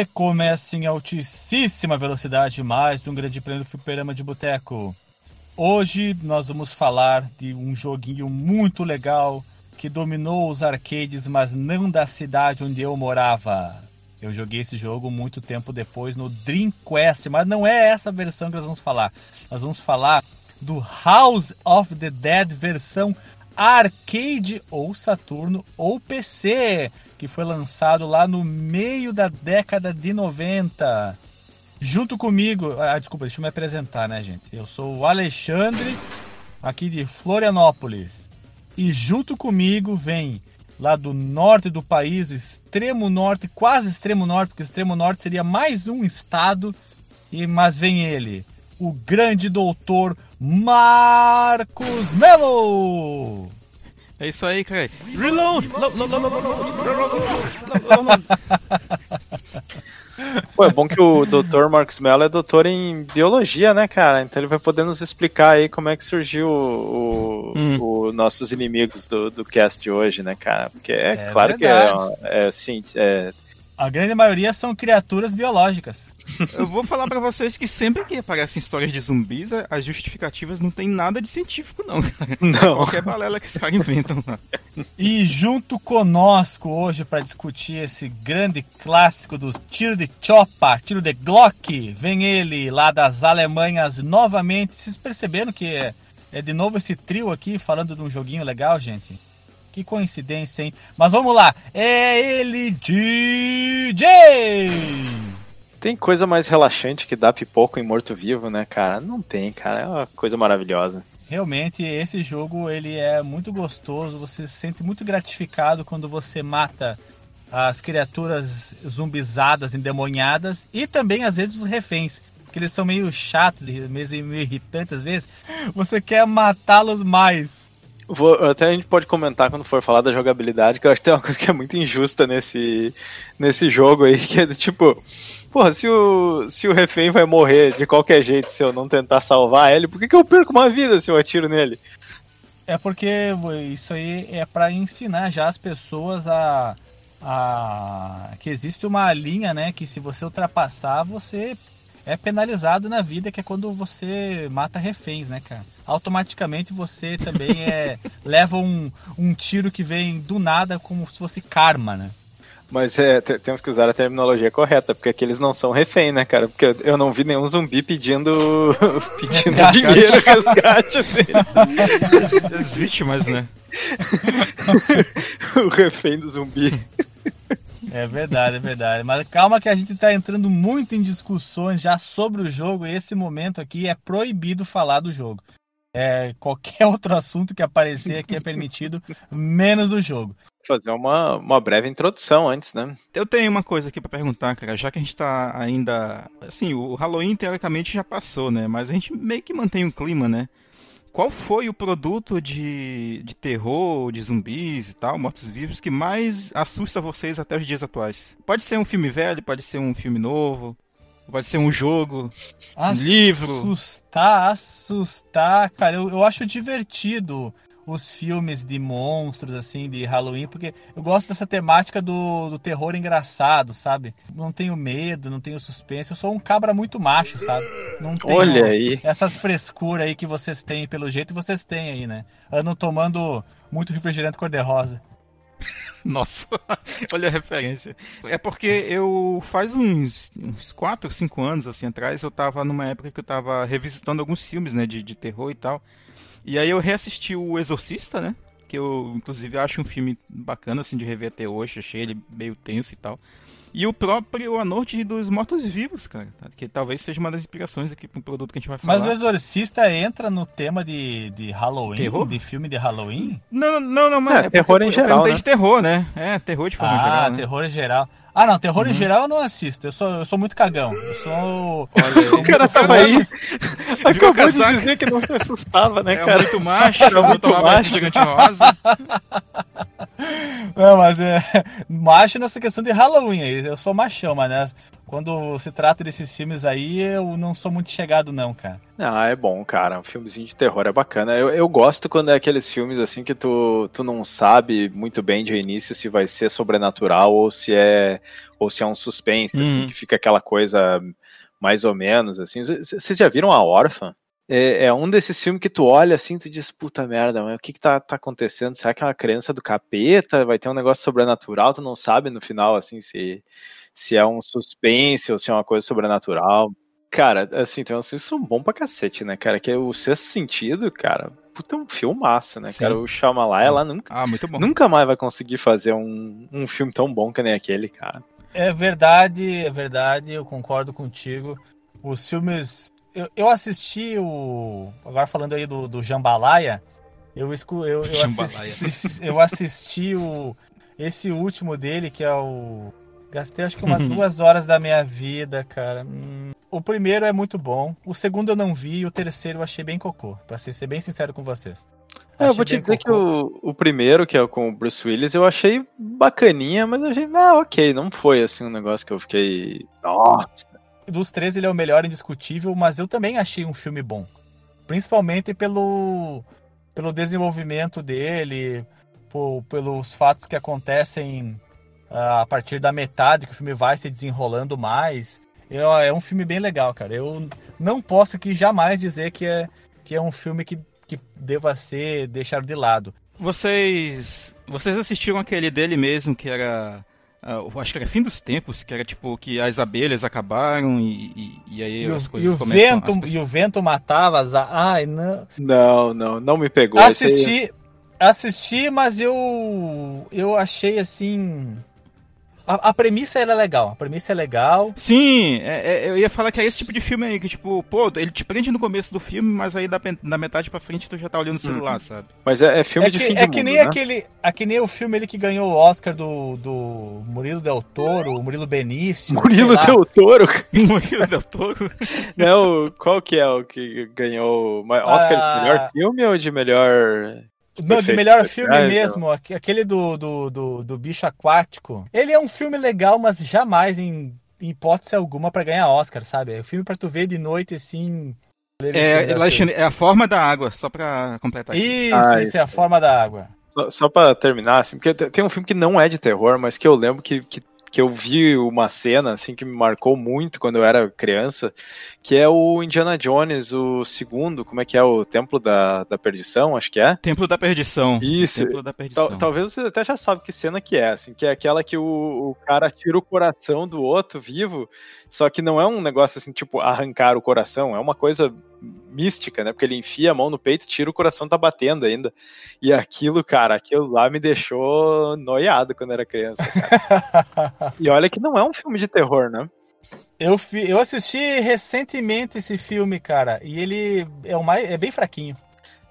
Recomeça em altíssima velocidade mais um grande prêmio do Fliperama de Boteco. Hoje nós vamos falar de um joguinho muito legal que dominou os arcades, mas não da cidade onde eu morava. Eu joguei esse jogo muito tempo depois no Dreamcast, mas não é essa versão que nós vamos falar. Nós vamos falar do House of the Dead versão arcade ou Saturno ou PC, que foi lançado lá no meio da década de 90. Junto comigo, ah, desculpa, deixa eu me apresentar, né, gente? Eu sou o Alexandre, aqui de Florianópolis. E junto comigo vem lá do norte do país, extremo norte, quase extremo norte, porque extremo norte seria mais um estado, e mas vem ele, o grande doutor Marcos Melo. É isso aí, cara. Reload! Pô, é bom que o Dr. Marcos Mello é doutor em biologia, né, cara? Então ele vai poder nos explicar aí como é que surgiu o, hum. o nossos inimigos do, do cast de hoje, né, cara? Porque é, é claro verdade. que é, é assim, é, a grande maioria são criaturas biológicas. Eu vou falar para vocês que sempre que aparecem histórias de zumbis, as justificativas não tem nada de científico, não. Não. Qualquer balela que os caras inventam lá. E junto conosco hoje para discutir esse grande clássico do tiro de chopa, tiro de Glock, vem ele lá das Alemanhas novamente. Vocês perceberam que é, é de novo esse trio aqui falando de um joguinho legal, gente? Que coincidência, hein? Mas vamos lá. É ele, DJ! Tem coisa mais relaxante que dar pipoco em morto-vivo, né, cara? Não tem, cara. É uma coisa maravilhosa. Realmente, esse jogo ele é muito gostoso. Você se sente muito gratificado quando você mata as criaturas zumbizadas, endemoniadas e também às vezes os reféns, que eles são meio chatos e meio irritantes às vezes. Você quer matá-los mais. Vou, até a gente pode comentar quando for falar da jogabilidade, que eu acho que tem uma coisa que é muito injusta nesse, nesse jogo aí, que é do tipo. Porra, se o, se o refém vai morrer de qualquer jeito se eu não tentar salvar ele, por que, que eu perco uma vida se eu atiro nele? É porque isso aí é para ensinar já as pessoas a, a. que existe uma linha, né? Que se você ultrapassar, você é penalizado na vida, que é quando você mata reféns, né, cara? Automaticamente você também é leva um, um tiro que vem do nada como se fosse karma, né? Mas é, temos que usar a terminologia correta, porque aqui eles não são refém, né, cara? Porque eu não vi nenhum zumbi pedindo, pedindo resgate. dinheiro, resgate. Assim. As vítimas, né? o refém do zumbi. É verdade, é verdade. Mas calma que a gente está entrando muito em discussões já sobre o jogo e esse momento aqui é proibido falar do jogo. É, qualquer outro assunto que aparecer aqui é permitido, menos o jogo. Fazer uma, uma breve introdução antes, né? Eu tenho uma coisa aqui para perguntar, cara. Já que a gente tá ainda. Assim, o Halloween teoricamente já passou, né? Mas a gente meio que mantém o clima, né? Qual foi o produto de, de terror, de zumbis e tal, mortos-vivos, que mais assusta vocês até os dias atuais? Pode ser um filme velho, pode ser um filme novo, pode ser um jogo, um livro. Assustar, assustar. Cara, eu, eu acho divertido os filmes de monstros, assim, de Halloween, porque eu gosto dessa temática do, do terror engraçado, sabe? Não tenho medo, não tenho suspense. Eu sou um cabra muito macho, sabe? Não tenho Olha aí. essas frescuras aí que vocês têm, pelo jeito vocês têm aí, né? Andam tomando muito refrigerante cor-de-rosa. Nossa, olha a referência. É porque eu faz uns, uns 4, 5 anos assim atrás, eu tava numa época que eu tava revisitando alguns filmes, né, de, de terror e tal. E aí eu reassisti o Exorcista, né? Que eu, inclusive, acho um filme bacana, assim, de rever até hoje. Achei ele meio tenso e tal. E o próprio A Noite dos Mortos-Vivos, cara. Tá? Que talvez seja uma das inspirações aqui pro produto que a gente vai falar. Mas o Exorcista entra no tema de, de Halloween? Terror? De filme de Halloween? Não, não, não, mas. É, é terror em geral. Né? de terror, né? É, terror de forma ah, geral. Ah, né? terror em geral. Ah, não, terror uhum. em geral eu não assisto. Eu sou, eu sou muito cagão. Eu sou. Olha, o cara tava aí. Acabou de dizer que não se assustava, né, é cara? muito macho, era muito macho, gigante rosa. Não, mas é. Macho nessa questão de Halloween aí. Eu sou machão, mas né? Quando se trata desses filmes aí, eu não sou muito chegado, não, cara. Ah, é bom, cara. Um filmezinho de terror é bacana. Eu, eu gosto quando é aqueles filmes assim que tu, tu não sabe muito bem de início se vai ser sobrenatural ou se é ou se é um suspense, assim, Uhum. assim, que fica aquela coisa mais ou menos assim. Vocês já viram a Órfã? É, é um desses filmes que tu olha assim, tu diz, puta merda, mas o que que tá, tá acontecendo? Será que é uma criança do capeta? Vai ter um negócio sobrenatural? Tu não sabe no final, assim, se, se é um suspense ou se é uma coisa sobrenatural. Cara, assim, tem uns filmes que são bons pra cacete, né, cara? Que é o Sexto Sentido, cara, puta, é um filmaço, né, Sim. cara? O Shyamalan, lá nunca, Ah, muito bom. nunca mais vai conseguir fazer um, um filme tão bom que nem aquele, cara. É verdade, é verdade, eu concordo contigo. Os filmes. Eu, eu assisti o. Agora falando aí do, do Jambalaya, eu, escu, eu, eu, Jambalaya. assisti, eu assisti o. Esse último dele, que é o. Gastei acho que umas duas horas da minha vida, cara. Hum, o primeiro é muito bom. O segundo eu não vi. E o terceiro eu achei bem cocô. Pra ser, bem sincero com vocês. É, eu vou te dizer que cocô. o, o primeiro, que é com o Bruce Willis, eu achei bacaninha, mas eu achei, ah, ok, não foi assim um negócio que eu fiquei. Nossa! dos três ele é o melhor indiscutível, mas eu também achei um filme bom. Principalmente pelo, pelo desenvolvimento dele, por- pelos fatos que acontecem a partir da metade, que o filme vai se desenrolando mais. Eu- é um filme bem legal, cara. Eu não posso aqui jamais dizer que é, que é um filme que, que deva ser deixado de lado. Vocês. Vocês assistiram aquele dele mesmo que era. ah, eu acho que era Fim dos Tempos, que era tipo que as abelhas acabaram e, e, e aí E o, as e coisas o começam vento, as e pessoas- o vento matava as. a- Ai, não. Não, não, não me pegou. Esse aí- Assisti, assisti, mas eu eu achei assim. A, a premissa era legal. A premissa é legal. Sim, é- é- eu ia falar que é esse tipo de filme aí, que tipo, pô, ele te prende no começo do filme, mas aí da, da metade pra frente tu já tá olhando o celular, sabe? Mas é, é filme É de que, fim é de que mundo, nem né? aquele. É que nem o filme ele que ganhou o Oscar do, do Murilo Del Toro, o Murilo Benício. Murilo sei lá. Del Toro, Murilo Del Toro. né? O, qual que é o que ganhou Oscar Ah. de melhor filme ou de melhor... Não, de melhor filme Ah, então. mesmo, aque- aquele do, do, do, do bicho aquático. Ele é um filme legal, mas jamais em, em hipótese alguma pra ganhar Oscar, sabe? É um filme pra tu ver de noite assim. É, Alexandre, é a forma da água, só pra completar aqui. Isso, Ah, isso é a isso. forma da água. Só, só pra terminar, assim, porque te- tem um filme que não é de terror, mas que eu lembro que, que, que eu vi uma cena, assim, que me marcou muito quando eu era criança, que é o Indiana Jones, o segundo, como é que é, o Templo da, da Perdição, acho que é? Templo da Perdição. Isso. Templo da Perdição. Tal- talvez você até já sabe que cena que é, assim, que é aquela que o, o cara tira o coração do outro vivo, só que não é um negócio assim, tipo, arrancar o coração, é uma coisa mística, né? Porque ele enfia a mão no peito, tira o coração, tá batendo ainda. E aquilo, cara, aquilo lá me deixou noiado quando era criança, cara. e olha que não é um filme de terror, né? Eu, fi- eu assisti recentemente esse filme, cara, e ele é, o mais, é bem fraquinho.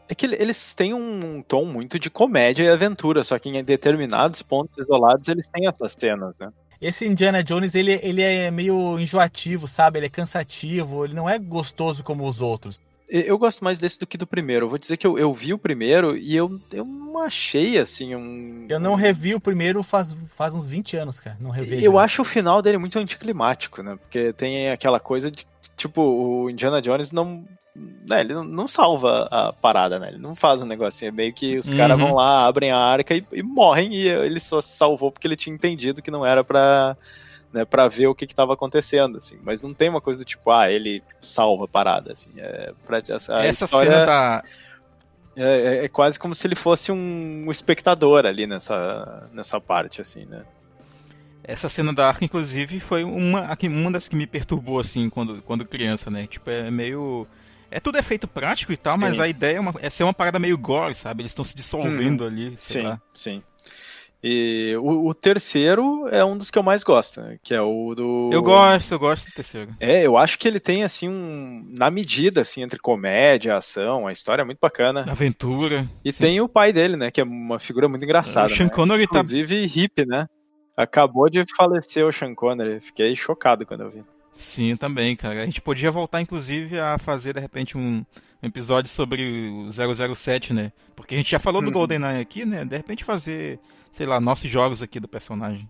É que ele- eles têm um tom muito de comédia e aventura, só que em determinados pontos isolados eles têm essas cenas, né? Esse Indiana Jones, ele, ele é meio enjoativo, sabe? Ele é cansativo, ele não é gostoso como os outros. Eu gosto mais desse do que do primeiro. Eu vou dizer que eu, eu vi o primeiro e eu, eu não achei assim um. Eu não revi o primeiro faz, faz uns 20 anos, cara. Não revejo. Eu acho o final dele muito anticlimático, né? Porque tem aquela coisa de. Tipo, o Indiana Jones não. Né, ele não- não salva a parada, né? Ele não faz um negocinho. É meio que os Uhum. caras vão lá, abrem a arca e, e morrem. E ele só se salvou porque ele tinha entendido que não era pra. Né, pra ver o que que tava acontecendo, assim. Mas não tem uma coisa do tipo, ah, ele salva a parada, assim. É, pra, Essa história- cena da. é, é- é quase como se ele fosse um espectador ali nessa, nessa parte, assim, né? Essa cena da arca, inclusive, foi uma, uma das que me perturbou, assim, quando, quando criança, né? Tipo, é meio. É tudo efeito prático e tal, Sim. mas a ideia é, uma, é ser uma parada meio gore, sabe? Eles estão se dissolvendo ali, sei Sim, lá. sim. E o, o terceiro é um dos que eu mais gosto, né? Que é o do. Eu gosto, eu gosto do terceiro. É, eu acho que ele tem, assim, um. Na medida, assim, entre comédia, ação, a história é muito bacana. Aventura. E sim. tem o pai dele, né? Que é uma figura muito engraçada. o Sean né? Connery tá Inclusive hippie, né? Acabou de falecer o Sean Connery. Fiquei chocado quando eu vi. Sim, também, cara. A gente podia voltar, inclusive, a fazer, de repente, um um episódio sobre o 007, né? Porque a gente já falou do Uhum. GoldenEye aqui, né? De repente fazer sei lá, nossos jogos aqui do personagem.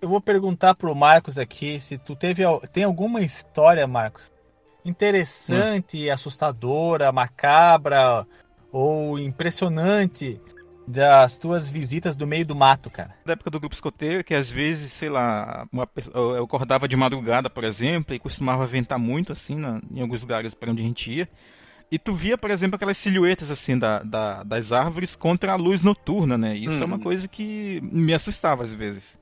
Eu vou perguntar pro Marcos aqui se tu teve tem alguma história, Marcos, interessante, hum. assustadora, macabra ou impressionante das tuas visitas do meio do mato, cara? Da época do grupo escoteiro, que às vezes, sei lá, uma, eu acordava de madrugada, por exemplo, e costumava ventar muito, assim, na, em alguns lugares para onde a gente ia. E tu via, por exemplo, aquelas silhuetas, assim, da, da das árvores contra a luz noturna, né? Isso hum. é uma uhum. coisa que me assustava às vezes.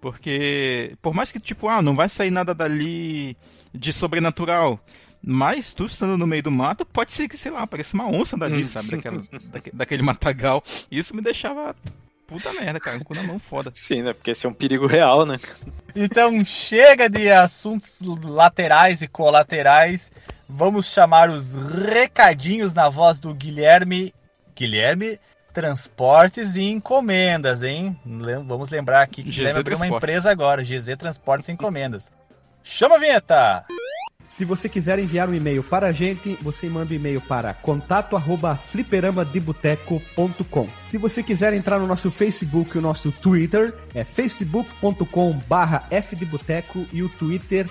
Porque, por mais que, tipo, ah, não vai sair nada dali de sobrenatural. Mas tu estando no meio do mato, pode ser que, sei lá, apareça uma onça dali, hum. sabe? Daquela, daquele, daquele matagal. Isso me deixava puta merda, cara. Com na mão foda. Sim, né? Porque esse é um perigo real, né? Então chega de assuntos laterais e colaterais. Vamos chamar os recadinhos na voz do Guilherme. Guilherme Transportes e Encomendas, hein? Vamos lembrar aqui que Guilherme abriu uma empresa agora, GZ Transportes e Encomendas. Chama a vinheta! Se você quiser enviar um e-mail para a gente, você manda um e-mail para contato@fliperamadeboteco.com. Se você quiser entrar no nosso Facebook e o nosso Twitter, é facebook.com/fdeboteco e o Twitter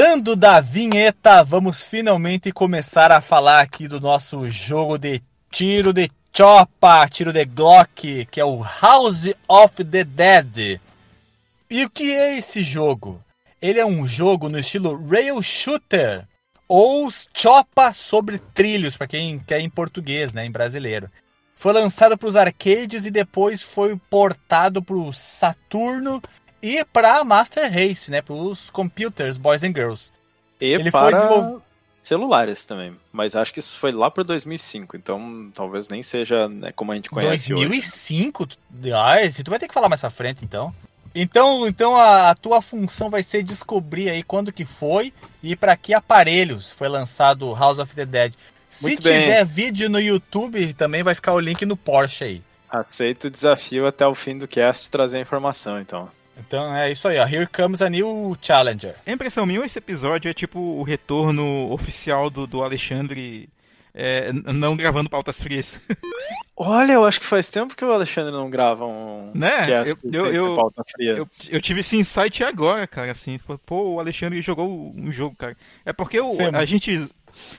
Voltando da vinheta, vamos finalmente começar a falar aqui do nosso jogo de tiro de chopa, tiro de Glock, que é o House of the Dead. E o que é esse jogo? Ele é um jogo no estilo rail shooter ou chopa sobre trilhos, para quem quer em português, né, em brasileiro. Foi lançado para os arcades e depois foi portado para o Saturno e para Master Race, né, para os computers, boys and girls. E Ele para foi desenvolvido... celulares também, mas acho que isso foi lá para 2005, então talvez nem seja né, como a gente conhece 2005? hoje. 2005? Ah, tu vai ter que falar mais pra frente, então. Então, então a, a, tua função vai ser descobrir aí quando que foi e para que aparelhos foi lançado House of the Dead. Se Muito tiver bem. vídeo no YouTube, também vai ficar o link no Porsche aí. Aceito o desafio até o fim do cast trazer a informação, então. Então é isso aí, ó. Here comes a new challenger. A impressão minha, esse episódio é tipo o retorno oficial do, do Alexandre é, não gravando pautas frias. Olha, eu acho que faz tempo que o Alexandre não grava um né? eu, eu, eu, pauta fria. Eu, eu, tive esse insight agora, cara, assim, pô, o Alexandre jogou um jogo, cara. É porque o, a gente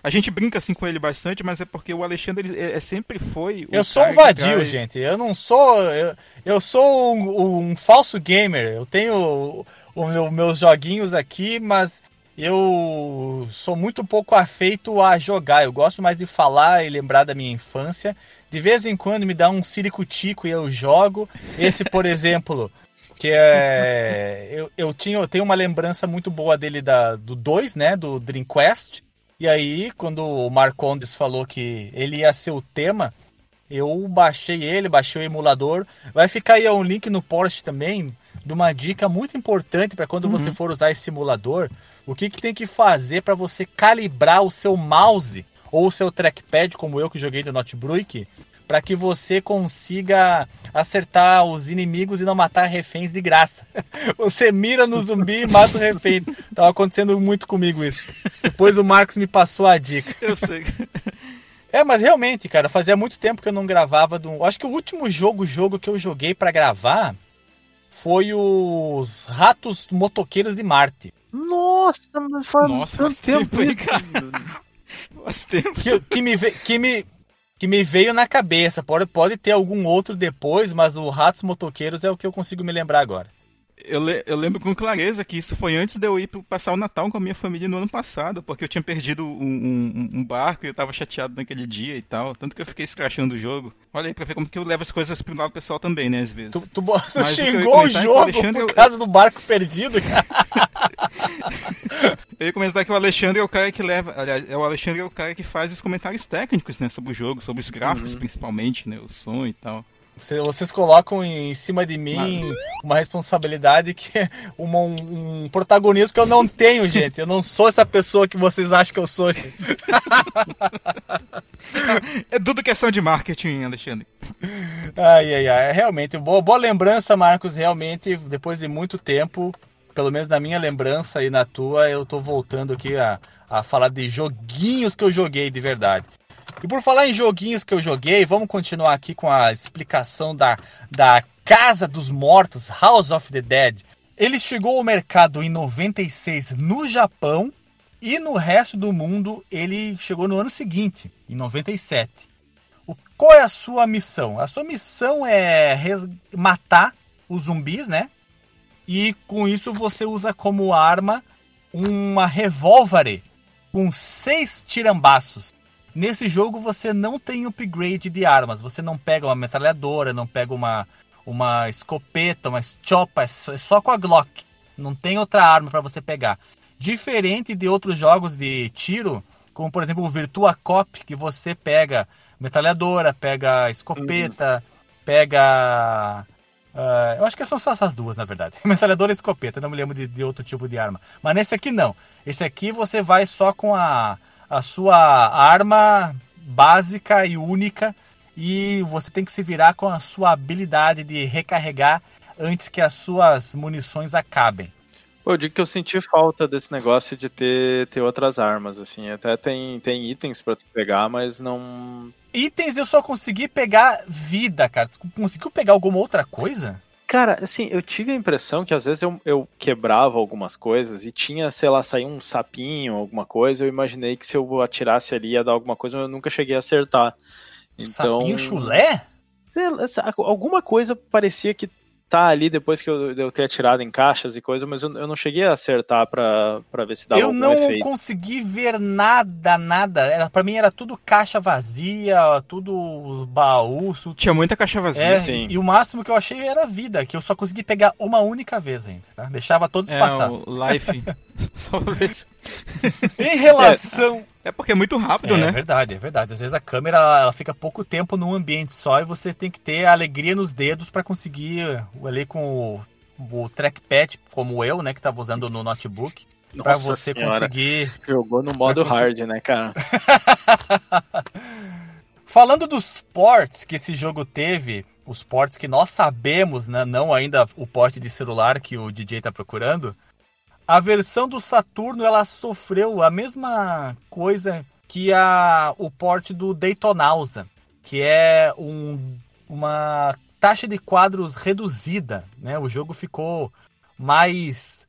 a gente brinca assim com ele bastante, mas é porque o Alexandre ele, é, sempre foi. eu sou um vadio, traz... gente. Eu não sou. Eu, eu sou um, um, falso gamer. Eu tenho os meus joguinhos aqui, mas eu sou muito pouco afeito a jogar. Eu gosto mais de falar e lembrar da minha infância. De vez em quando me dá um ciricutico e eu jogo. Esse, por exemplo, que é. Eu, eu, tinha, eu tenho uma lembrança muito boa dele da, do 2, né? Do Dreamcast. E aí, quando o Marcondes falou que ele ia ser o tema, eu baixei ele, baixei o emulador. Vai ficar aí um link no Porsche também de uma dica muito importante para quando uhum. você for usar esse simulador o que, que tem que fazer para você calibrar o seu mouse ou o seu trackpad, como eu que joguei no notebook, para que você consiga acertar os inimigos e não matar reféns de graça. Você mira no zumbi e mata o refém. Tava acontecendo muito comigo isso. Depois o Marcos me passou a dica. Eu sei. É, mas realmente, cara, fazia muito tempo que eu não gravava do. Acho que o último jogo, jogo que eu joguei para gravar foi os Ratos Motoqueiros de Marte. Nossa, mas faz Nossa, tanto faz tempo, tempo hein, isso. cara? Faz tempo. Que, que me que, me, que me veio na cabeça. Pode, pode ter algum outro depois, mas o Ratos Motoqueiros é o que eu consigo me lembrar agora. Eu, le- eu lembro com clareza que isso foi antes de eu ir passar o Natal com a minha família no ano passado, porque eu tinha perdido um, um- um barco e eu tava chateado naquele dia e tal. Tanto que eu fiquei escrachando o jogo. Olha aí pra ver como que eu levo as coisas pro lado pessoal também, né, às vezes. Tu, tu, tu xingou o é jogo por eu- causa do barco perdido, cara. Eu ia comentar que o Alexandre é o cara que leva. Aliás, é o Alexandre é o cara que faz os comentários técnicos, né, sobre o jogo, sobre os gráficos principalmente, né, o som e tal. Cê- Vocês colocam em cima de mim uma responsabilidade que é uma- um, um protagonismo que eu não tenho, gente. Eu não sou essa pessoa que vocês acham que eu sou. É tudo questão de marketing, Alexandre. Ai, ai, ai. É Realmente, boa, boa lembrança, Marcos. Realmente, depois de muito tempo, pelo menos na minha lembrança e na tua, eu tô voltando aqui a, a falar de joguinhos que eu joguei de verdade. E por falar em joguinhos que eu joguei, vamos continuar aqui com a explicação da, da Casa dos Mortos, House of the Dead. Ele chegou ao mercado em 96 no Japão e no resto do mundo ele chegou no ano seguinte, em 97. O- qual é a sua missão? A sua missão é matar os zumbis, né? E com isso você usa como arma uma revólver com seis tirambaços. Nesse jogo você não tem upgrade de armas. Você não pega uma metralhadora, não pega uma, uma escopeta, uma chopa, é só- é só com a Glock. Não tem outra arma para você pegar. Diferente de outros jogos de tiro, como por exemplo o Virtua Cop, que você pega metralhadora, pega escopeta, pega. ah, eu acho que são só essas duas, na verdade. Metralhadora e escopeta, não me lembro de, de outro tipo de arma. Mas nesse aqui não. Esse aqui você vai só com a, a sua arma básica e única. E você tem que se virar com a sua habilidade de recarregar antes que as suas munições acabem. Pô, eu digo que eu senti falta desse negócio de ter, ter outras armas, assim. Até tem, tem itens pra tu pegar, mas não. Itens eu só consegui pegar vida, cara. Tu conseguiu pegar alguma outra coisa? Cara, assim, eu tive a impressão que às vezes eu, eu quebrava algumas coisas e tinha, sei lá, sair um sapinho, alguma coisa. Eu imaginei que se eu atirasse ali ia dar alguma coisa, mas eu nunca cheguei a acertar. Então. Sapinho chulé? sei lá, sa- Alguma coisa parecia que tá ali depois que eu, eu ter atirado em caixas e coisa, mas eu, eu não cheguei a acertar pra, pra ver se dava Eu algum não efeito. consegui ver nada, nada. Era, pra mim era tudo caixa vazia, tudo baú, su- Tinha muita caixa vazia. É, sim. e o máximo que eu achei era vida, que eu só consegui pegar uma única vez ainda, tá? Deixava todos É, passar. o Life. Só ver se- Em relação. É porque é muito rápido, É, né? verdade, é verdade. Às vezes a câmera ela fica pouco tempo num ambiente só e você tem que ter a alegria nos dedos pra conseguir ali com o, o trackpad, como eu, né, que tava usando no notebook, pra Nossa você senhora, conseguir Jogou no modo hard, né, cara? Falando dos ports que esse jogo teve, os ports que nós sabemos, né, não ainda o port de celular que o DJ está procurando, a versão do Saturno ela sofreu a mesma coisa que a, o port do Daytonausa, que é um, uma taxa de quadros reduzida, né? O jogo ficou mais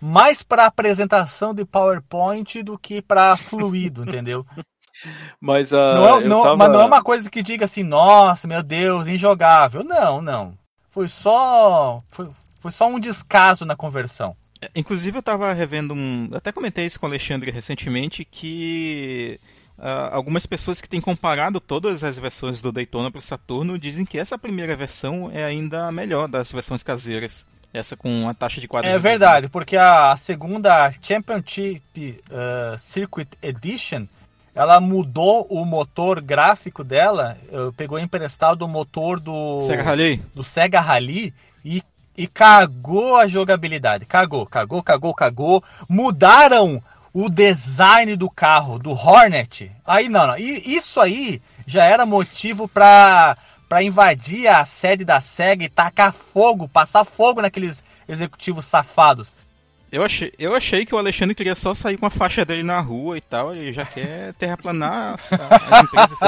mais para apresentação de PowerPoint do que para fluido, entendeu? Mas a. Não é, não- tava- Mas não é uma coisa que diga assim, nossa, meu Deus, injogável. Não, não. Foi só. Foi, foi só um descaso na conversão. Inclusive eu tava revendo um. Até comentei isso com o Alexandre recentemente que. ah, algumas pessoas que têm comparado todas as versões do Daytona pro Saturno dizem que essa primeira versão é ainda a melhor das versões caseiras. Essa com a taxa de quadros. É verdade, porque a segunda Championship uh, Circuit Edition ela mudou o motor gráfico dela, eh, pegou emprestado o motor do Sega Rally? do Sega Rally e, e cagou a jogabilidade. Cagou, cagou, cagou, cagou. Mudaram o design do carro, do Hornet. Aí não, não. E isso aí já era motivo pra, pra invadir a sede da Sega e tacar fogo, passar fogo naqueles executivos safados. Eu achei, eu achei que o Alexandre queria só sair com a faixa dele na rua e tal, ele já quer terraplanar as, as empresas.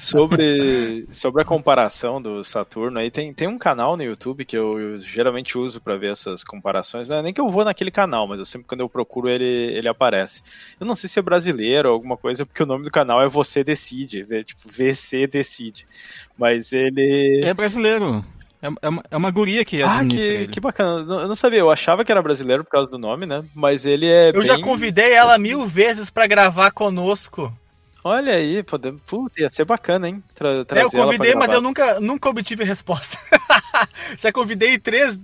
sobre, sobre a comparação do Saturno, aí tem, tem um canal no YouTube que eu, eu geralmente uso para ver essas comparações. Não é nem que eu vou naquele canal, mas eu sempre quando eu procuro ele, ele aparece. Eu não sei se é brasileiro ou alguma coisa, porque o nome do canal é Você Decide, tipo VC Decide. Mas ele. É brasileiro. É, é, uma, é uma guria que Ah, que, ele. que bacana. Eu não sabia, eu achava que era brasileiro por causa do nome, né? Mas ele é. Eu bem... já convidei ela mil vezes para gravar conosco. Olha aí, podemos. Puta, ia ser bacana, hein? Tra é, eu convidei, mas eu nunca, nunca obtive resposta. já convidei três,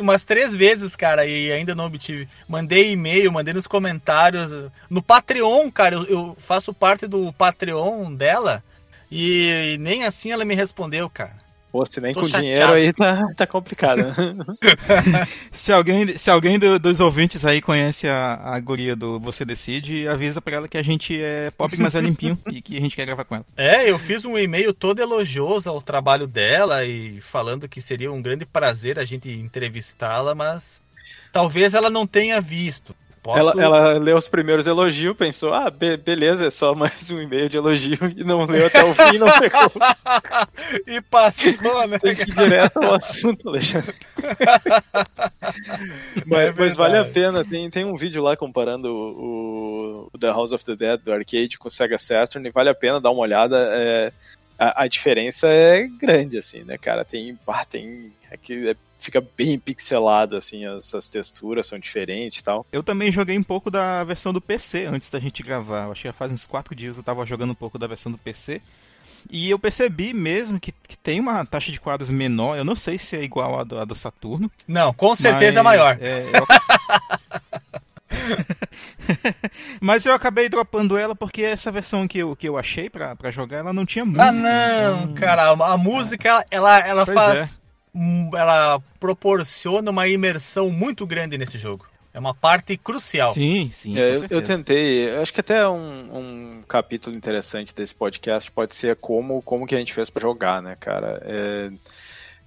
umas três vezes, cara, e ainda não obtive. Mandei e-mail, mandei nos comentários. No Patreon, cara, eu, eu faço parte do Patreon dela. E, e nem assim ela me respondeu, cara. Pô, se nem Tô com chateado. dinheiro aí tá, tá complicado. se alguém, se alguém do, dos ouvintes aí conhece a, a guria do Você Decide, avisa pra ela que a gente é pop, mas é limpinho e que a gente quer gravar com ela. É, eu fiz um e-mail todo elogioso ao trabalho dela e falando que seria um grande prazer a gente entrevistá-la, mas talvez ela não tenha visto. Posso... Ela, ela leu os primeiros elogios, pensou, ah, be beleza, é só mais um e-mail de elogio, e não leu até o fim, não pegou. e passou, né? Tem que ir direto ao assunto, Alexandre. mas, é mas, vale a pena, tem, tem um vídeo lá comparando o, o, The House of the Dead do arcade com o Sega Saturn, e vale a pena dar uma olhada, é, a, a, diferença é grande, assim, né, cara? Tem, ah, tem aqui é fica bem pixelado, assim, as, as, texturas são diferentes e tal. Eu também joguei um pouco da versão do PC antes da gente gravar. Eu acho que faz uns 4 dias eu tava jogando um pouco da versão do PC. E eu percebi mesmo que, que, tem uma taxa de quadros menor. Eu não sei se é igual a do, a do Saturno. Não, com certeza é maior. É, eu... Mas eu acabei dropando ela porque essa versão que eu, que eu achei pra, pra jogar, ela não tinha música. Ah, não, então... cara. A música, ela, ela faz. É ela proporciona uma imersão muito grande nesse jogo. É uma parte crucial. Sim, sim. É, eu, eu, tentei. Eu acho que até um, um, capítulo interessante desse podcast pode ser como, como que a gente fez para jogar, né, cara? É,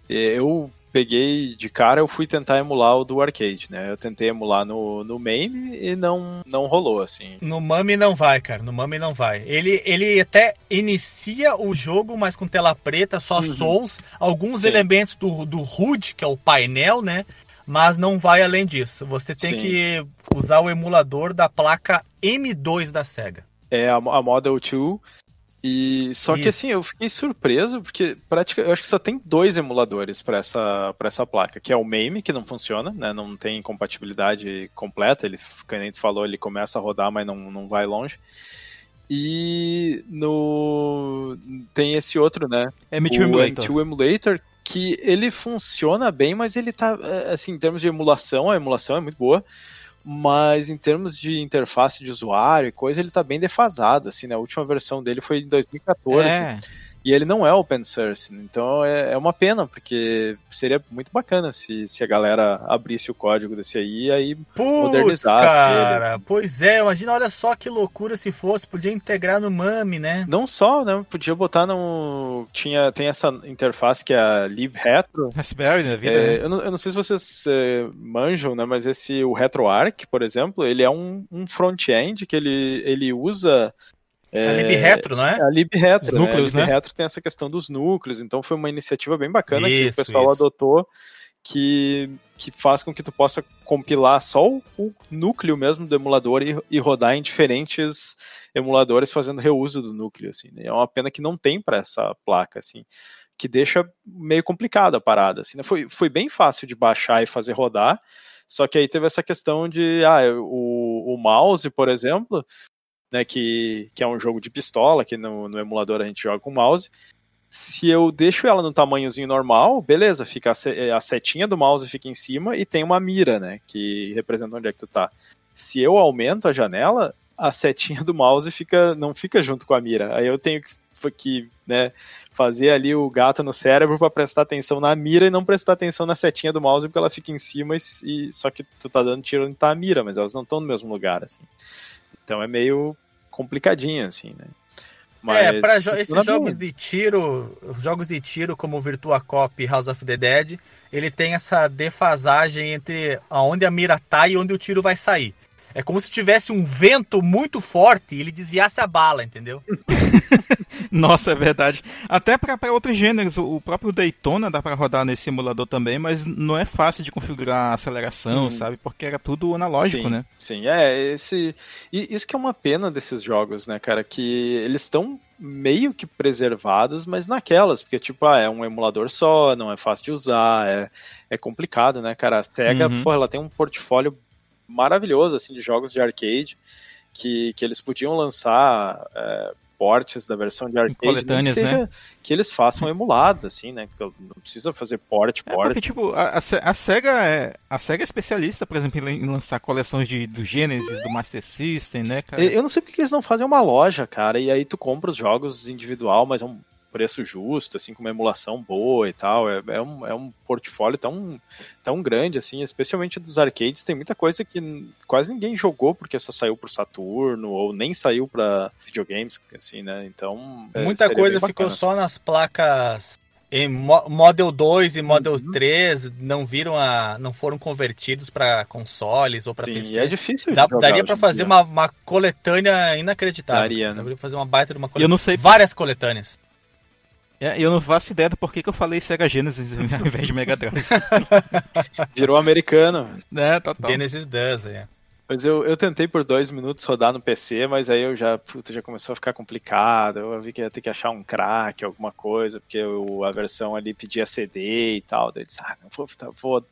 é eu peguei de cara, eu fui tentar emular o do arcade, né? Eu tentei emular no, no main e não, não rolou, assim. No Mami não vai, cara. No Mami não vai. Ele, ele até inicia o jogo, mas com tela preta, só uhum. Souls, alguns Sim. elementos do, do HUD, que é o painel, né? Mas não vai além disso. Você tem Sim. que usar o emulador da placa M2 da SEGA. É, a, a Model 2 e só Isso. que assim, eu fiquei surpreso porque praticamente eu acho que só tem dois emuladores para essa para essa placa, que é o MAME, que não funciona, né? Não tem compatibilidade completa, ele, como gente falou, ele começa a rodar, mas não, não vai longe. E no tem esse outro, né? M2 o Emulator. M2 Emulator que ele funciona bem, mas ele tá é, assim, em termos de emulação, a emulação é muito boa mas em termos de interface de usuário e coisa, ele está bem defasado, assim, né? A última versão dele foi em 2014. É. E ele não é open source, então é, é uma pena, porque seria muito bacana se, se a galera abrisse o código desse aí e aí Puts, modernizasse cara, ele. Pois é, imagina, olha só que loucura se fosse, podia integrar no MAME, né? Não só, né? Podia botar no... Tinha, tem essa interface que é a libretro. Raspberry na vida, é, né? eu, não, eu não sei se vocês é, manjam, né? Mas esse, o RetroArch, por exemplo, ele é um, um front-end que ele, ele usa é, a LibRetro, não é? A LibRetro, Os núcleos, né? A LibRetro né? tem essa questão dos núcleos, então foi uma iniciativa bem bacana isso, que o pessoal isso. adotou que, que faz com que tu possa compilar só o, o núcleo mesmo do emulador e, e, rodar em diferentes emuladores fazendo reuso do núcleo, assim. Né? É uma pena que não tem para essa placa, assim, que deixa meio complicado a parada, assim. Né? Foi, foi bem fácil de baixar e fazer rodar, só que aí teve essa questão de, ah, o, o mouse, por exemplo, né, que, que é um jogo de pistola, que no, no emulador a gente joga com mouse. Se eu deixo ela no tamanhozinho normal, beleza, fica a, setinha do mouse fica em cima e tem uma mira, né, que representa onde é que tu tá. Se eu aumento a janela, a setinha do mouse fica não fica junto com a mira. Aí eu tenho que, que né, fazer ali o gato no cérebro para prestar atenção na mira e não prestar atenção na setinha do mouse porque ela fica em cima e, e só que tu tá dando tiro onde tá a mira, mas elas não estão no mesmo lugar assim. Então é meio complicadinho, assim, né? É, Mas, é, para jo esses jogos de tiro, jogos de tiro como Virtua Cop e House of the Dead, ele tem essa defasagem entre aonde a mira tá e onde o tiro vai sair. É como se tivesse um vento muito forte e ele desviasse a bala, entendeu? Nossa, é verdade. Até para outros gêneros, o próprio Daytona dá para rodar nesse emulador também, mas não é fácil de configurar a aceleração, hum. sabe? Porque era tudo analógico, sim, né? Sim, é esse e isso que é uma pena desses jogos, né, cara, que eles estão meio que preservados, mas naquelas, porque tipo, ah, é um emulador só, não é fácil de usar, é, é complicado, né, cara? A Sega, uhum. ela tem um portfólio maravilhoso, assim, de jogos de arcade, que, que eles podiam lançar é, portes da versão de arcade, que, seja, né? que eles façam emulado, assim, né? Que não precisa fazer port, port. É porque, tipo, a, a, SEGA é, a SEGA é especialista, por exemplo, em lançar coleções de, do Genesis, do Master System, né, cara? Eu não sei porque eles não fazem uma loja, cara, e aí tu compra os jogos individual, mas é um preço justo, assim, com uma emulação boa e tal. É, é, um, é um portfólio tão, tão grande, assim, especialmente dos arcades. Tem muita coisa que quase ninguém jogou porque só saiu pro Saturno ou nem saiu para videogames, assim, né? Então. É, muita coisa ficou só nas placas. Em Model 2 e Model uhum. 3 não viram a. não foram convertidos para consoles ou para PC. Sim, é difícil Dá, Daria para fazer uma, uma coletânea inacreditável. Daria, né? Daria pra fazer uma baita de uma coletânea. Eu não sei. Várias coletâneas. É, eu não faço ideia do porquê que eu falei Sega Genesis ao invés de Mega Drive. Virou americano. É, total. Genesis does, é. Mas eu, eu tentei por dois minutos rodar no PC, mas aí eu já, puta, já começou a ficar complicado. Eu vi que ia ter que achar um crack, alguma coisa, porque eu, a versão ali pedia CD e tal. Daí eu disse, ah, não, vou, tá, vou,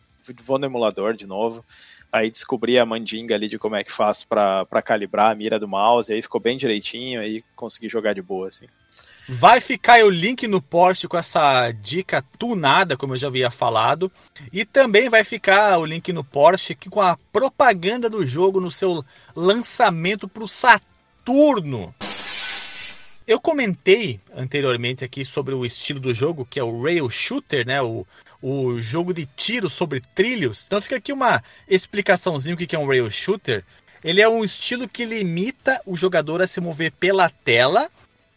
vou no emulador de novo. Aí descobri a mandinga ali de como é que faço para calibrar a mira do mouse, aí ficou bem direitinho, aí consegui jogar de boa, assim. Vai ficar o link no post com essa dica tunada, como eu já havia falado. E também vai ficar o link no post com a propaganda do jogo no seu lançamento para o Saturno. Eu comentei anteriormente aqui sobre o estilo do jogo, que é o Rail Shooter, né? O, o jogo de tiro sobre trilhos. Então fica aqui uma explicaçãozinha o que é um Rail Shooter. Ele é um estilo que limita o jogador a se mover pela tela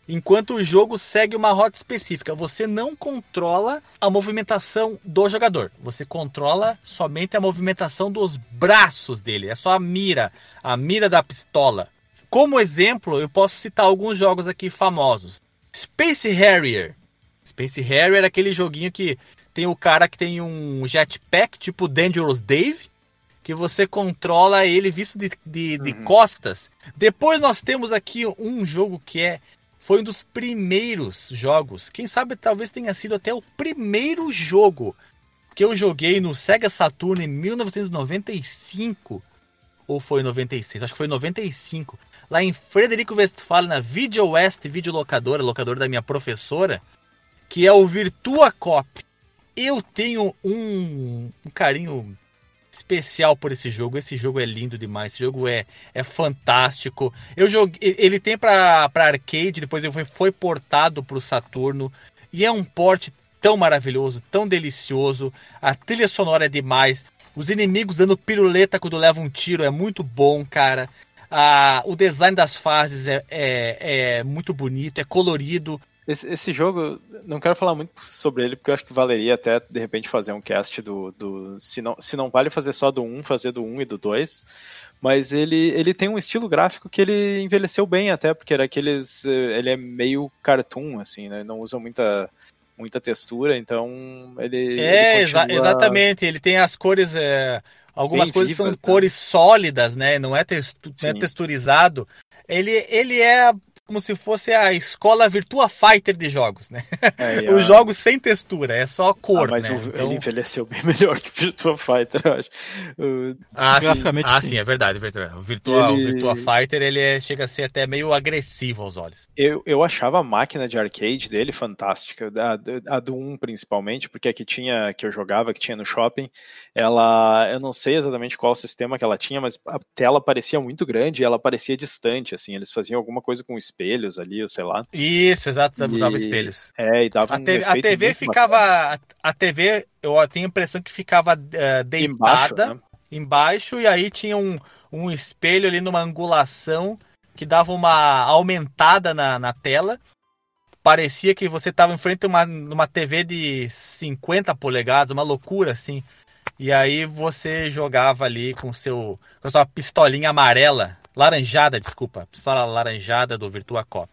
enquanto o jogo segue uma rota específica. Você não controla a movimentação do jogador, você controla somente a movimentação dos braços dele, é só a mira, a mira da pistola. Como exemplo, eu posso citar alguns jogos aqui famosos. Space Harrier. Space Harrier é aquele joguinho que tem o cara que tem um jetpack tipo Dangerous Dave, que você controla ele visto de, de, de uhum. costas. Depois nós temos aqui um jogo que é foi um dos primeiros jogos. Quem sabe talvez tenha sido até o primeiro jogo que eu joguei no Sega Saturn em 1995. Ou foi 96? Acho que foi 95. Lá em Frederico Westphalen, na Video West Videolocadora, locadora da minha professora, que é o Virtua Cop. Eu tenho um, um carinho especial por esse jogo. Esse jogo é lindo demais. Esse jogo é, é fantástico. Eu joguei, ele tem para arcade, depois ele foi, foi portado para o Saturno e é um porte tão maravilhoso, tão delicioso. A trilha sonora é demais. Os inimigos dando piruleta quando levam um tiro é muito bom, cara. Ah, o design das fases é, é, é muito bonito, é colorido. Esse, esse, jogo, não quero falar muito sobre ele, porque eu acho que valeria até, de repente, fazer um cast do. do se, não, se não vale fazer só do 1, fazer do 1 e do 2. Mas ele, ele tem um estilo gráfico que ele envelheceu bem até, porque era aqueles. Eh, ele é meio cartoon, assim, né? Não usa muita, muita textura, então ele. É, ele continua... exa exatamente. Ele tem as cores. É, algumas coisas são tá? cores sólidas, né? Não é, textu não é texturizado. Ele, ele é como se fosse a escola Virtua Fighter de jogos, né? É, Os jogos sem textura, é só cor, ah, mas né? o, então... ele envelheceu bem melhor que o Virtua Fighter, eu acho. O... Ah, Graficamente, sim. Ah, sim. sim, é verdade, é O Virtua, ele... o Virtua Fighter, ele é, chega a ser até meio agressivo aos olhos. Eu, eu achava a máquina de arcade dele fantástica, a, a do 1 principalmente, porque a que tinha, que eu jogava, que tinha no shopping, ela, eu não sei exatamente qual sistema que ela tinha, mas a tela parecia muito grande e ela parecia distante, assim, eles faziam alguma coisa com o espelhos ali, ou sei lá. Isso, exato, usava espelhos. É, e dava a, um te, a TV ficava. A, a, TV, eu tenho a impressão que ficava uh, deitada embaixo, né? embaixo, e aí tinha um, um espelho ali numa angulação que dava uma aumentada na, na tela. Parecia que você estava em frente a uma, uma TV de 50 polegadas, uma loucura assim. E aí você jogava ali com seu com a sua pistolinha amarela, laranjada, desculpa, pistola laranjada do Virtua Cop.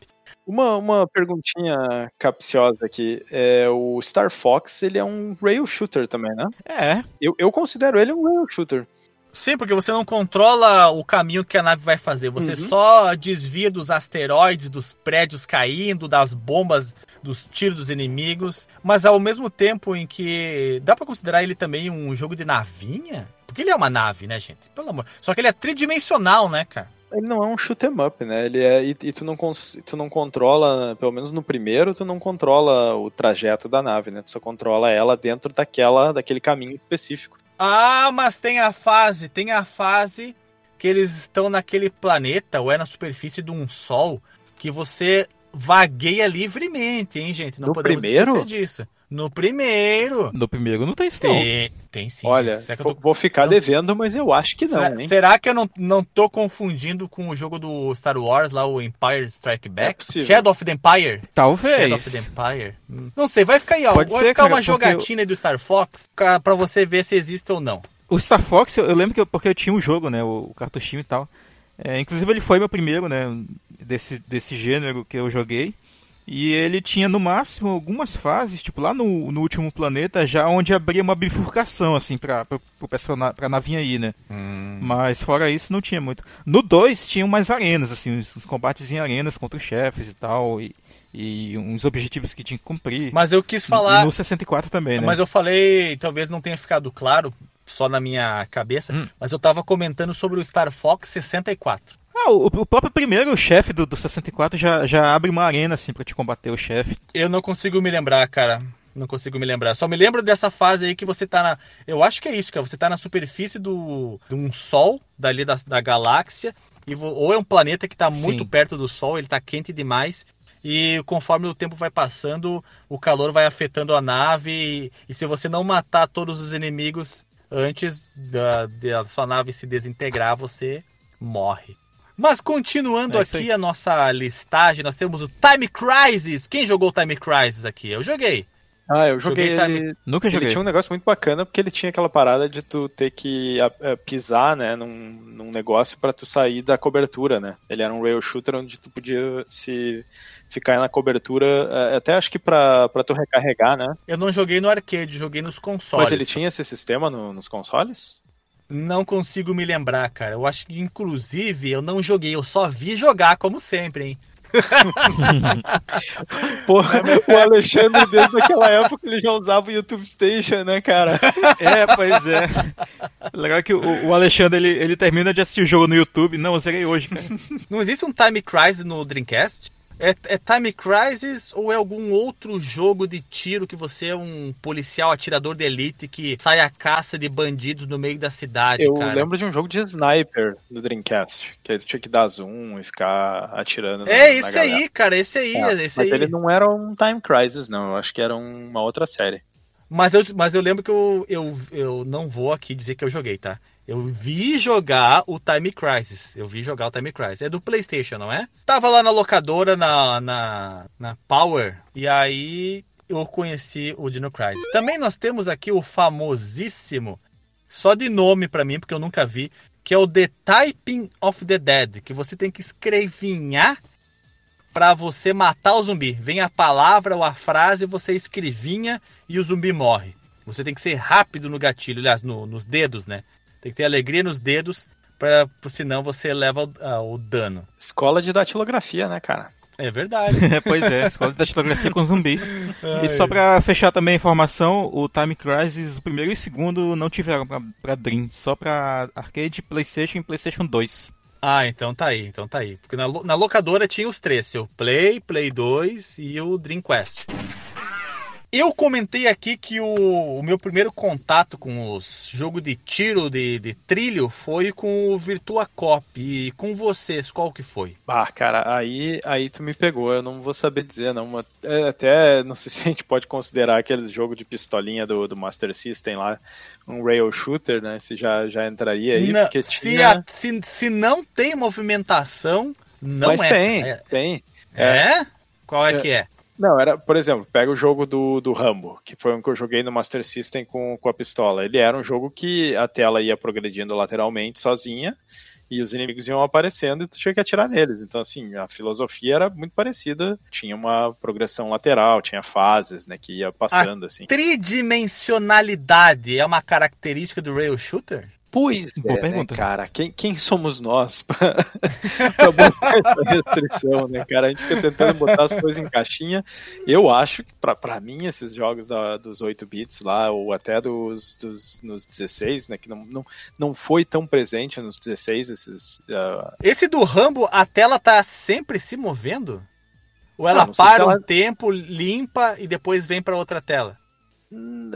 Uma, uma perguntinha capciosa aqui. É, o Star Fox, ele é um rail shooter também, né? É, Eu, eu considero ele um rail shooter. Sim, porque você não controla o caminho que a nave vai fazer. Você Uhum. só desvia dos asteroides, dos prédios caindo, das bombas, dos tiros dos inimigos. Mas ao mesmo tempo em que. Dá pra considerar ele também um jogo de navinha? Porque ele é uma nave, né, gente? Pelo amor. Só que ele é tridimensional, né, cara? Ele não é um shoot 'em up, né? Ele é. E, e tu, não, cons- tu não controla, pelo menos no primeiro, tu não controla o trajeto da nave, né? Tu só controla ela dentro daquela, daquele caminho específico. Ah, mas tem a fase, tem a fase que eles estão naquele planeta ou é na superfície de um sol que você vagueia livremente, hein, gente? Não No podemos primeiro? esquecer disso. No primeiro. no primeiro não tem isso não. Tem, tem sim. Olha, gente. Será que, eu vou, tô... vou ficar não- devendo, mas eu acho que não, será, hein? será que eu não, não tô confundindo com o jogo do Star Wars, lá o Empire Strike Back? É. Shadow of the Empire? Talvez. Shadow of the Empire? Hum. Não sei, vai ficar aí, ó. Pode vai ser, ficar cara, uma jogatina aí do Star Fox pra pra você ver se existe ou não. O Star Fox, eu, eu lembro que eu, porque eu tinha um jogo, né, o, o cartuchinho e tal. É, inclusive ele foi meu primeiro, né, desse, desse gênero que eu joguei. E ele tinha no máximo algumas fases, tipo lá no, no último planeta, já onde abria uma bifurcação, assim, pra, pra, pro persona- pra navinha ir, né. Mas fora isso não tinha muito. No 2 tinham mais arenas, assim, uns, uns combates em arenas contra os chefes e tal. E, e uns objetivos que tinha que cumprir. Mas eu quis falar. E no 64 também, né? Mas eu falei, talvez não tenha ficado claro, só na minha cabeça, Hum. mas eu tava comentando sobre o Star Fox 64. Ah, o, o próprio primeiro chefe do, do 64 já, já abre uma arena, assim, pra te combater o chefe. Eu não consigo me lembrar, cara. Não consigo me lembrar. Só me lembro dessa fase aí que você tá na. Eu acho que é isso, cara. Você tá na superfície do, de um sol, dali da, da galáxia. E vo- ou é um planeta que tá muito Sim. perto do sol, ele tá quente demais. E conforme o tempo vai passando, o calor vai afetando a nave. E, e se você não matar todos os inimigos antes da, da sua nave se desintegrar, você morre. Mas continuando É aqui aí. a nossa listagem, nós temos o Time Crisis. Quem jogou o Time Crisis aqui? Eu joguei. Ah, eu joguei, Joguei ele. Nunca Ele joguei. tinha um negócio muito bacana porque ele tinha aquela parada de tu ter que pisar, né, num, num negócio pra tu sair da cobertura, né? Ele era um rail shooter onde tu podia se ficar na cobertura, eh, até acho que pra, pra tu recarregar, né? Eu não joguei no arcade, joguei nos consoles. Mas ele tinha esse sistema no- nos consoles? Não consigo me lembrar, cara. Eu acho que, inclusive, eu não joguei, eu só vi jogar, como sempre, hein? Pô, o Alexandre, desde aquela época, ele já usava o YouTube Station, né, cara? É, pois é. Legal que o, o Alexandre, ele, ele termina de assistir o jogo no YouTube. Não, eu zerei hoje, cara. Não existe um Time Crisis no Dreamcast? É, é Time Crisis ou é algum outro jogo de tiro que você é um policial atirador de elite que sai à caça de bandidos no meio da cidade, Eu cara? lembro de um jogo de sniper do Dreamcast, que aí tu tinha que dar zoom e ficar atirando na- É na esse galera. aí, cara, esse aí, É, esse mas aí. ele não era um Time Crisis, não. Eu acho que era uma outra série. Mas eu, mas eu lembro que eu, eu, eu não vou aqui dizer que eu joguei, tá? Eu vi jogar o Time Crisis. Eu vi jogar o Time Crisis. É do PlayStation, não é? Tava lá na locadora, na, na, na Power, e aí eu conheci o Dino Crisis. Também nós temos aqui o famosíssimo, só de nome pra mim, porque eu nunca vi, que é o The Typing of the Dead, que você tem que escrevinhar pra você matar o zumbi. Vem a palavra ou a frase, você escrevinha e o zumbi morre. Você tem que ser rápido no gatilho, aliás, no- nos dedos, né? Tem que ter alegria nos dedos, pra, senão você leva o, ah, o dano. Escola de datilografia, né, cara? É verdade. É, pois é, escola de datilografia com zumbis. E só pra fechar também a informação, o Time Crisis, o primeiro e o segundo não tiveram pra, pra Dream, só pra arcade, Playstation e Playstation 2. Ah, então tá aí, então tá aí. Porque na, na locadora tinha os três, o Play, Play 2 e o Dreamcast. Eu comentei aqui que o, o meu primeiro contato com os jogos de tiro, de, de trilho, foi com o Virtua Cop. E com vocês, qual que foi? Ah, cara, aí, aí tu me pegou, eu não vou saber dizer, não. Mas, é, Até não sei se a gente pode considerar aqueles jogos de pistolinha do, do Master System lá, um rail shooter, né? Se já, já entraria aí, Não, se, a- se, se não tem movimentação, não Mas é. tem, É? tem. é? Qual é, É. que é? Não, era, por exemplo, pega o jogo do, do Rambo, que foi um que eu joguei no Master System com, com a pistola. Ele era um jogo que a tela ia progredindo lateralmente sozinha e os inimigos iam aparecendo e tu tinha que atirar neles. Então, assim, a filosofia era muito parecida. Tinha uma progressão lateral, tinha fases, né, que ia passando, a assim. Tridimensionalidade é uma característica do rail shooter? Pois Boa é, né, pergunta. cara. Quem, quem somos nós pra, pra botar essa restrição, né, cara? A gente fica tentando botar as coisas em caixinha. Eu acho que, pra, pra mim, esses jogos da- dos 8 bits lá, ou até dos, dos nos 16, né, que não, não, não foi tão presente nos 16, esses... ah, Esse do Rambo, a tela tá sempre se movendo? Ou ela não se para ela- um tempo, limpa e depois vem pra outra tela?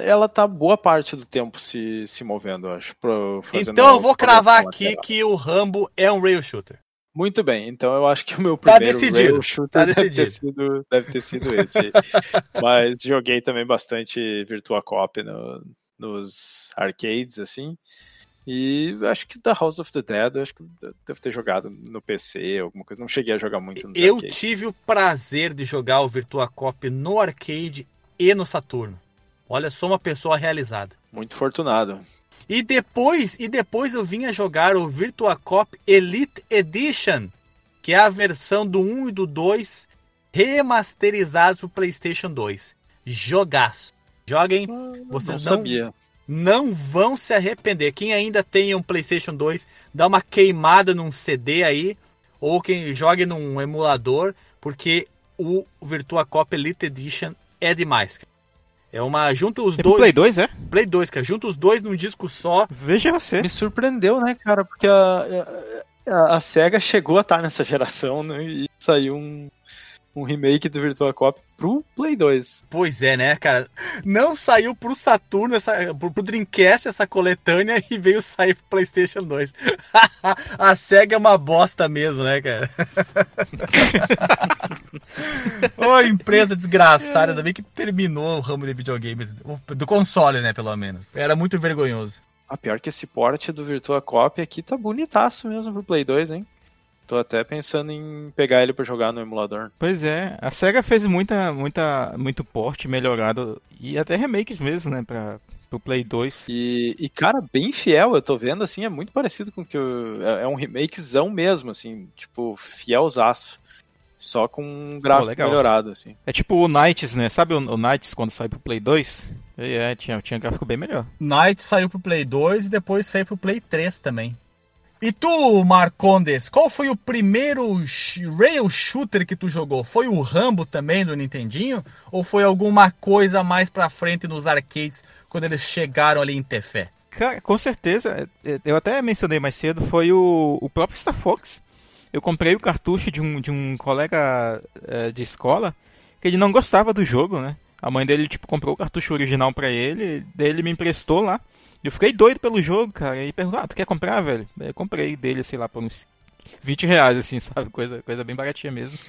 Ela tá boa parte do tempo se, se movendo, eu acho. pro- Então eu vou cravar aqui que o Rambo é um rail shooter. Muito bem, então eu acho que o meu Tá primeiro decidido, rail shooter tá deve, ter decidido. sido, deve ter sido esse. Mas joguei também bastante Virtua Cop no- nos arcades, assim. E acho que da House of the Dead, eu acho que devo ter jogado no PC, alguma coisa. Não cheguei a jogar muito nos Eu arcades. tive o prazer de jogar o Virtua Cop no arcade e no Saturno. Olha, sou uma pessoa realizada. Muito fortunado. E depois, e depois eu vim a jogar o Virtua Cop Elite Edition, que é a versão do 1 e do 2 remasterizados pro PlayStation 2. Jogaço. Joguem, vocês não não, sabia. não vão se arrepender. Quem ainda tem um PlayStation 2, dá uma queimada num CD aí, ou quem jogue num emulador, porque o Virtua Cop Elite Edition é demais. cara. É uma. Junta os Tem dois. Play 2, é? Play 2, cara. Junta os dois num disco só. Veja você. Me surpreendeu, né, cara? Porque a, a, a SEGA chegou a estar nessa geração né, e saiu um, um remake do Virtua Cop pro Play 2. Pois é, né, cara? Não saiu pro Saturno, essa, pro, pro Dreamcast essa coletânea e veio sair pro PlayStation 2. a SEGA é uma bosta mesmo, né, cara? Ô, empresa desgraçada, ainda bem que terminou o ramo de videogame, do console, né, pelo menos. Era muito vergonhoso. A pior que esse porte do Virtua Cop aqui tá bonitaço mesmo pro Play 2, hein? Tô até pensando em pegar ele pra jogar no emulador. Pois é, a SEGA fez muita, muita, muito porte melhorado e até remakes mesmo, né, pra, pro Play 2. E, e, cara, bem fiel, eu tô vendo, assim, é muito parecido com o que o, é, é um remakezão mesmo, assim, tipo, fielzaço. Só com um gráfico legal. melhorado, assim. É tipo o Knights, né? Sabe o, o Knights quando saiu pro Play 2? É, tinha, tinha gráfico bem melhor. Night saiu pro Play 2 e depois saiu pro Play 3 também. E tu, Marcondes, qual foi o primeiro sh- rail shooter que tu jogou? Foi o Rambo também do Nintendinho? Ou foi alguma coisa mais pra frente nos arcades quando eles chegaram ali em Tefé? Cara, com certeza, é, eu até mencionei mais cedo, foi o, o próprio Star Fox. Eu comprei o cartucho de um, de um colega é, de escola que ele não gostava do jogo, né? A mãe dele, tipo, comprou o cartucho original pra ele, daí ele me emprestou lá. Eu fiquei doido pelo jogo, cara. E perguntou, ah, tu quer comprar, velho? Eu comprei dele, sei lá, por uns 20 reais, assim, sabe? Coisa, coisa bem baratinha mesmo.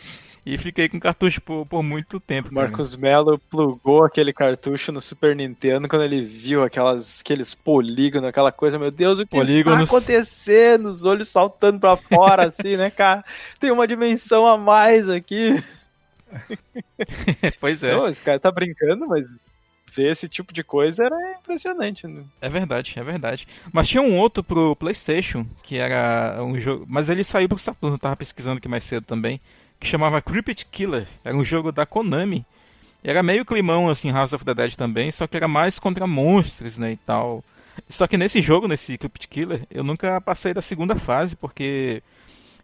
E fiquei com o cartucho por, por muito tempo. Marcos Mello plugou aquele cartucho no Super Nintendo quando ele viu aquelas, aqueles polígonos, aquela coisa, meu Deus, o que Polígonos. tá acontecendo? Os olhos saltando pra fora, assim, né, cara? Tem uma dimensão a mais aqui. pois é. Não, esse cara tá brincando, mas ver esse tipo de coisa era impressionante. Né? É verdade, é verdade. Mas tinha um outro pro PlayStation, que era um jogo. Mas ele saiu pro Saturno, tava pesquisando aqui mais cedo também. Que chamava Crypt Killer. Era um jogo da Konami. Era meio climão, assim, House of the Dead também, só que era mais contra monstros, né, e tal. Só que nesse jogo, nesse Crypt Killer, eu nunca passei da segunda fase, porque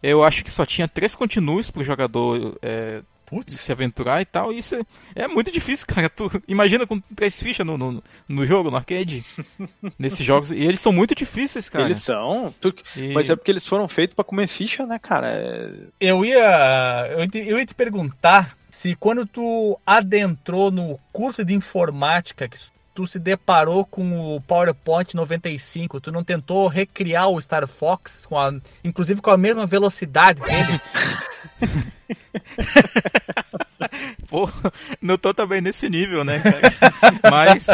eu acho que só tinha três continuos pro jogador é, Putz, se aventurar e tal. E isso é, é muito difícil, cara. Tu imagina com três fichas no, no, no jogo, no arcade. nesses jogos. E eles são muito difíceis, cara. Eles são. porque- E- Mas é porque eles foram feitos pra comer ficha, né, cara? É- eu ia, eu, ia te- eu ia te perguntar se quando tu adentrou no curso de informática, que tu se deparou com o PowerPoint 95, tu não tentou recriar o Star Fox, com a, inclusive com a mesma velocidade dele? Pô, não tô também nesse nível, né, cara? Mas.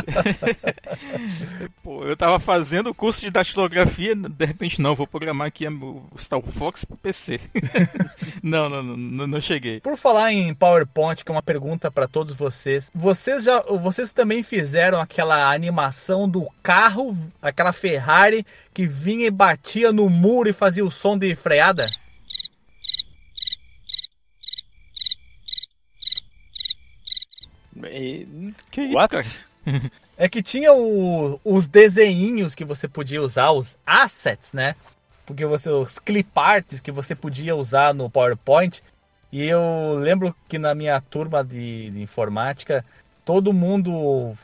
Pô, eu, tava fazendo o curso de datilografia, de repente não, vou programar aqui o Star Fox pro PC. não, não, não, não, cheguei. Por falar em PowerPoint, que é uma pergunta para todos vocês. Vocês já, vocês também fizeram aquela animação do carro, aquela Ferrari que vinha e batia no muro e fazia o som de freada? Que isso, What? cara? é que tinha o, os desenhinhos que você podia usar, os assets, né? Porque você, os clip arts que você podia usar no PowerPoint. E eu lembro que na minha turma de, de informática, todo mundo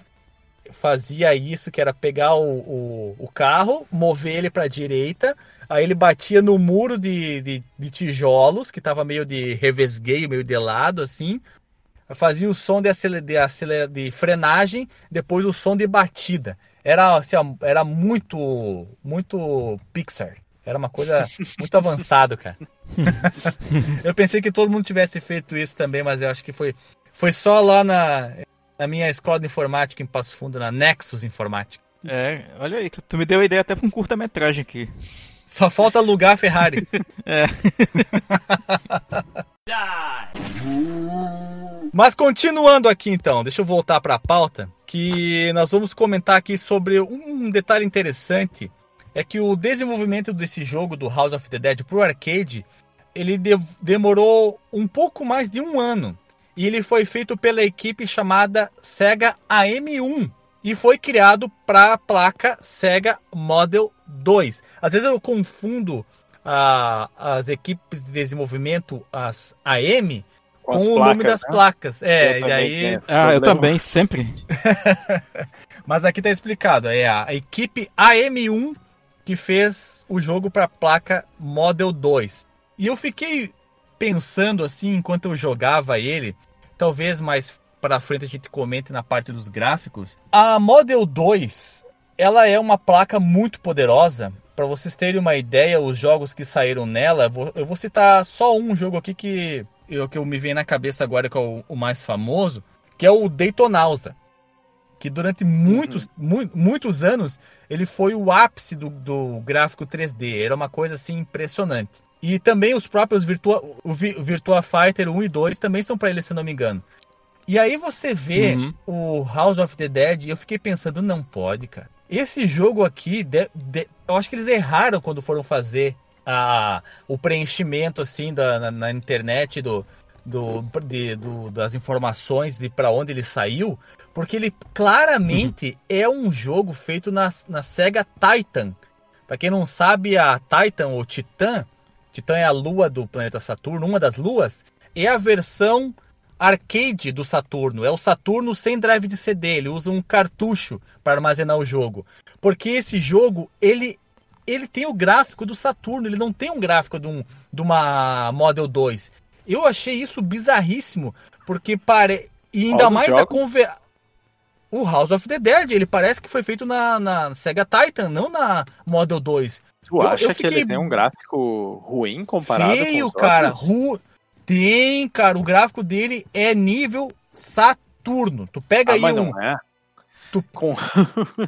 fazia isso, que era pegar o, o, o carro, mover ele para a direita, aí ele batia no muro de, de, de tijolos, que estava meio de revesgueio, meio de lado, assim, fazia o som de, aceler, de, aceler, de frenagem, depois o som de batida. Era, assim, era muito, muito Pixar. Era uma coisa muito avançado, cara. eu pensei que todo mundo tivesse feito isso também, mas eu acho que foi, foi só lá na, na minha escola de informática em Passo Fundo, na Nexus Informática. É, olha aí, tu me deu a ideia até para um curta-metragem aqui. Só falta alugar a Ferrari. é. Mas continuando aqui então, deixa eu voltar para a pauta, que nós vamos comentar aqui sobre um detalhe interessante, é que o desenvolvimento desse jogo do House of the Dead para o arcade, ele de demorou um pouco mais de um ano. E ele foi feito pela equipe chamada Sega AM1 e foi criado para a placa Sega Model 2. Às vezes eu confundo ah, as equipes de desenvolvimento, as AM, com, com o placas, nome das né? placas. É, e aí. Ah, eu também, sempre. Mas aqui tá explicado. É a equipe AM1 que fez o jogo para a placa Model 2. E eu fiquei pensando assim, enquanto eu jogava ele, talvez mais para frente a gente comente na parte dos gráficos. A Model 2, ela é uma placa muito poderosa. Para vocês terem uma ideia, os jogos que saíram nela, eu vou citar só um jogo aqui que o que eu me vem na cabeça agora, que é o, o mais famoso, que é o Daytonausa. Que durante muitos, uhum. mu muitos anos ele foi o ápice do, do, gráfico 3D. Era uma coisa assim impressionante. E também os próprios Virtua, o Virtua Fighter 1 e 2 também são para ele, se não me engano. E aí você vê uhum. o House of the Dead e eu fiquei pensando, não pode, cara. Esse jogo aqui, de, de, eu acho que eles erraram quando foram fazer a, o preenchimento assim da, na, na internet do, do, de, do, das informações de para onde ele saiu, porque ele claramente uhum. é um jogo feito na, na Sega Titan. Para quem não sabe, a Titan ou Titan, Titan é a lua do planeta Saturno, uma das luas, é a versão arcade do Saturno. É o Saturno sem drive de CD, ele usa um cartucho para armazenar o jogo. Porque esse jogo, ele ele tem o gráfico do Saturno, ele não tem um gráfico de, um, de uma Model 2. Eu achei isso bizarríssimo, porque pare... E ainda mais a conver... O House of the Dead, ele parece que foi feito na, na Sega Titan, não na Model 2. Tu acha eu, eu fiquei... que ele tem um gráfico ruim comparado Feio, com os cara. Ru... Tem, cara. O gráfico dele é nível Saturno. Tu pega ah, aí um... Não é? Tu... Com...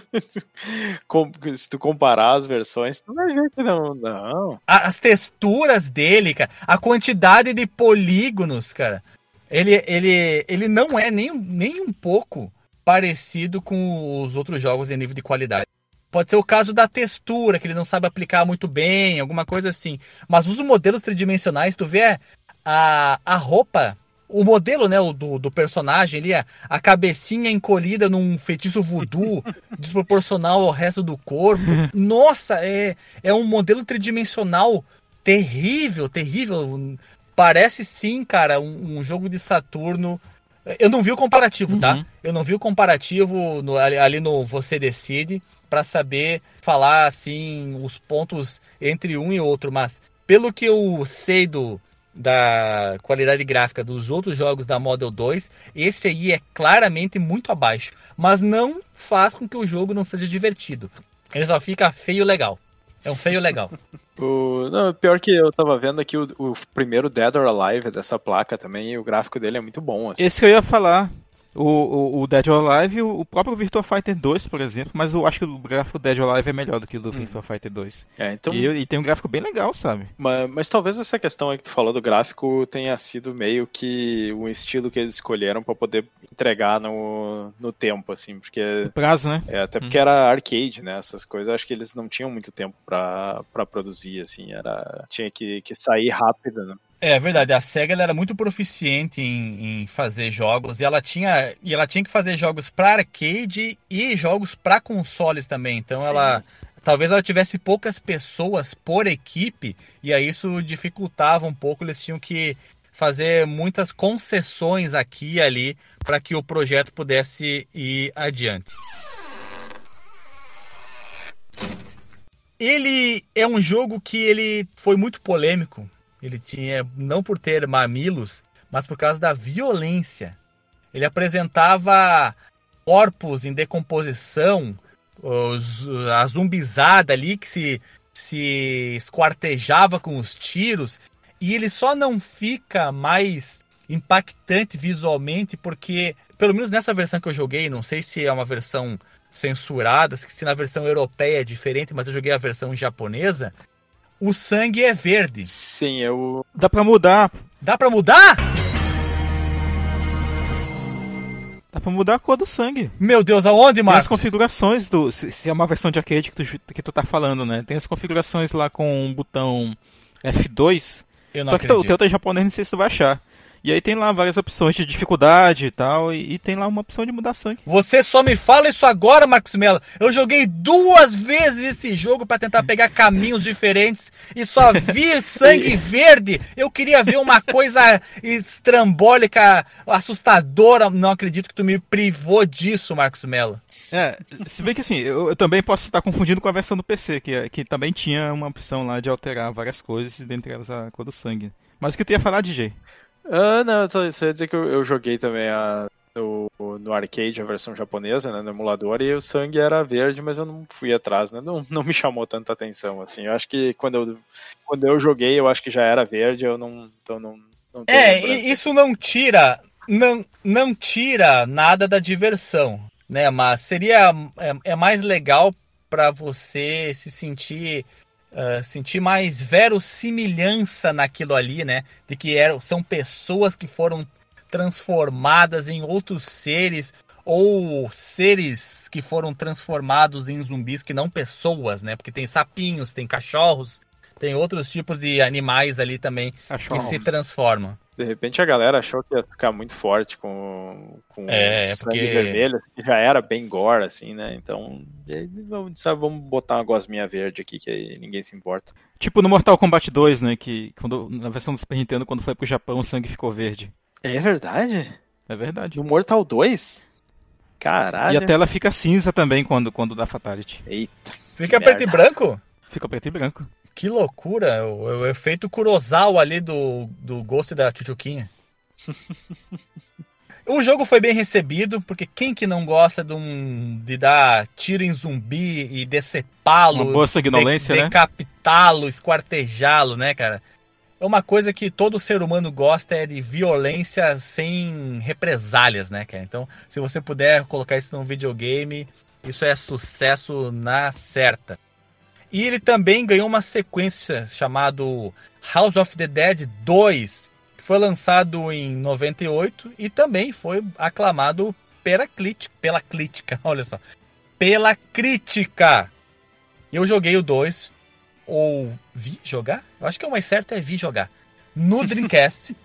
Com... Se tu comparar as versões, tu vai ver que não, não. As texturas dele, cara, a quantidade de polígonos, cara, ele, ele, ele não é nem, nem um pouco parecido com os outros jogos em nível de qualidade. Pode ser o caso da textura, que ele não sabe aplicar muito bem, alguma coisa assim. Mas os modelos tridimensionais, tu vê a, a roupa o modelo, né, do, do personagem ali, a, a cabecinha encolhida num feitiço voodoo, desproporcional ao resto do corpo. Nossa, é, é um modelo tridimensional terrível, terrível. Parece sim, cara, um, um jogo de Saturno. Eu não vi o comparativo, tá? uhum. Eu não vi o comparativo no, ali, ali no Você Decide para saber falar assim os pontos entre um e outro, mas pelo que eu sei do, da qualidade gráfica dos outros jogos da Model 2, esse aí é claramente muito abaixo, mas não faz com que o jogo não seja divertido. Ele só fica feio legal. É um feio legal. o, não, pior que eu tava vendo aqui o, o, primeiro Dead or Alive dessa placa também, e o gráfico dele é muito bom. Assim. Esse que eu ia falar. O, o, o Dead or Alive, o, próprio Virtua Fighter 2, por exemplo, mas eu acho que o gráfico Dead or Alive é melhor do que o do Virtua Fighter 2. É, então, E, e tem um gráfico bem legal, sabe? mas, mas talvez essa questão aí que tu falou do gráfico tenha sido meio que o estilo que eles escolheram pra poder entregar no, no tempo, assim, porque O prazo, né? É, até porque era arcade, né? Essas coisas, acho que eles não tinham muito tempo pra, pra produzir, assim, era. Tinha que, que sair rápido, né? É verdade, a SEGA era muito proficiente em, em fazer jogos e ela tinha e ela tinha que fazer jogos para arcade e jogos para consoles também. Então Sim. ela talvez ela tivesse poucas pessoas por equipe e aí isso dificultava um pouco, eles tinham que fazer muitas concessões aqui e ali para que o projeto pudesse ir adiante. Ele é um jogo que ele foi muito polêmico. Ele tinha não por ter mamilos, mas por causa da violência. Ele apresentava corpos em decomposição, os- a zumbizada ali que se, se esquartejava com os tiros, e ele só não fica mais impactante visualmente porque, pelo menos nessa versão que eu joguei, não sei se é uma versão censurada, se na versão europeia é diferente, mas eu joguei a versão japonesa, o sangue é verde. Sim, eu. Dá pra mudar. Dá pra mudar? Dá pra mudar a cor do sangue. Meu Deus, aonde, Tem as configurações do. Se, se é uma versão de arcade que tu, que tu tá falando, né? Tem as configurações lá com o botão F2. Eu não Só que o teu tá em japonês, não sei se tu vai achar. E aí tem lá várias opções de dificuldade e tal. E, e tem lá uma opção de mudar sangue. Você só me fala isso agora, Marcos Mello. Eu joguei duas vezes esse jogo pra tentar pegar caminhos diferentes e só vi sangue verde. Eu queria ver uma coisa estrambólica, assustadora. Não acredito que tu me privou disso, Marcos Mello. É, se bem que assim, eu, eu também posso estar confundindo com a versão do PC, que, que também tinha uma opção lá de alterar várias coisas, e dentre elas a cor do sangue. Mas o que tu ia falar, DJ? Ah, não, só só ia dizer que eu, eu joguei também a, no, no arcade a versão japonesa, né, no emulador, e o sangue era verde, mas eu não fui atrás, né? Não, não me chamou tanta atenção, assim. Eu acho que quando eu, quando eu joguei, eu acho que já era verde, eu não. Então não, não É, e isso não tira, não, não tira nada da diversão, né? Mas seria é, é mais legal pra você se sentir ah, sentir mais verossimilhança naquilo ali, né? De que eram, são pessoas que foram transformadas em outros seres ou seres que foram transformados em zumbis que não pessoas, né? Porque tem sapinhos, tem cachorros, tem outros tipos de animais ali também que Cachorros. se transformam. De repente a galera achou que ia ficar muito forte com, com É, o sangue porque- vermelho, que já era bem gore, assim, né? Então, aí, vamos, sabe, vamos botar uma gosminha verde aqui, que aí ninguém se importa. Tipo no Mortal Kombat 2, né? Que quando, na versão do Super Nintendo, quando foi pro Japão, o sangue ficou verde. É verdade? É verdade. Do Mortal 2? Caralho. E a tela fica cinza também quando, quando dá Fatality. Eita. Fica preto e branco? Fica preto e branco. Que loucura, o, o efeito Kurosawa ali do, do Ghost da Chuchuquinha. o jogo foi bem recebido, porque quem que não gosta de, um, de dar tiro em zumbi e decepá-lo, Uma boa sanguinolência, né? decapitá-lo, esquartejá-lo, né, cara? É uma coisa que todo ser humano gosta é de violência sem represálias, né, cara? Então, se você puder colocar isso num videogame, isso é sucesso na certa. E ele também ganhou uma sequência chamado House of the Dead 2, que foi lançado em 98 e também foi aclamado pela crítica, pela crítica, olha só, pela crítica. Eu joguei o 2 ou vi jogar? Eu acho que o mais certo é vi jogar no Dreamcast.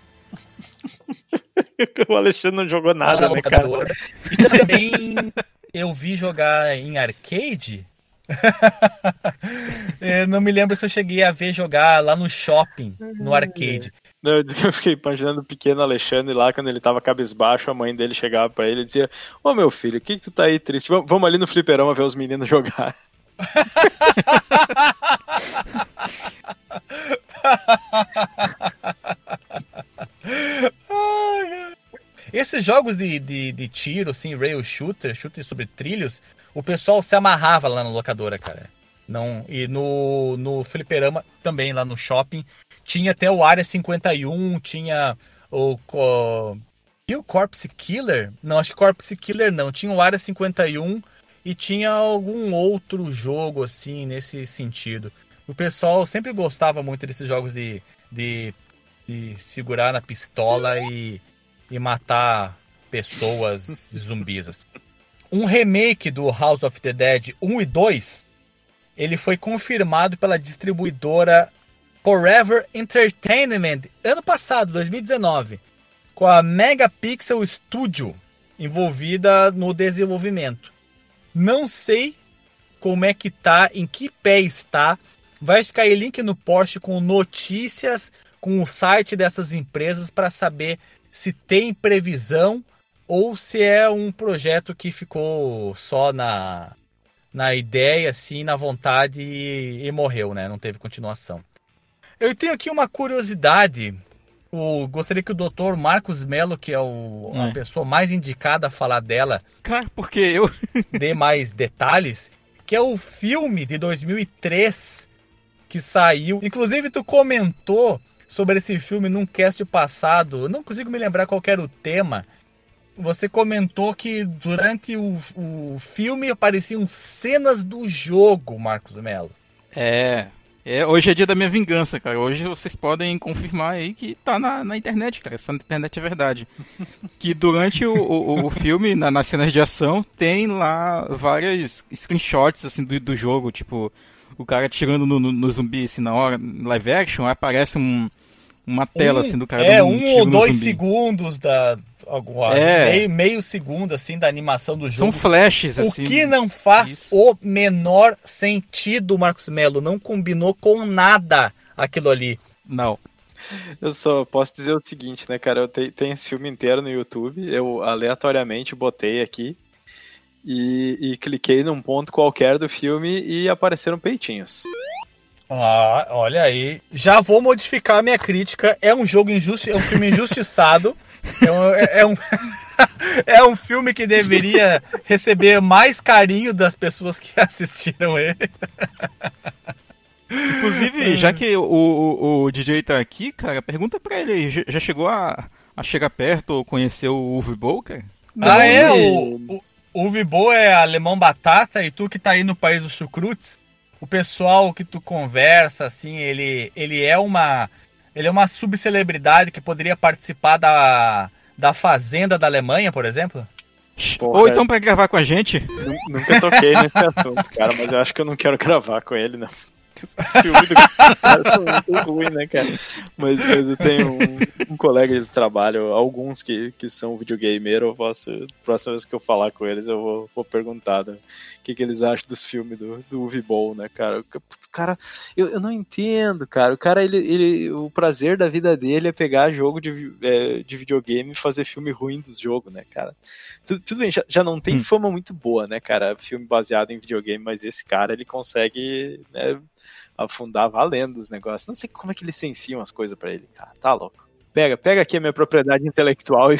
o Alexandre não jogou nada, na né, cara? E também eu vi jogar em arcade. Eu não me lembro se eu cheguei a ver jogar lá no shopping, no arcade. Não, eu fiquei imaginando o pequeno Alexandre lá, quando ele tava cabisbaixo, a mãe dele chegava pra ele e dizia: Ô meu filho, o que, que tu tá aí triste? Vamos, vamos ali no fliperama ver os meninos jogar. Esses jogos de, de, de tiro, assim, rail shooter, shooter sobre trilhos, o pessoal se amarrava lá na locadora, cara. Não, e no, no fliperama também, lá no shopping, tinha até o Área 51, tinha o... co- E o Corpse Killer? Não, acho que Corpse Killer não. Tinha o Área 51 e tinha algum outro jogo assim nesse sentido. O pessoal sempre gostava muito desses jogos de, de, de segurar na pistola e, e matar pessoas zumbis. Assim. Um remake do House of the Dead 1 e 2, ele foi confirmado pela distribuidora Forever Entertainment ano passado, 2019, com a Megapixel Studio envolvida no desenvolvimento. Não sei como é que tá, em que pé está. Vai ficar aí link no post com notícias, com o site dessas empresas para saber se tem previsão ou se é um projeto que ficou só na, na ideia, assim, na vontade e, e morreu, né? Não teve continuação. Eu tenho aqui uma curiosidade. O, gostaria que o doutor Marcos Melo, que é o, é. a pessoa mais indicada a falar dela, claro, porque eu dê mais detalhes, que é o filme de 2003 que saiu. Inclusive, tu comentou sobre esse filme num cast passado. Eu não consigo me lembrar qual era o tema. Você comentou que durante o, o filme apareciam cenas do jogo, Marcos Melo. É, é, hoje é dia da minha vingança, cara. Hoje vocês podem confirmar aí que tá na, na internet, cara. Isso na internet é verdade. que durante o, o, o filme, na, nas cenas de ação, tem lá várias screenshots assim do, do jogo, tipo, o cara atirando no, no, no zumbi assim, na hora, live action, aparece um, uma tela um, assim do cara É, um, um ou dois segundos da. Alguma, é. meio, meio segundo assim da animação do jogo. São flashes, assim. O que não faz isso. o menor sentido, Marcos Melo. Não combinou com nada aquilo ali. Não. Eu só posso dizer o seguinte, né, cara? Eu tenho, tenho esse filme inteiro no YouTube. Eu aleatoriamente botei aqui e, e cliquei num ponto qualquer do filme e apareceram peitinhos. Ah, olha aí. Já vou modificar a minha crítica. É um jogo injusto, é um filme injustiçado. É um, é, é um, é um filme que deveria receber mais carinho das pessoas que assistiram ele. Inclusive, já que o, o, o, DJ tá aqui, cara, pergunta pra ele, já chegou a, a chegar perto ou conhecer o Uwe Boll, cara? Ah, é? O, o, o Uwe Boll é alemão batata e tu que tá aí no país dos chucrutes, o pessoal que tu conversa, assim, ele, ele é uma. Ele é uma subcelebridade que poderia participar da, da Fazenda da Alemanha, por exemplo? Porra, Ou então para gravar com a gente? Nunca toquei nesse assunto, cara, mas eu acho que eu não quero gravar com ele, não. Os filmes do cara são muito ruins, né, cara? Mas, mas eu tenho um, um, colega de trabalho, alguns que, que são videogamer, eu posso, próxima vez que eu falar com eles, eu vou, vou perguntar né, o que, que eles acham dos filmes do, do Uwe Boll, né, cara? O cara, eu, eu não entendo, cara. O cara, ele, ele, o prazer da vida dele é pegar jogo de, é, de videogame e fazer filme ruim dos jogos, né, cara? Tudo, tudo bem, já, já não tem hum. fama muito boa, né, cara? Filme baseado em videogame, mas esse cara, ele consegue né, afundar valendo os negócios. Não sei como é que licenciam as coisas para ele, cara. Tá louco. Pega, pega aqui a minha propriedade intelectual e,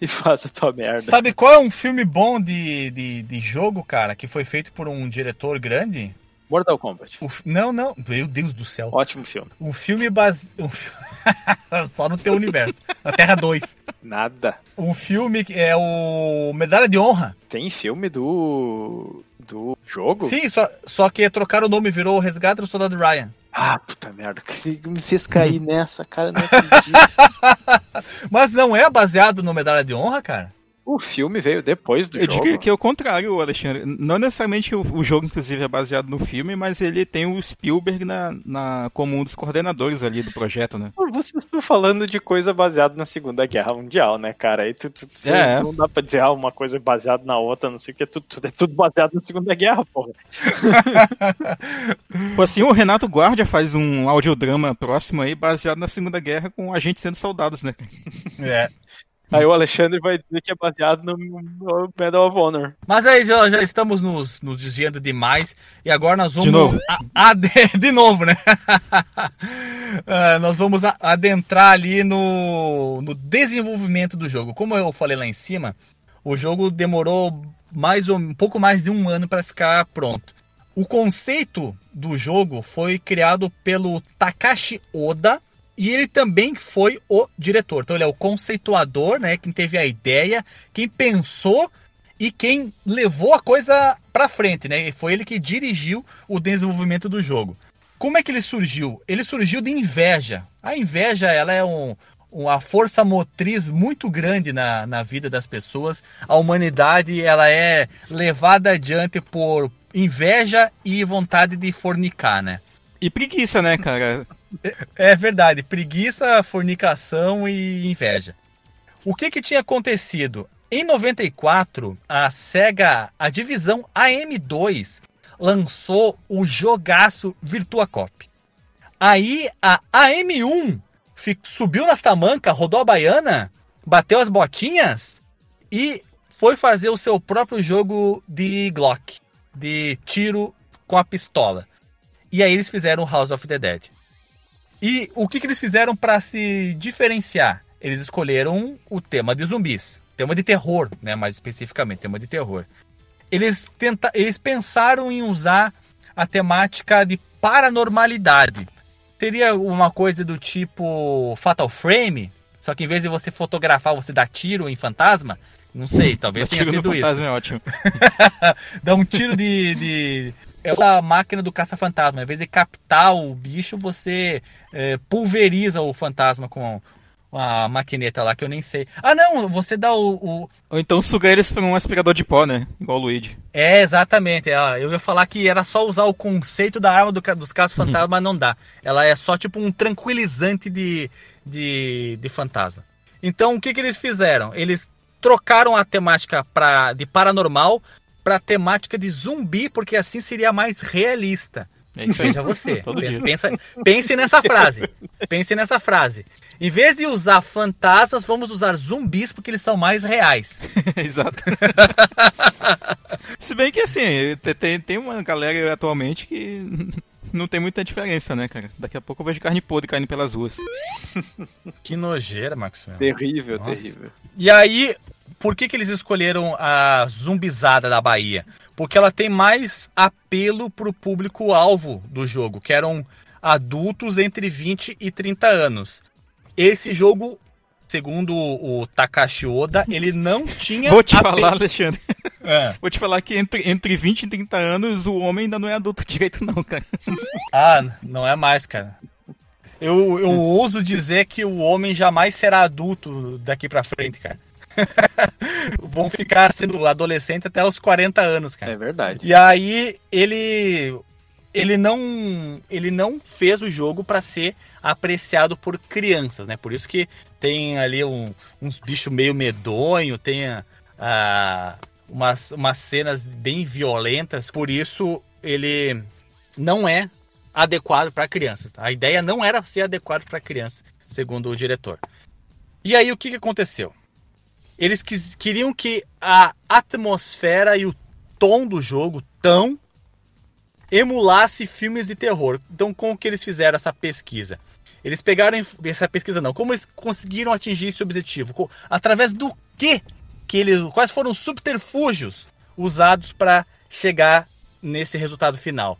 e faça a tua merda. Sabe qual é um filme bom de, de, de jogo, cara, que foi feito por um diretor grande? Mortal Kombat. O, não, não. Meu Deus do céu. Ótimo filme. Um filme base... Um, só no teu universo. Na Terra 2. Nada. Um filme que é o Medalha de Honra. Tem filme do. do jogo? Sim, só, só que trocaram o nome virou o Resgate do Soldado Ryan. Ah, puta merda, que me fez cair nessa, cara, não acredito. Mas não é baseado no Medalha de Honra, cara? O filme veio depois do eu jogo. Eu digo que é o contrário, Alexandre. Não necessariamente o, o, jogo, inclusive, é baseado no filme, mas ele tem o Spielberg na, na, como um dos coordenadores ali do projeto, né? Vocês estão falando de coisa baseada na Segunda Guerra Mundial, né, cara? Aí tu, tu, tu é. não dá pra dizer ah, uma coisa baseada na outra, não sei o que, é tudo, tudo, é tudo baseado na Segunda Guerra, porra. Pô, assim, o Renato Guardia faz um audiodrama próximo aí, baseado na Segunda Guerra, com a gente sendo soldados, né? É. Aí o Alexandre vai dizer que é baseado no, no Medal of Honor. Mas aí já, já estamos nos, nos desviando demais. E agora nós vamos. De novo. A, a, de novo, né? uh, nós vamos a, adentrar ali no, no desenvolvimento do jogo. Como eu falei lá em cima, o jogo demorou mais ou, um pouco mais de um ano para ficar pronto. O conceito do jogo foi criado pelo Takashi Oda e ele também foi o diretor. Então ele é o conceituador, né? Quem teve a ideia, quem pensou e quem levou a coisa para frente, né? E foi ele que dirigiu o desenvolvimento do jogo. Como é que ele surgiu? Ele surgiu de inveja. A inveja, ela é um, uma força motriz muito grande na, na vida das pessoas. A humanidade, ela é levada adiante por inveja e vontade de fornicar, né? E preguiça, né, cara? É verdade, preguiça, fornicação e inveja. O que que tinha acontecido? Em 94, a Sega, a divisão AM2, lançou o jogaço Virtua Cop. Aí a AM1 subiu nas tamancas, rodou a baiana, bateu as botinhas e foi fazer o seu próprio jogo de Glock, de tiro com a pistola. E aí eles fizeram House of the Dead. E o que, que eles fizeram para se diferenciar? Eles escolheram o tema de zumbis, tema de terror, né? Mais especificamente, tema de terror. Eles, tenta, eles pensaram em usar a temática de paranormalidade. Seria uma coisa do tipo Fatal Frame, só que em vez de você fotografar, você dá tiro em fantasma? Não sei, talvez tenha sido isso. É ótimo. dá um tiro de, de é a máquina do caça-fantasma. Ao invés de captar o bicho, você é, pulveriza o fantasma com a maquineta lá que eu nem sei. Ah, não, você dá o. o... Ou então suga eles para um aspirador de pó, né? Igual o Luigi. É, exatamente. É, eu ia falar que era só usar o conceito da arma do, dos caças fantasma, uhum. mas não dá. Ela é só tipo um tranquilizante de, de, de fantasma. Então o que, que eles fizeram? Eles trocaram a temática pra, de paranormal para temática de zumbi, porque assim seria mais realista. É isso Veja você. pensa, pense nessa frase. Pense nessa frase. Em vez de usar fantasmas, vamos usar zumbis porque eles são mais reais. Exato. Se bem que assim, tem, tem uma galera atualmente que não tem muita diferença, né, cara? Daqui a pouco eu vejo carne podre caindo pelas ruas. Que nojeira, Maxwell. Terrível, Nossa. terrível. E aí, por que, que eles escolheram a zumbizada da Bahia? Porque ela tem mais apelo para o público-alvo do jogo, que eram adultos entre 20 e 30 anos. Esse jogo, segundo o Takashi Oda, ele não tinha. Vou te apelo... falar, Alexandre. É. Vou te falar que entre, entre 20 e 30 anos o homem ainda não é adulto direito, não, cara. Ah, não é mais, cara. Eu, eu ouso dizer que o homem jamais será adulto daqui para frente, cara. vão ficar sendo adolescente até os 40 anos, cara. É verdade. E aí ele ele não ele não fez o jogo para ser apreciado por crianças, né? Por isso que tem ali um, uns bichos meio medonho, tem a, umas, umas cenas bem violentas. Por isso ele não é adequado para crianças. A ideia não era ser adequado para crianças, segundo o diretor. E aí o que, que aconteceu? Eles quis, queriam que a atmosfera e o tom do jogo tão emulasse filmes de terror. Então, como que eles fizeram essa pesquisa? Eles pegaram essa pesquisa não, como eles conseguiram atingir esse objetivo? Através do que que eles, quais foram os subterfúgios usados para chegar nesse resultado final?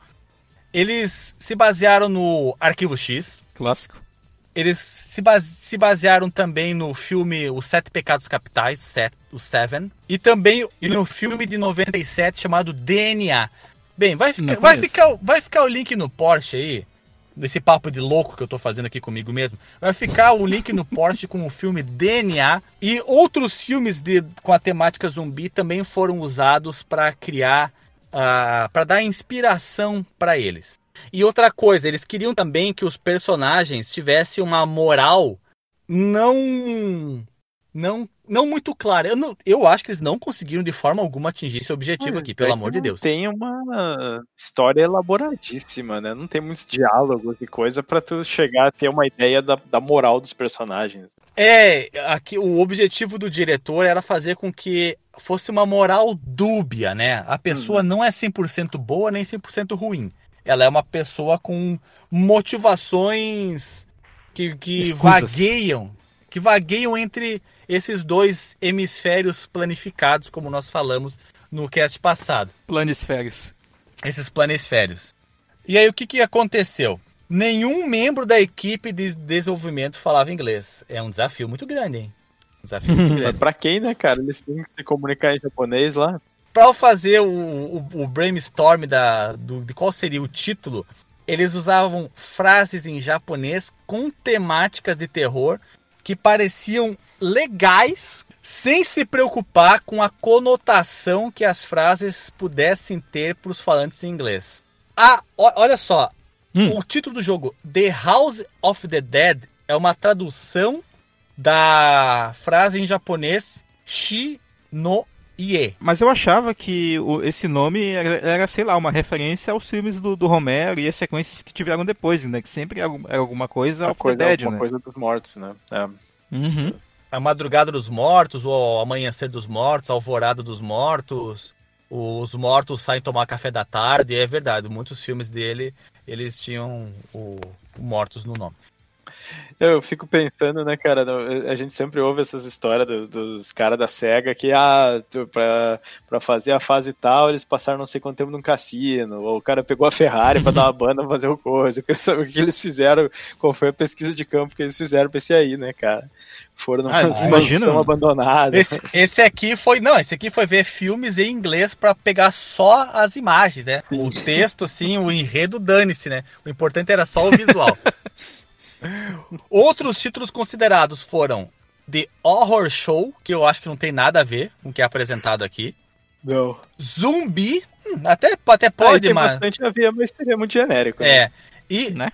Eles se basearam no Arquivo X, clássico. Eles se, base, se basearam também no filme Os Sete Pecados Capitais, set, o Seven, e também no filme de 97 chamado DNA. Bem, vai ficar, vai ficar, vai ficar o link no Porsche aí, desse papo de louco que eu tô fazendo aqui comigo mesmo. Vai ficar o link no Porsche com o filme DNA e outros filmes de, com a temática zumbi também foram usados para criar, uh, ah, para dar inspiração para eles. E outra coisa, eles queriam também que os personagens tivessem uma moral não não não muito clara. Eu, não, eu acho que eles não conseguiram de forma alguma atingir esse objetivo Mas aqui, pelo é amor de Deus. Tem uma história elaboradíssima, né? Não tem muitos diálogos e coisa para tu chegar a ter uma ideia da, da moral dos personagens. É, aqui o objetivo do diretor era fazer com que fosse uma moral dúbia, né? A pessoa hum. não é 100% boa nem 100% ruim ela é uma pessoa com motivações que, que vagueiam, que vagueiam entre esses dois hemisférios planificados, como nós falamos no cast passado. Planisférios. Esses planisférios. E aí o que, que aconteceu? nenhum membro da equipe de desenvolvimento falava inglês. É um desafio muito grande, hein? Um desafio muito Mas grande. pra quem, né, cara? Eles têm que se comunicar em japonês lá. Para fazer o, o, o brainstorm da, do, de qual seria o título, eles usavam frases em japonês com temáticas de terror que pareciam legais, sem se preocupar com a conotação que as frases pudessem ter para os falantes em inglês. Ah, olha só, Hum. o título do jogo, The House of the Dead, é uma tradução da frase em japonês Shi no Ie. Mas eu achava que o- esse nome era, era, sei lá, uma referência aos filmes do, do Romero e as sequências que tiveram depois, né? Que sempre era, algum- era alguma coisa Uma of coisa, the Dead, uma né? coisa dos mortos, né? É. Uhum. A Madrugada dos Mortos, o Amanhecer dos Mortos, a Alvorada dos Mortos, os mortos saem tomar café da tarde, é verdade, muitos filmes dele, eles tinham o, o Mortos no nome. Eu fico pensando, né, cara, a gente sempre ouve essas histórias do- dos caras da SEGA que, ah, pra, pra fazer a fase tal, eles passaram não sei quanto tempo num cassino, ou o cara pegou a Ferrari pra dar uma banda pra fazer o coisa. Eu quero saber o que eles fizeram, qual foi a pesquisa de campo que eles fizeram pra esse aí, né, cara? Foram numa Ah, mansão abandonada. Esse, esse aqui foi, não, esse aqui foi ver filmes em inglês pra pegar só as imagens, né? O texto, assim, o enredo, dane-se, né? O importante era só o visual. Outros títulos considerados foram The Horror Show, que eu acho que não tem nada a ver com o que é apresentado aqui. Não. Zumbi, hum, até, até Pode, tem mas. bastante a ver, mas seria muito genérico. né? É. E Né?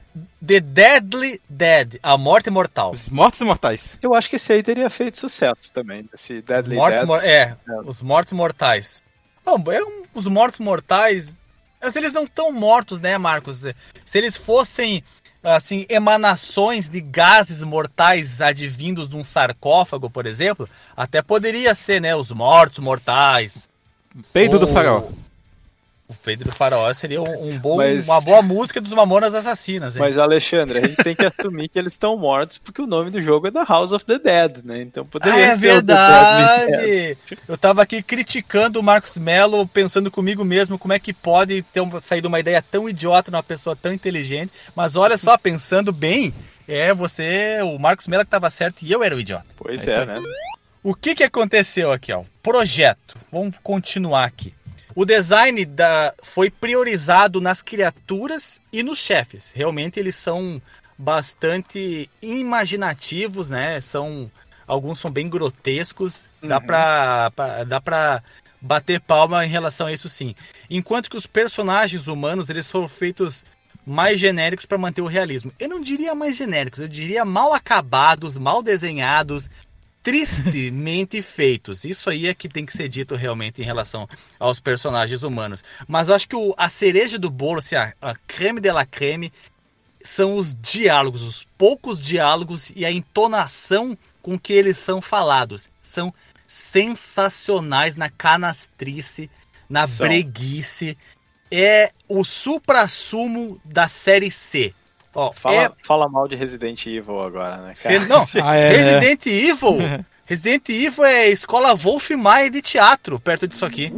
The Deadly Dead, a morte mortal. Os mortos imortais. Eu acho que esse aí teria feito sucesso também, esse Os Deadly mortos, Dead. mor- é, É. os mortos mortais. Bom, é um- os mortos mortais, mas eles não estão mortos, né, Marcos? Se eles fossem assim emanações de gases mortais advindos de um sarcófago, por exemplo, até poderia ser, né, os mortos mortais. Peido do Ou- farol. O Pedro do Faraó seria um, um bom, Mas- uma boa música dos Mamonas Assassinas. hein? Mas, Alexandre, a gente tem que assumir que eles estão mortos porque o nome do jogo é da House of the Dead, né? Então Ah, poderia é ser Dead. verdade! Eu tava aqui criticando o Marcos Mello, pensando comigo mesmo como é que pode ter um- saído uma ideia tão idiota numa pessoa tão inteligente. Mas olha só, pensando bem, é você, o Marcos Mello que tava certo e eu era o idiota. Pois É é, né? O que que aconteceu aqui, ó? Projeto. Vamos continuar aqui. O design da, foi priorizado nas criaturas e nos chefes. Realmente eles são bastante imaginativos, né? São alguns são bem grotescos. Dá Uhum. pra, pra- dá pra bater palma em relação a isso sim. Enquanto que os personagens humanos eles foram feitos mais genéricos para manter o realismo. Eu não diria mais genéricos, eu diria mal acabados, mal desenhados, tristemente feitos. Isso aí é que tem que ser dito realmente em relação aos personagens humanos. Mas eu acho que o- a cereja do bolo, assim, a, a creme de la creme, são os diálogos, os poucos diálogos e a entonação com que eles são falados. São sensacionais na canastrice, na São. breguice. É o supra-sumo da série C. Ó, Fala, é fala mal de Resident Evil agora, né, cara? Não, Ah, é, Resident Evil. Resident Evil é escola Wolf Maia de teatro, perto disso aqui.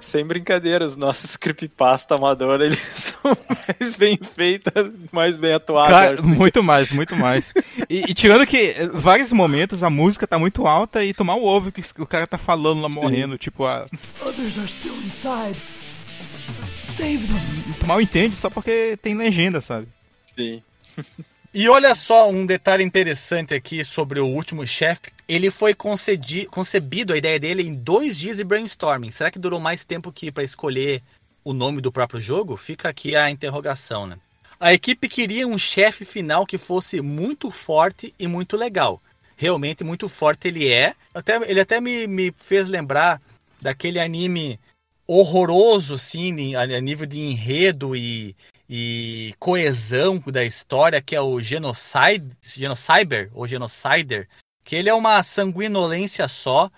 Sem brincadeira, os nossos creepypasta amador, eles são mais bem feitos, mais bem atuados. Cara, acho. muito mais, muito mais. E, e tirando que, eh, vários momentos, a música tá muito alta e tomar o ovo que o cara tá falando lá Sim. morrendo, tipo, a, Others are still inside. Save them. tu mal entende só porque tem legenda, sabe? Sim. E olha só um detalhe interessante aqui sobre o último chefe. Ele foi concedi- concebido, a ideia dele, em dois dias de brainstorming. Será que durou mais tempo que para escolher o nome do próprio jogo? Fica aqui a interrogação, né? A equipe queria um chefe final que fosse muito forte e muito legal. Realmente muito forte ele é. Até, ele até me, me fez lembrar daquele anime horroroso, sim, a nível de enredo e, e coesão da história, que é o Genocide, Genocyber, ou Genocider, que ele é uma sanguinolência só.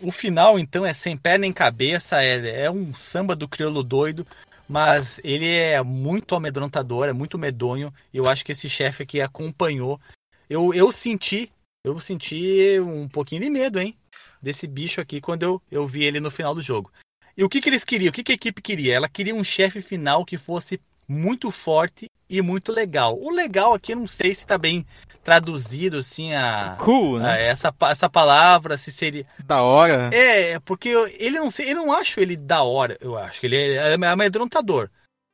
O final, então, é sem pé nem cabeça, é, é um samba do crioulo doido, mas ele é muito amedrontador, é muito medonho, e eu acho que esse chefe aqui acompanhou. Eu, eu senti, eu senti um pouquinho de medo, hein, desse bicho aqui quando eu, eu vi ele no final do jogo. E o que, que eles queriam? O que, que a equipe queria? Ela queria um chefe final que fosse muito forte e muito legal. O legal aqui, não sei se tá bem traduzido, assim, a, Cool, a né? essa, pa- essa palavra, se seria... Da hora. É, porque eu- ele não sei, eu não acho ele da hora, eu acho que ele é amedrontador.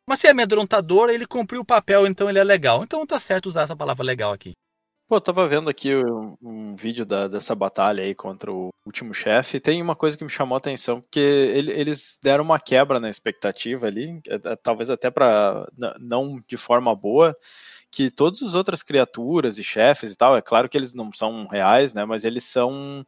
Mas se é amedrontador, ele cumpriu o papel, então ele é legal. Então tá certo usar essa palavra legal aqui. Pô, eu tava vendo aqui um, um vídeo da- dessa batalha aí contra o último chefe. e Tem uma coisa que me chamou a atenção, porque ele- eles deram uma quebra na expectativa ali, é, é, talvez até para não de forma boa, que todas as outras criaturas e chefes e tal, é claro que eles não são reais, né? Mas eles são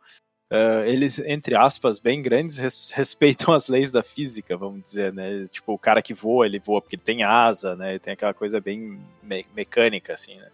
eh, eles, entre aspas, bem grandes, res- respeitam as leis da física, vamos dizer, né? Tipo, o cara que voa, ele voa porque ele tem asa, né? Ele tem aquela coisa bem me- mecânica, assim, né?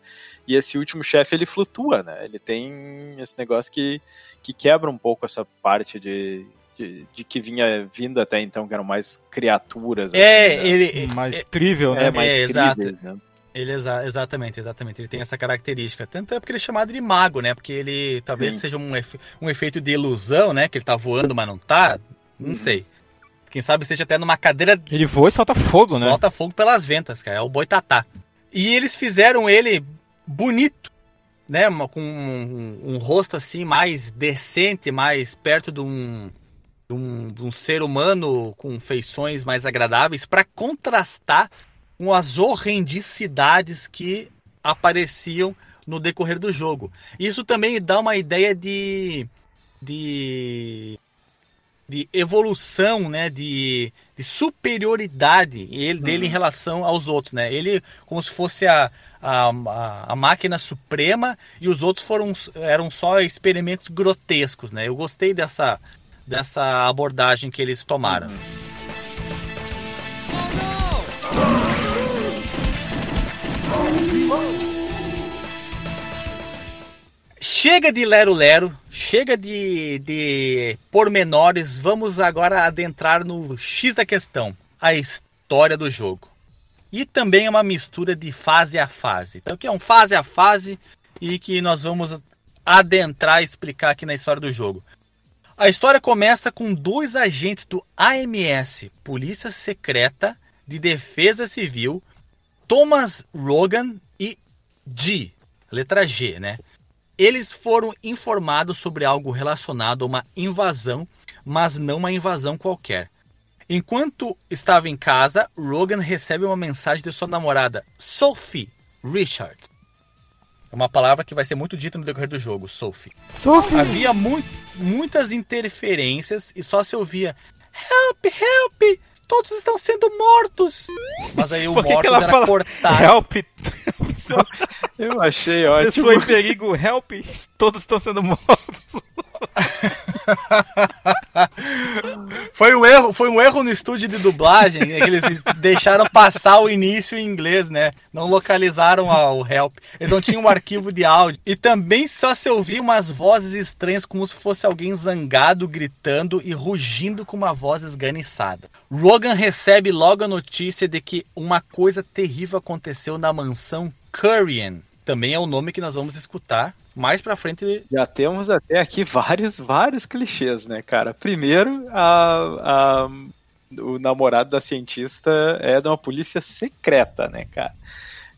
E esse último chefe, ele flutua, né? Ele tem esse negócio que, que quebra um pouco essa parte de, de, de que vinha vindo até então, que eram mais criaturas. É, assim, né? ele. Mais crível, né? é, mais é, exato. né? Ele exa- exatamente, exatamente. Ele tem essa característica. Tanto é porque ele é chamado de mago, né? Porque ele talvez Sim. seja um, efe- um efeito de ilusão, né? Que ele tá voando, mas não tá. Não Uhum. sei. Quem sabe esteja até numa cadeira Ele voa e solta fogo, né? solta fogo pelas ventas, cara. É o boitatá. E eles fizeram ele bonito, né? Com um, um rosto assim mais decente, mais perto de um, de um, de um ser humano com feições mais agradáveis, para contrastar com as horrendicidades que apareciam no decorrer do jogo. Isso também dá uma ideia de. de de evolução, né, de, de superioridade ele, dele em relação aos outros, né? Ele como se fosse a, a, a, a máquina suprema e os outros foram eram só experimentos grotescos, né? Eu gostei dessa dessa abordagem que eles tomaram. Chega de lero-lero, chega de, de pormenores, vamos agora adentrar no X da questão, a história do jogo. E também é uma mistura de fase a fase. Então, que é um fase a fase e que nós vamos adentrar e explicar aqui na história do jogo. A história começa com dois agentes do AMS, Polícia Secreta de Defesa Civil, Thomas Rogan e G, letra G, né? Eles foram informados sobre algo relacionado a uma invasão, mas não uma invasão qualquer. Enquanto estava em casa, Rogan recebe uma mensagem de sua namorada, Sophie Richards. É uma palavra que vai ser muito dita no decorrer do jogo, Sophie. Sophie! Havia mu muitas interferências e só se ouvia Help, help! Todos estão sendo mortos! Mas aí o Por que que mortos ela era fala cortado. Help! Eu achei ótimo. pessoa em perigo, help! Todos estão sendo mortos. Foi um erro, foi um erro no estúdio de dublagem, é que eles deixaram passar o início em inglês, né? Não localizaram o help. Eles não tinham um arquivo de áudio. E também só se ouvia umas vozes estranhas, como se fosse alguém zangado, gritando e rugindo com uma voz esganiçada. Rogan recebe logo a notícia de que uma coisa terrível aconteceu na mansão Currian. Também é o nome que nós vamos escutar mais pra frente Já temos até aqui vários, vários clichês, né, cara? Primeiro, a, a- o namorado da cientista é de uma polícia secreta, né, cara?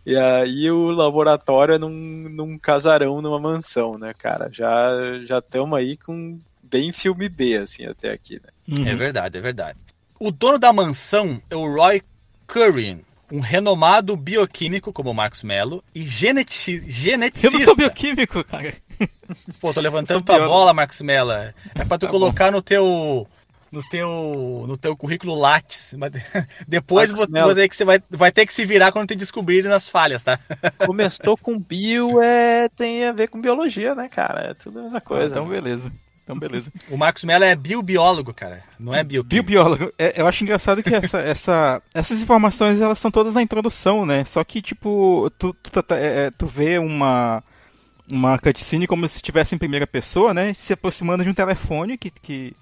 E aí o laboratório é num, num casarão, numa mansão, né, cara? Já já estamos aí com bem filme B, assim, até aqui, né? É verdade, é verdade. O dono da mansão é o Roy Curran, um renomado bioquímico como o Marcos Mello e geneti Eu geneticista. não sou bioquímico, cara. Pô, tô levantando tua biólogo. bola, Marcos Mello. É pra tu Tá colocar no teu no teu no teu currículo Lattes. Mas Depois Marcos vou, Mello. vou ter que você vai, vai ter que se virar quando te descobrirem nas falhas, tá? Começou com bio, é, tem a ver com biologia, né, cara? É tudo a mesma coisa. Então, né? beleza. Então, beleza. O Marcos Mello é biobiólogo, cara. Não é bioquímico. Biobiólogo. É, eu acho engraçado que essa, essa, essas informações elas estão todas na introdução, né? Só que, tipo, tu, tu, tu, é, é, tu vê uma, uma cutscene como se estivesse em primeira pessoa, né? Se aproximando de um telefone que, que,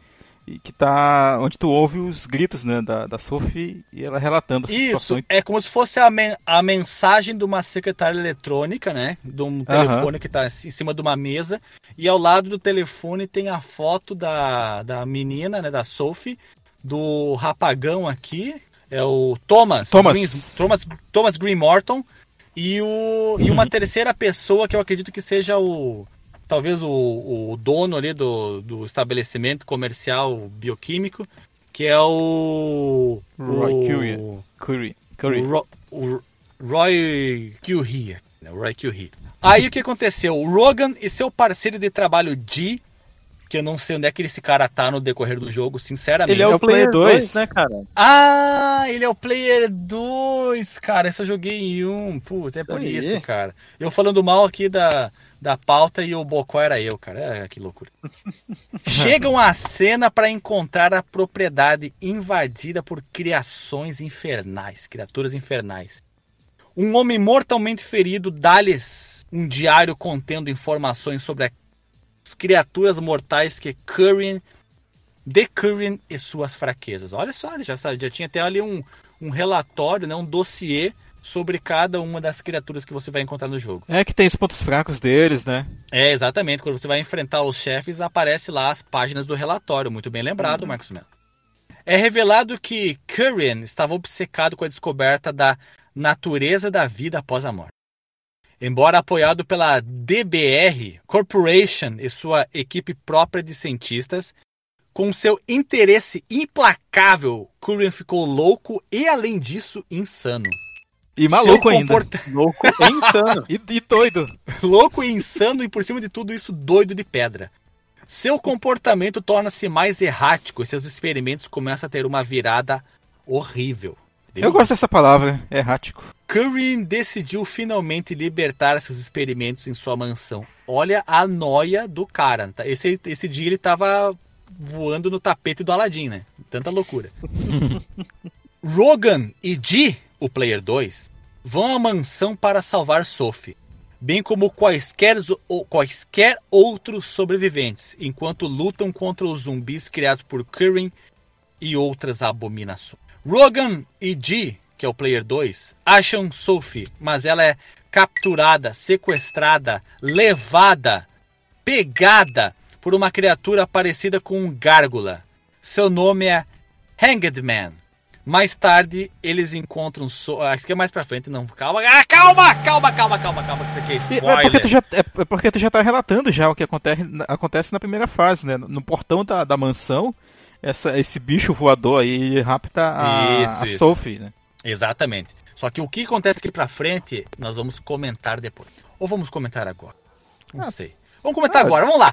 e que tá. onde tu ouve os gritos né, da, da Sophie e ela relatando Isso, situação. é como se fosse a, men- a mensagem de uma secretária eletrônica, né? De um telefone que está em cima de uma mesa. E ao lado do telefone tem a foto da, da menina, né? Da Sophie, do rapagão aqui. é o Thomas. Thomas. Green, Thomas, Thomas Green Morton. E, o, e uma terceira pessoa que eu acredito que seja o. Talvez o, o dono ali do, do estabelecimento comercial bioquímico, que é o. Roy o, Curry. Curry. Curry. o, Ro- o Roy Curry. né, Roy. Aí o que aconteceu? O Rogan e seu parceiro de trabalho G, que eu não sei onde é que esse cara tá no decorrer do jogo, sinceramente. Ele é o, É o Player Player 2, dois. né, cara? Ah, ele é o Player 2, cara. Esse eu joguei em um. Putz, é Isso por aí. isso, cara. Eu falando mal aqui da, da pauta e o Bocó era eu, cara. É, que loucura. Chegam à cena para encontrar a propriedade invadida por criações infernais, criaturas infernais. Um homem mortalmente ferido dá-lhes um diário contendo informações sobre as criaturas mortais que Curran The Curran e suas fraquezas. Olha só, ele já, sabe, já tinha até ali um, um relatório, né, um dossiê sobre cada uma das criaturas que você vai encontrar no jogo. É que tem os pontos fracos deles, né? É, exatamente. Quando você vai enfrentar os chefes, aparece lá as páginas do relatório. Muito bem lembrado, Marcos Melo. É revelado que Curran estava obcecado com a descoberta da natureza da vida após a morte. Embora apoiado pela DBR Corporation e sua equipe própria de cientistas, com seu interesse implacável, Curran ficou louco e, além disso, insano. E maluco ainda. comporta- Louco e insano. E, e doido. louco e insano e por cima de tudo isso doido de pedra. Seu comportamento torna-se mais errático e seus experimentos começam a ter uma virada horrível. Eu gosto dessa palavra, errático. Curran decidiu finalmente libertar seus experimentos em sua mansão. Olha a noia do cara. tá? Esse, esse dia ele tava voando no tapete do Aladdin, né? Tanta loucura. Rogan e Dee, o Player 2, vão à mansão para salvar Sophie, bem como quaisquer, quaisquer outros sobreviventes, enquanto lutam contra os zumbis criados por Curran e outras abominações. Rogan e Dee, que é o Player 2, acham Sophie, mas ela é capturada, sequestrada, levada, pegada por uma criatura parecida com um gárgula. Seu nome é Hanged Man. Mais tarde, eles encontram. So Acho que é mais pra frente, não. Calma, ah, calma, calma, calma, calma, calma, que isso aqui é spoiler. É porque, tu já, é é porque tu já tá relatando já o que acontece, na- acontece na primeira fase, né? No portão da, da mansão, essa, esse bicho voador aí rapta a, Isso, a isso. Sophie, né? Exatamente. Só que o que acontece aqui pra frente, nós vamos comentar depois. Ou vamos comentar agora? Não Ah. sei. Vamos comentar Ah. agora, vamos lá.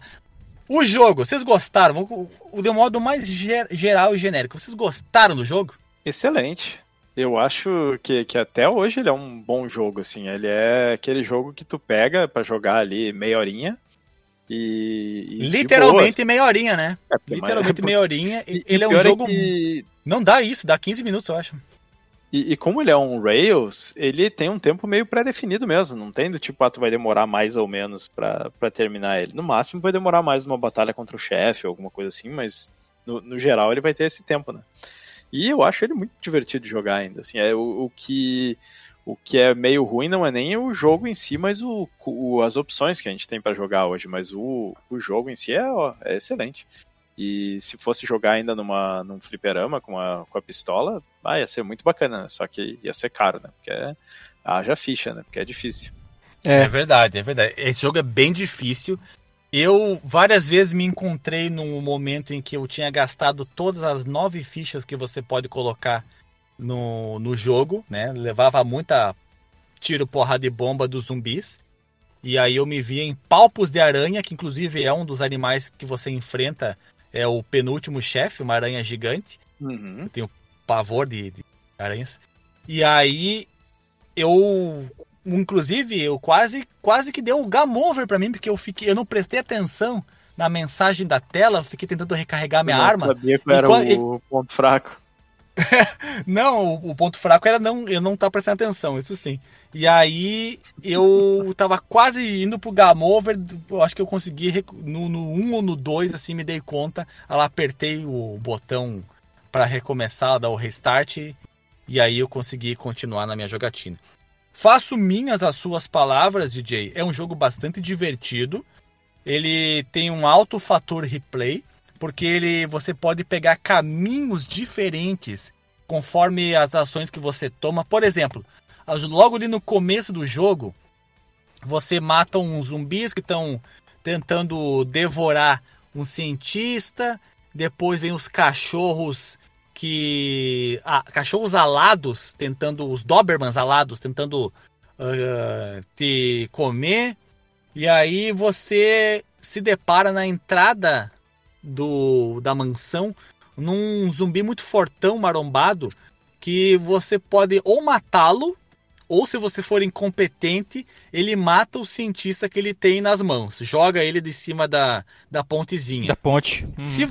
O jogo, vocês gostaram? O de modo mais ge- geral e genérico. Vocês gostaram do jogo? Excelente. Eu acho que, que até hoje ele é um bom jogo, assim. Ele é aquele jogo que tu pega pra jogar ali meia horinha e. e Literalmente meia horinha, né? É, Literalmente mas- meia horinha. E- Ele é um pior jogo. que- Não dá isso, dá 15 minutos, eu acho. E, e como ele é um Rails, ele tem um tempo meio pré-definido mesmo. Não tem do tipo, ah, tu vai demorar mais ou menos pra, pra terminar ele. No máximo vai demorar mais uma batalha contra o chefe ou alguma coisa assim, mas no, no geral ele vai ter esse tempo, né? E eu acho ele muito divertido de jogar ainda. Assim, é o, o que o que é meio ruim não é nem o jogo em si, mas o, o- as opções que a gente tem pra jogar hoje. Mas o, o jogo em si é, ó, é excelente. E se fosse jogar ainda numa, num fliperama com a, com a pistola, ah, ia ser muito bacana, né? Só que ia ser caro, né? Porque é, haja ficha, né? Porque é difícil. É. verdade, é verdade. Esse jogo é bem difícil. Eu várias vezes me encontrei num momento em que eu tinha gastado todas as nove fichas que você pode colocar no, no jogo, né? Levava muita tiro, porrada e bomba dos zumbis. E aí eu me via em palpos de aranha, que inclusive é um dos animais que você enfrenta, é o penúltimo chefe, uma aranha gigante Uhum. pavor de, de aranhas. E aí eu inclusive eu quase quase que deu o game over pra mim porque eu fiquei eu não prestei atenção na mensagem da tela, eu fiquei tentando recarregar minha Eu arma. sabia qual era E o ponto fraco. Não, o, ponto fraco era não eu não estar prestando atenção, isso sim. E aí eu tava quase indo pro game over, eu acho que eu consegui no, no 1 ou no 2 assim me dei conta, aí lá apertei o botão para recomeçar, dar o restart e aí eu consegui continuar na minha jogatina. Faço minhas as suas palavras, DJ. É um jogo bastante divertido. Ele tem um alto fator replay, porque ele você pode pegar caminhos diferentes conforme as ações que você toma. Por exemplo, logo ali no começo do jogo, você mata uns zumbis que estão tentando devorar um cientista. Depois vem os cachorros que. Ah, cachorros alados, tentando. Os Dobermans alados, tentando uh, te comer. E aí você se depara na entrada do, da mansão num zumbi muito fortão, marombado, que você pode ou matá-lo, ou se você for incompetente, ele mata o cientista que ele tem nas mãos. Joga ele de cima da, da pontezinha. Da ponte. Uhum. Se,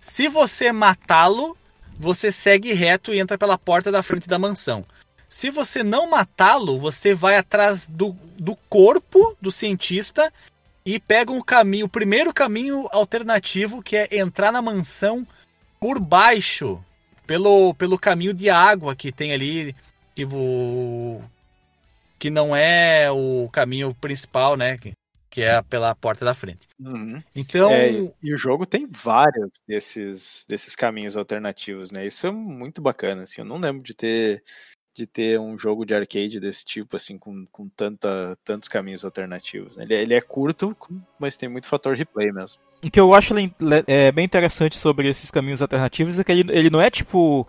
se você matá-lo, você segue reto e entra pela porta da frente da mansão. Se você não matá-lo, você vai atrás do, do corpo do cientista e pega um caminho, o primeiro caminho alternativo, que é entrar na mansão por baixo, pelo, pelo caminho de água que tem ali, que, o, que não é o caminho principal, né? Que é pela porta da frente. Uhum. Então. É, e o jogo tem vários desses, desses caminhos alternativos, né? Isso é muito bacana, assim. Eu não lembro de ter de ter um jogo de arcade desse tipo, assim, com, com tanta, tantos caminhos alternativos. Né? Ele, ele é curto, mas tem muito fator replay mesmo. O que eu acho é, bem interessante sobre esses caminhos alternativos é que ele, ele não é tipo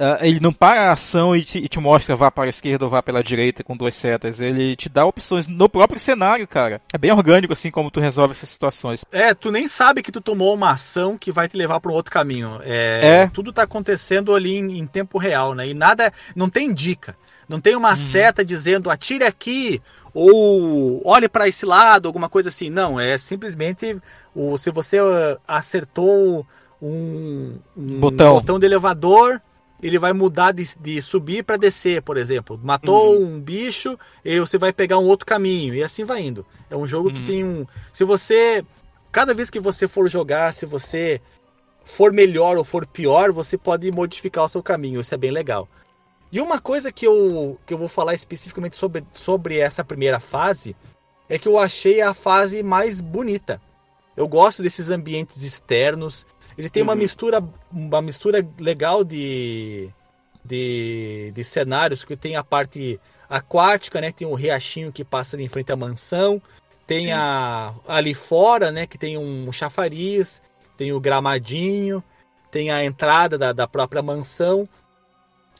Uh, ele não para a ação e te, e te, mostra vá para a esquerda ou vá pela direita com duas setas. Ele te dá opções no próprio cenário, cara. É bem orgânico assim como tu resolve essas situações. É, tu nem sabe que tu tomou uma ação que vai te levar para um outro caminho. É, é. Tudo tá acontecendo ali em, em, tempo real, né? E nada, não tem dica. Não tem uma uhum. seta dizendo atire aqui ou olhe para esse lado, alguma coisa assim. Não, é simplesmente o, se você uh, acertou um, um botão. botão de elevador, ele vai mudar de, de subir para descer, por exemplo. Matou uhum. um bicho e você vai pegar um outro caminho e assim vai indo. É um jogo uhum. que tem um. Se você. Cada vez que você for jogar, se você for melhor ou for pior, você pode modificar o seu caminho. Isso é bem legal. E uma coisa que eu, que eu vou falar especificamente sobre, sobre essa primeira fase é que eu achei a fase mais bonita. Eu gosto desses ambientes externos. Ele tem uhum. uma mistura uma mistura legal de, de, de cenários, que tem a parte aquática, né? Tem um riachinho que passa em frente à mansão. Tem a ali fora, né? Que tem um chafariz, tem o gramadinho, tem a entrada da, da própria mansão.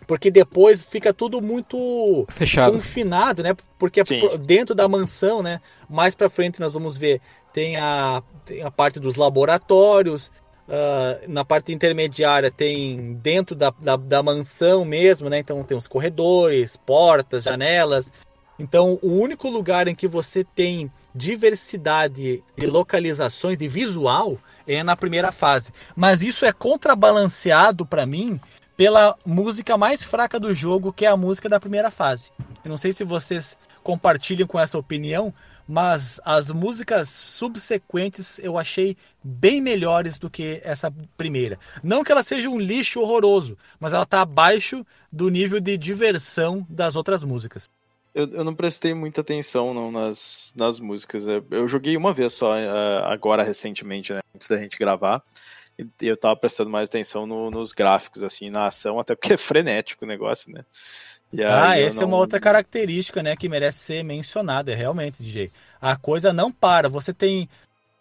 Porque depois fica tudo muito Fechado. confinado, né? Porque Sim. dentro da mansão, né? Mais para frente nós vamos ver tem a, tem a parte dos laboratórios, Uh, na parte intermediária tem dentro da, da, da, mansão mesmo, né? Então tem os corredores, portas, janelas. Então o único lugar em que você tem diversidade de localizações, de visual, é na primeira fase. Mas isso é contrabalanceado para mim pela música mais fraca do jogo, que é a música da primeira fase. Eu não sei se vocês compartilham com essa opinião, mas as músicas subsequentes eu achei bem melhores do que essa primeira. Não que ela seja um lixo horroroso, mas ela está abaixo do nível de diversão das outras músicas. Eu, eu não prestei muita atenção não, nas, nas músicas. Eu joguei uma vez só, eh, agora recentemente, né, antes da gente gravar. E eu tava prestando mais atenção no, nos gráficos, assim, na ação, até porque é frenético o negócio, né? Ah, essa não... é uma outra característica, né, que merece ser mencionada, é realmente, DJ. A coisa não para. Você tem,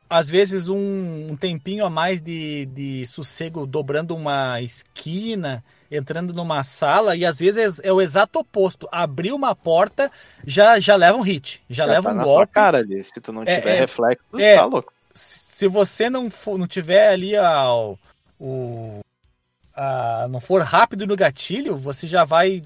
às vezes, um, um tempinho a mais de, de sossego dobrando uma esquina, entrando numa sala, e às vezes é o exato oposto. Abrir uma porta já, já leva um hit, já, já leva tá um golpe. cara ali, se tu não é, tiver é, reflexo, é, tá louco. Se você não, for, não tiver ali ao, o, a, não for rápido no gatilho, você já vai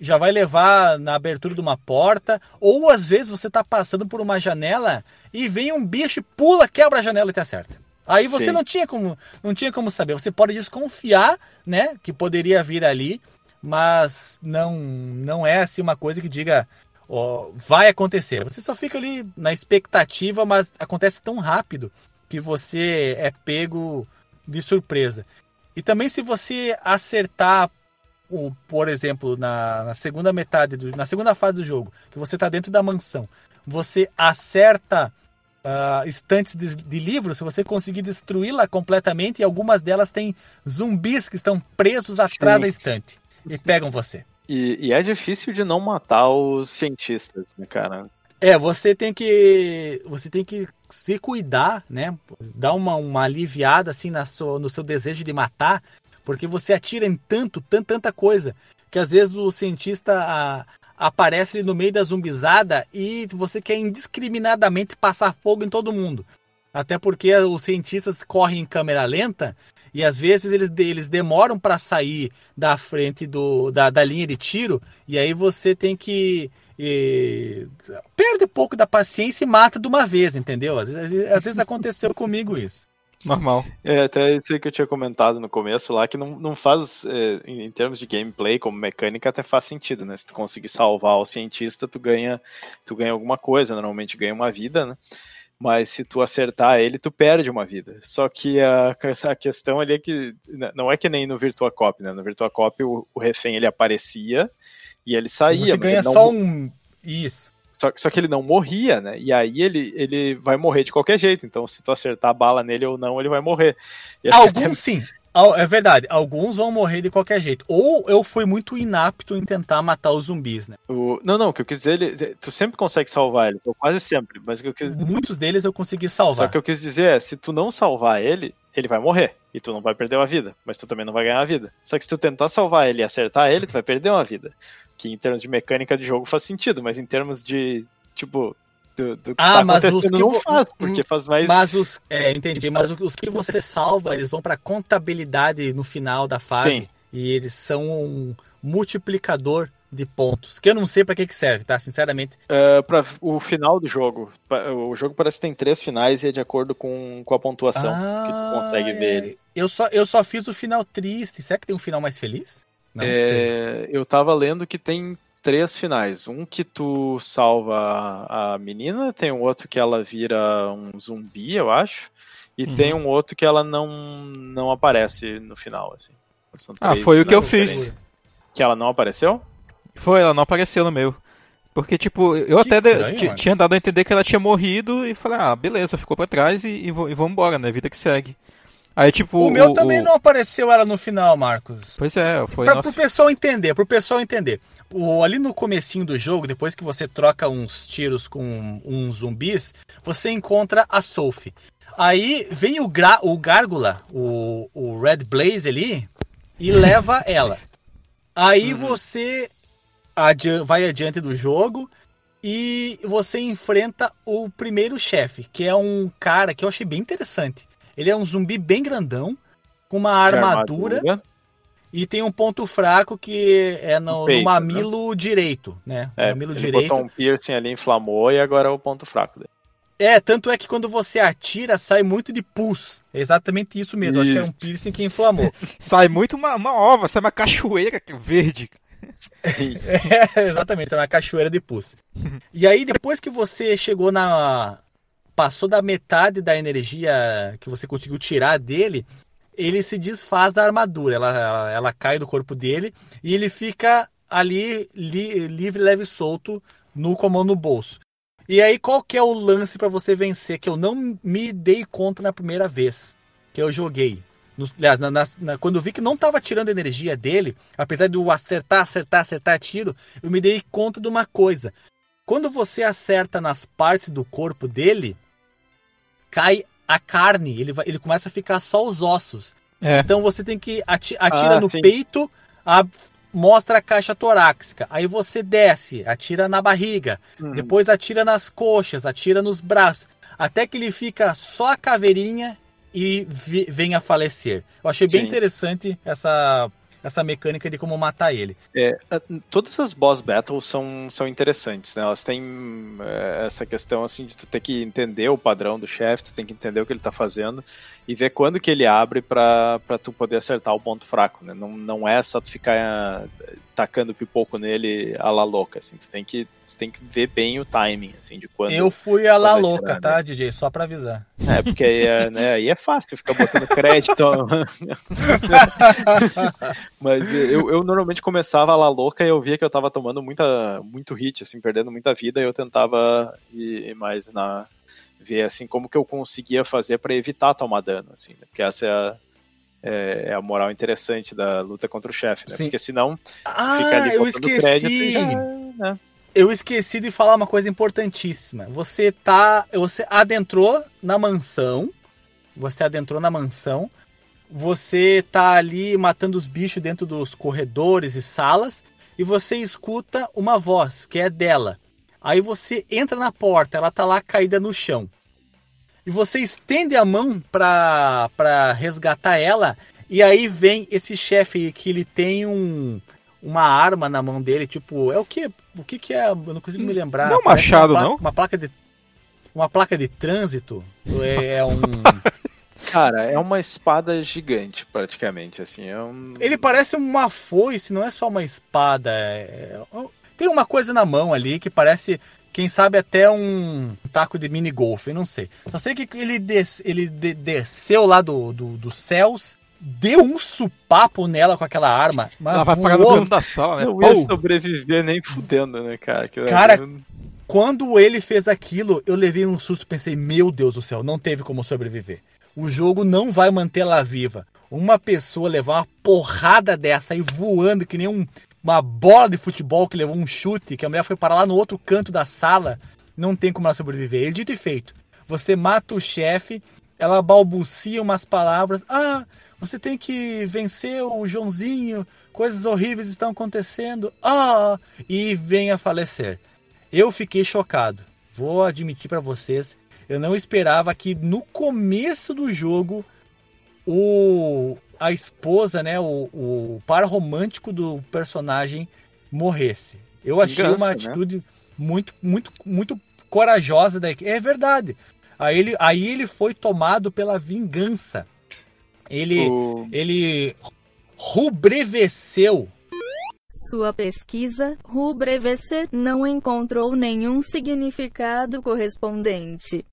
já vai levar na abertura de uma porta, ou às vezes você está passando por uma janela e vem um bicho, pula, quebra a janela e te acerta. Aí você Sim. não tinha como não tinha como saber. Você pode desconfiar, né, que poderia vir ali, mas não não é assim uma coisa que diga ó, vai acontecer. Você só fica ali na expectativa, mas acontece tão rápido que você é pego de surpresa. E também se você acertar o, por exemplo, na, na, segunda metade, do, na segunda fase do jogo, que você está dentro da mansão, você acerta uh, estantes de, de livros, se você conseguir destruí-la completamente, e algumas delas têm zumbis que estão presos Sim. atrás da estante e pegam você. E, e é difícil de não matar os cientistas, né, cara? É, você tem que você tem que se cuidar, né? Dar uma, uma aliviada assim na sua, no seu desejo de matar, porque você atira em tanto, tan- tanta coisa, que às vezes o cientista a- aparece no meio da zumbizada e você quer indiscriminadamente passar fogo em todo mundo. Até porque os cientistas correm em câmera lenta e às vezes eles, eles demoram para sair da frente do, da, da linha de tiro e aí você tem que e, perde pouco da paciência e mata de uma vez, entendeu? Às vezes, às vezes aconteceu comigo isso. Normal. É, até isso aí que eu tinha comentado no começo lá, que não, não faz, é, em, em termos de gameplay, como mecânica, até faz sentido, né? Se tu conseguir salvar o cientista, tu ganha, tu ganha alguma coisa, normalmente ganha uma vida, né? Mas se tu acertar ele, tu perde uma vida. Só que a, a questão ali é que não é que nem no Virtua Cop, né? No Virtua Cop o, o refém ele aparecia e ele saía. Você mas ganha ele não só um. Isso. Só, só que ele não morria, né? E aí ele, ele vai morrer de qualquer jeito. Então, se tu acertar a bala nele ou não, ele vai morrer. Que Alguns sim. Al- É verdade, alguns vão morrer de qualquer jeito. Ou eu fui muito inapto em tentar matar os zumbis, né? o- não, não, o que eu quis dizer, ele, tu sempre consegue salvar ele, ou quase sempre. Mas o que eu quis, Muitos deles eu consegui só salvar. que eu quis dizer é, se tu não salvar ele, ele vai morrer. E tu não vai perder uma vida, mas tu também não vai ganhar a vida. Só que se tu tentar salvar ele e acertar ele, tu vai perder uma vida. Que em termos de mecânica de jogo faz sentido, mas em termos de, tipo, do, do que Ah, tá mas os que não vo- faz, porque faz mais... Mas os. É, entendi. Mas os que você salva, eles vão pra contabilidade no final da fase. Sim. E eles são um multiplicador de pontos. Que eu não sei pra que, que serve, tá? Sinceramente. É, pra o final do jogo. O jogo parece que tem três finais e é de acordo com, com a pontuação que tu consegue Ah, ver eles. Eu só, eu só fiz o final triste. Será que tem um final mais feliz? Não sei. É, eu tava lendo que tem três finais. Um que tu salva a, menina, tem um outro que ela vira um zumbi, eu acho. E Uhum. tem um outro que ela não, não aparece no final, assim. São Ah, foi o que eu fiz. Que ela não apareceu? Foi, ela não apareceu no meu. Porque, tipo, eu Que até de- estranho, Marcos. tinha dado a entender que ela tinha morrido e falei, ah, beleza, ficou pra trás e, e, e vamos embora, né? Vida que segue. Aí, tipo. o meu também não apareceu ela no final, Marcos. Pois é, foi. Pra, nossa- pro pessoal entender, pro pessoal entender. O, ali no comecinho do jogo, depois que você troca uns tiros com uns zumbis, você encontra a Sophie. Aí vem o, gra, o Gárgula, o, o Red Blaze ali, e leva ela. Aí você adi- vai adiante do jogo e você enfrenta o primeiro chefe, que é um cara que eu achei bem interessante. Ele é um zumbi bem grandão, com uma armadura. E tem um ponto fraco que é no, No peito, no mamilo direito, né? É, mamilo ele direito. botou um piercing ali, inflamou e agora é o ponto fraco dele. É, tanto é que quando você atira, sai muito de pus. É exatamente isso mesmo. Acho que é um Isso. piercing que inflamou. Sai muito uma, uma ova, sai uma cachoeira verde. é, exatamente, é uma cachoeira de pus. E aí, depois que você chegou na. Passou da metade da energia que você conseguiu tirar dele, ele se desfaz da armadura. Ela, ela, ela cai do corpo dele e ele fica ali li- livre, leve e solto no comando no bolso. E aí, qual que é o lance pra você vencer? Que eu não me dei conta na primeira vez que eu joguei. No- aliás, na- na- na- quando eu vi que não tava tirando energia dele, apesar de eu acertar, acertar, acertar tiro, eu me dei conta de uma coisa. Quando você acerta nas partes do corpo dele, cai a carne, ele, vai- ele começa a ficar só os ossos. É. Então você tem que ati atira Ah, no sim. peito, a- mostra a caixa torácica. Aí você desce, atira na barriga, Uhum. depois atira nas coxas, atira nos braços, até que ele fica só a caveirinha e vi- vem a falecer. Eu achei bem Sim. interessante essa essa mecânica de como matar ele. É, todas as boss battles são, são interessantes, né? Elas têm é, essa questão assim de tu ter que entender o padrão do chefe, tu tem que entender o que ele tá fazendo e ver quando que ele abre pra tu poder acertar o ponto fraco, né? Não, não é só tu ficar tacando pipoco nele a la louca, assim. Tu tem que, tu tem que ver bem o timing, assim, de quando... Eu fui a la louca, atirar, tá, DJ? Só pra avisar. É, porque aí é, né, aí é fácil ficar botando crédito. Mas eu, eu normalmente começava lá louca e eu via que eu tava tomando muita, muito hit, assim, perdendo muita vida, e eu tentava ir, ir mais na, ver assim como que eu conseguia fazer para evitar tomar dano, assim, né? porque essa é a, é, é a moral interessante da luta contra o chefe, né? Sim. Porque senão Ah, fica ali eu botando crédito e esqueci. já, né? Eu esqueci de falar uma coisa importantíssima. Você tá, você adentrou na mansão, você adentrou na mansão, você tá ali matando os bichos dentro dos corredores e salas e você escuta uma voz que é dela. Aí você entra na porta, ela tá lá caída no chão. E você estende a mão pra, pra resgatar ela e aí vem esse chefe que ele tem um uma arma na mão dele, tipo, é o que? O que que é? Eu não consigo me lembrar. Não é um machado, uma pla- não? Uma placa de uma placa de trânsito? É, é um Cara, é uma espada gigante, praticamente, assim, é um... Ele parece uma foice, não é só uma espada. é- é- Tem uma coisa na mão ali que parece, quem sabe, até um taco de mini golf, eu não sei. Só sei que ele, des- ele de- desceu lá do, do- dos céus, deu um supapo nela com aquela arma. Mas Ela vai parar no dentro da sala, né? Não ia sobreviver nem fudendo, né, cara? Aquilo Cara, ali- Quando ele fez aquilo, eu levei um susto, pensei, meu Deus do céu, não teve como sobreviver. O jogo não vai manter ela viva. Uma pessoa levar uma porrada dessa aí voando que nem um- uma bola de futebol que levou um chute, que a mulher foi parar lá no outro canto da sala, não tem como ela sobreviver. E dito e feito, você mata o chefe, ela balbucia umas palavras, ah, você tem que vencer o Joãozinho, coisas horríveis estão acontecendo, ah, e vem a falecer. Eu fiquei chocado. Vou admitir pra vocês, eu não esperava que no começo do jogo o a esposa, né, o, o par romântico do personagem morresse. Eu achei uma né? atitude muito muito muito corajosa da equipe. É verdade. Aí ele, aí ele foi tomado pela vingança. Ele o- ele rubreveceu Sua pesquisa, RuBreVC, não encontrou nenhum significado correspondente.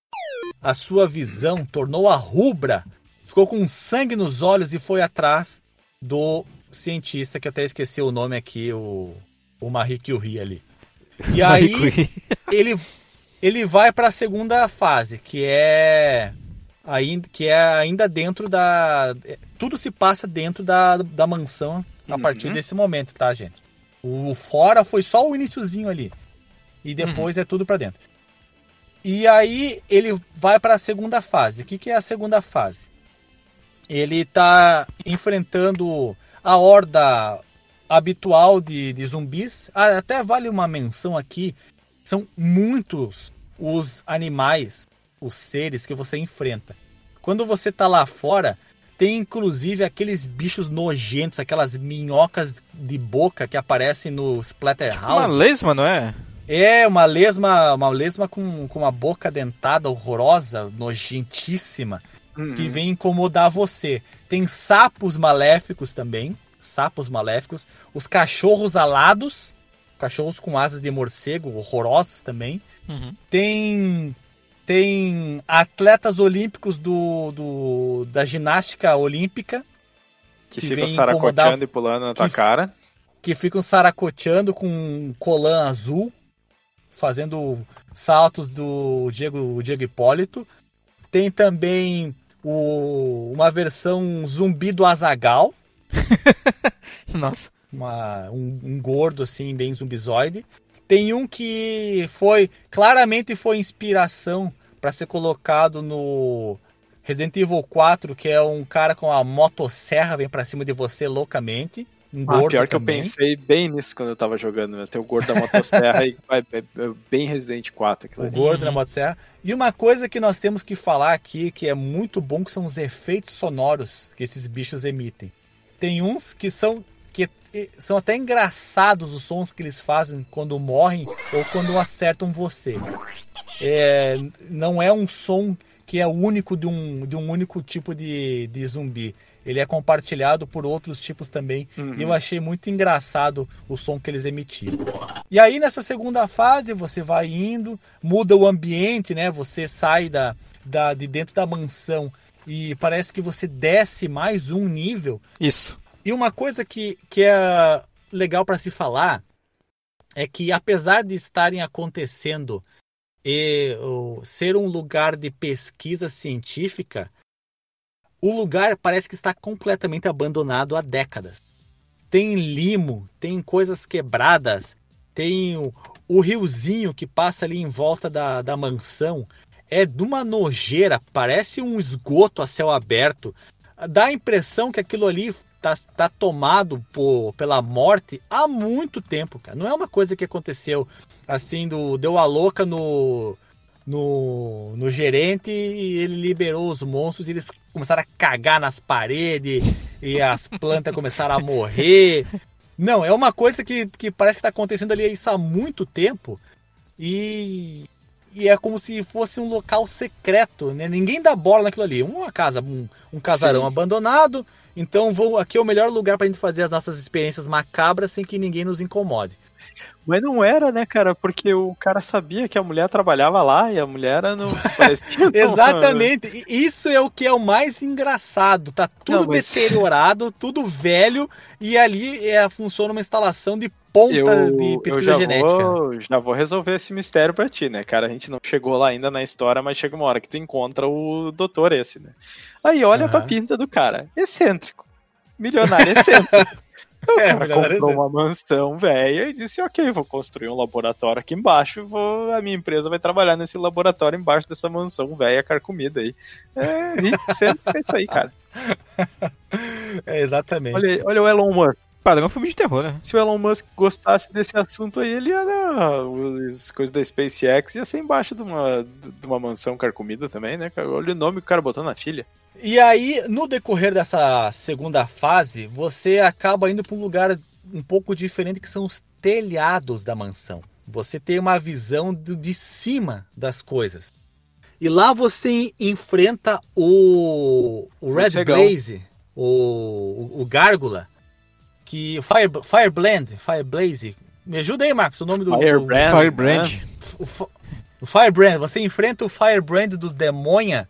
a sua visão, tornou-a rubra, ficou com sangue nos olhos e foi atrás do cientista, que até esqueci o nome aqui, o, o Marie Curie ali. E aí ele, ele vai para a segunda fase, que é ainda que é ainda dentro da tudo se passa dentro da, da mansão a partir desse momento, tá, gente? O fora foi só o iniciozinho ali. E depois é tudo para dentro. E aí ele vai para a segunda fase. O que, que é a segunda fase? Ele tá enfrentando a horda habitual de, de zumbis. Ah, até vale uma menção aqui. São muitos os animais, os seres que você enfrenta. Quando você tá lá fora, tem inclusive aqueles bichos nojentos, aquelas minhocas de boca que aparecem no Uma Splatterhouse. lesma, não é? É, uma lesma, uma lesma com, com uma boca dentada horrorosa, nojentíssima, Uhum. que vem incomodar você. Tem sapos maléficos também, sapos maléficos, os cachorros alados, cachorros com asas de morcego, horrorosos também. Uhum. Tem tem atletas olímpicos do, do da ginástica olímpica que, que fica vem saracoteando e pulando na tua que- cara. que ficam saracoteando com um colã azul, fazendo saltos do Diego, Diego Hipólito. Tem também o- uma versão zumbi do Azagal, Nossa. uma- um, um gordo assim, bem zumbizoide. Tem um que foi claramente foi inspiração para ser colocado no Resident Evil 4, que é um cara com a motosserra vem para cima de você loucamente. Um Ah, gordo pior que eu também. pensei bem nisso quando eu tava jogando, mas tem o gordo da motosserra e é, é bem Resident 4 aquilo O ali. gordo na motosserra. E uma coisa que nós temos que falar aqui, que é muito bom, que são os efeitos sonoros que esses bichos emitem. Tem uns que são que são até engraçados os sons que eles fazem quando morrem ou quando acertam você. É, não é um som que é único de um, de um único tipo de, de zumbi. Ele é compartilhado por outros tipos também. E eu achei muito engraçado o som que eles emitiram. E aí, nessa segunda fase, você vai indo, muda o ambiente, né? Você sai da, da, de dentro da mansão e parece que você desce mais um nível. Isso. E uma coisa que, que é legal para se falar é que, apesar de estarem acontecendo e, o, ser um lugar de pesquisa científica, o lugar parece que está completamente abandonado há décadas. Tem limo, tem coisas quebradas, tem o, o riozinho que passa ali em volta da, da mansão. É de uma nojeira, parece um esgoto a céu aberto. Dá a impressão que aquilo ali tá, tá tomado por, pela morte há muito tempo, cara. Não é uma coisa que aconteceu assim, do, deu a louca no, no, no gerente e ele liberou os monstros e eles começaram a cagar nas paredes e as plantas começaram a morrer. Não, é uma coisa que, que parece que está acontecendo ali isso há muito tempo e, e é como se fosse um local secreto, né? Ninguém dá bola naquilo ali. Uma casa, um, um casarão Sim. abandonado. Então vou, aqui é o melhor lugar para a gente fazer as nossas experiências macabras sem que ninguém nos incomode. Mas não era, né, cara? Porque o cara sabia que a mulher trabalhava lá e a mulher não parecia. Exatamente. Isso é o que é o mais engraçado. Tá tudo não, mas... deteriorado, tudo velho e ali é, funciona uma instalação de ponta eu, de pesquisa já genética. Vou, já vou resolver esse mistério para ti, né, cara? A gente não chegou lá ainda na história, mas chega uma hora que tu encontra o doutor esse, né? Aí olha uhum. pra pinta do cara. Excêntrico. Milionário excêntrico. O é, cara comprou uma mansão velha e disse: Ok, vou construir um laboratório aqui embaixo. Vou, a minha empresa vai trabalhar nesse laboratório embaixo dessa mansão velha carcomida aí. É, sempre é isso aí, cara. É, exatamente. Olha, olha o Elon Musk. Padrão filme de terror, né? Se o Elon Musk gostasse desse assunto aí, ele ia dar as coisas da SpaceX ia ser embaixo de uma, de uma mansão carcomida também, né? Olha o nome que o cara botou na filha. E aí, no decorrer dessa segunda fase, você acaba indo para um lugar um pouco diferente que são os telhados da mansão. Você tem uma visão de cima das coisas. E lá você enfrenta o, o Red Blaze, o, o, o Gárgula, que Fire, Fireblend, Fireblaze. Me ajuda aí, Marcos, o nome do Firebrand. Do, Firebrand. Né? O, o Firebrand, você enfrenta o Firebrand dos Demonha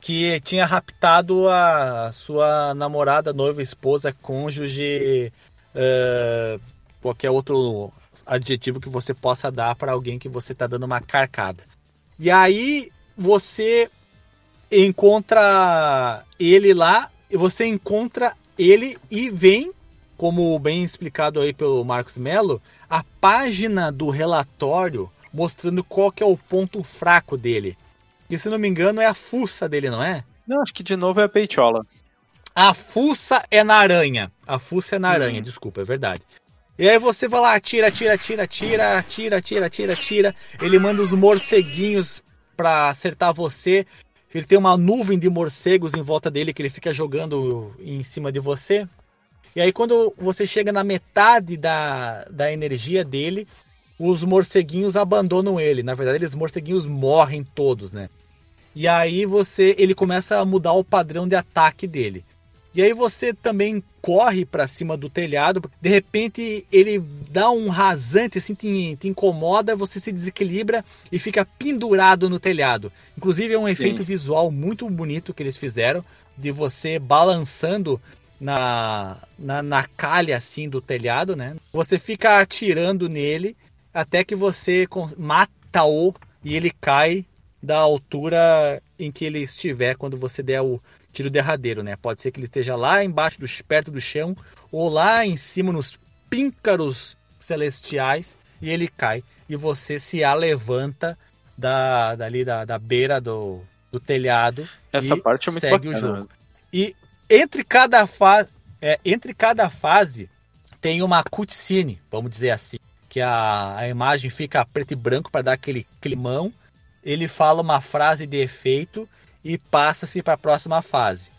que tinha raptado a sua namorada, noiva, esposa, cônjuge, uh, qualquer outro adjetivo que você possa dar para alguém que você está dando uma carcada. E aí você encontra ele lá, e você encontra ele e vem, como bem explicado aí pelo Marcos Mello, a página do relatório mostrando qual que é o ponto fraco dele. E se não me engano é a fuça dele, não é? Não, acho que de novo é a peitola. A fuça é na aranha. A fuça é na aranha, uhum. desculpa, é verdade. E aí você vai lá, tira, tira, tira, tira, tira, tira, tira, tira. Ele manda os morceguinhos pra acertar você. Ele tem uma nuvem de morcegos em volta dele que ele fica jogando em cima de você. E aí quando você chega na metade da, da energia dele, os morceguinhos abandonam ele. Na verdade, eles morceguinhos morrem todos, né? E aí você, ele começa a mudar o padrão de ataque dele. E aí você também corre para cima do telhado, de repente ele dá um rasante, assim, te, te, incomoda, você se desequilibra e fica pendurado no telhado. Inclusive é um efeito Sim. visual muito bonito que eles fizeram, de você balançando na, na, na calha assim do telhado, né? Você fica atirando nele até que você mata-o e ele cai da altura em que ele estiver quando você der o tiro derradeiro, né? Pode ser que ele esteja lá embaixo, do, perto do chão, ou lá em cima nos píncaros celestiais e ele cai e você se alevanta da dali da, da beira do, do telhado Essa e parte é muito segue o jogo. E entre cada fase, é, entre cada fase tem uma cutscene, vamos dizer assim, que a, a imagem fica preto e branco para dar aquele climão ele fala uma frase de efeito e passa-se para a próxima fase.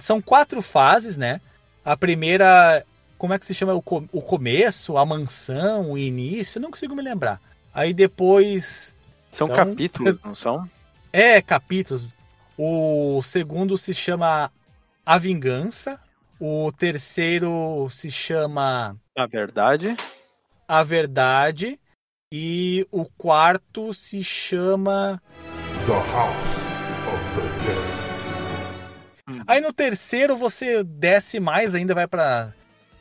São quatro fases, né? A primeira, como é que se chama? O, co o começo, a mansão, o início, não consigo me lembrar. Aí depois. São então, capítulos, não são? É, capítulos. O segundo se chama A Vingança. O terceiro se chama. A Verdade. A Verdade. E o quarto se chama The House of the Dead. Aí no terceiro você desce mais ainda, vai para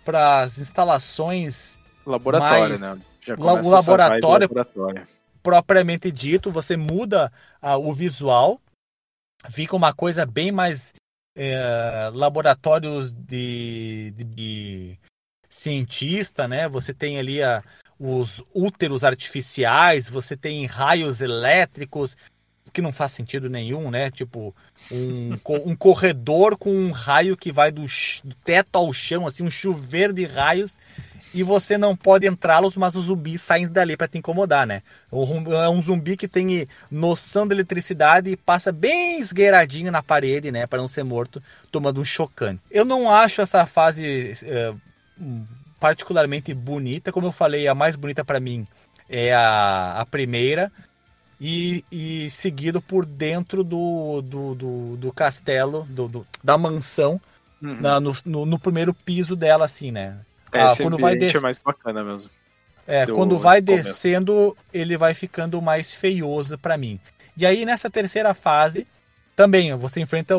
para as instalações laboratório, mais... né? Já o laboratório. laboratório. propriamente dito, você muda ah, o visual, fica uma coisa bem mais é, laboratórios de, de, de, cientista, né? Você tem ali a, os úteros artificiais, você tem raios elétricos, que não faz sentido nenhum, né? Tipo, um, um corredor com um raio que vai do, do teto ao chão, assim, um chuveiro de raios, e você não pode entrá-los, mas os zumbis saem dali para te incomodar, né? É um zumbi que tem noção de eletricidade e passa bem esgueiradinho na parede, né? Para não ser morto, tomando um chocante. Eu não acho essa fase é, particularmente bonita, como eu falei, a mais bonita para mim é a, a primeira e, e seguido por dentro do, do, do, do castelo, do, do, da mansão, uhum. na, no, no, no, primeiro piso dela, assim, né? É, ah, quando vai des... é mais bacana mesmo. É, do, quando vai descendo, ele vai ficando mais feioso para mim. E aí, nessa terceira fase, também você enfrenta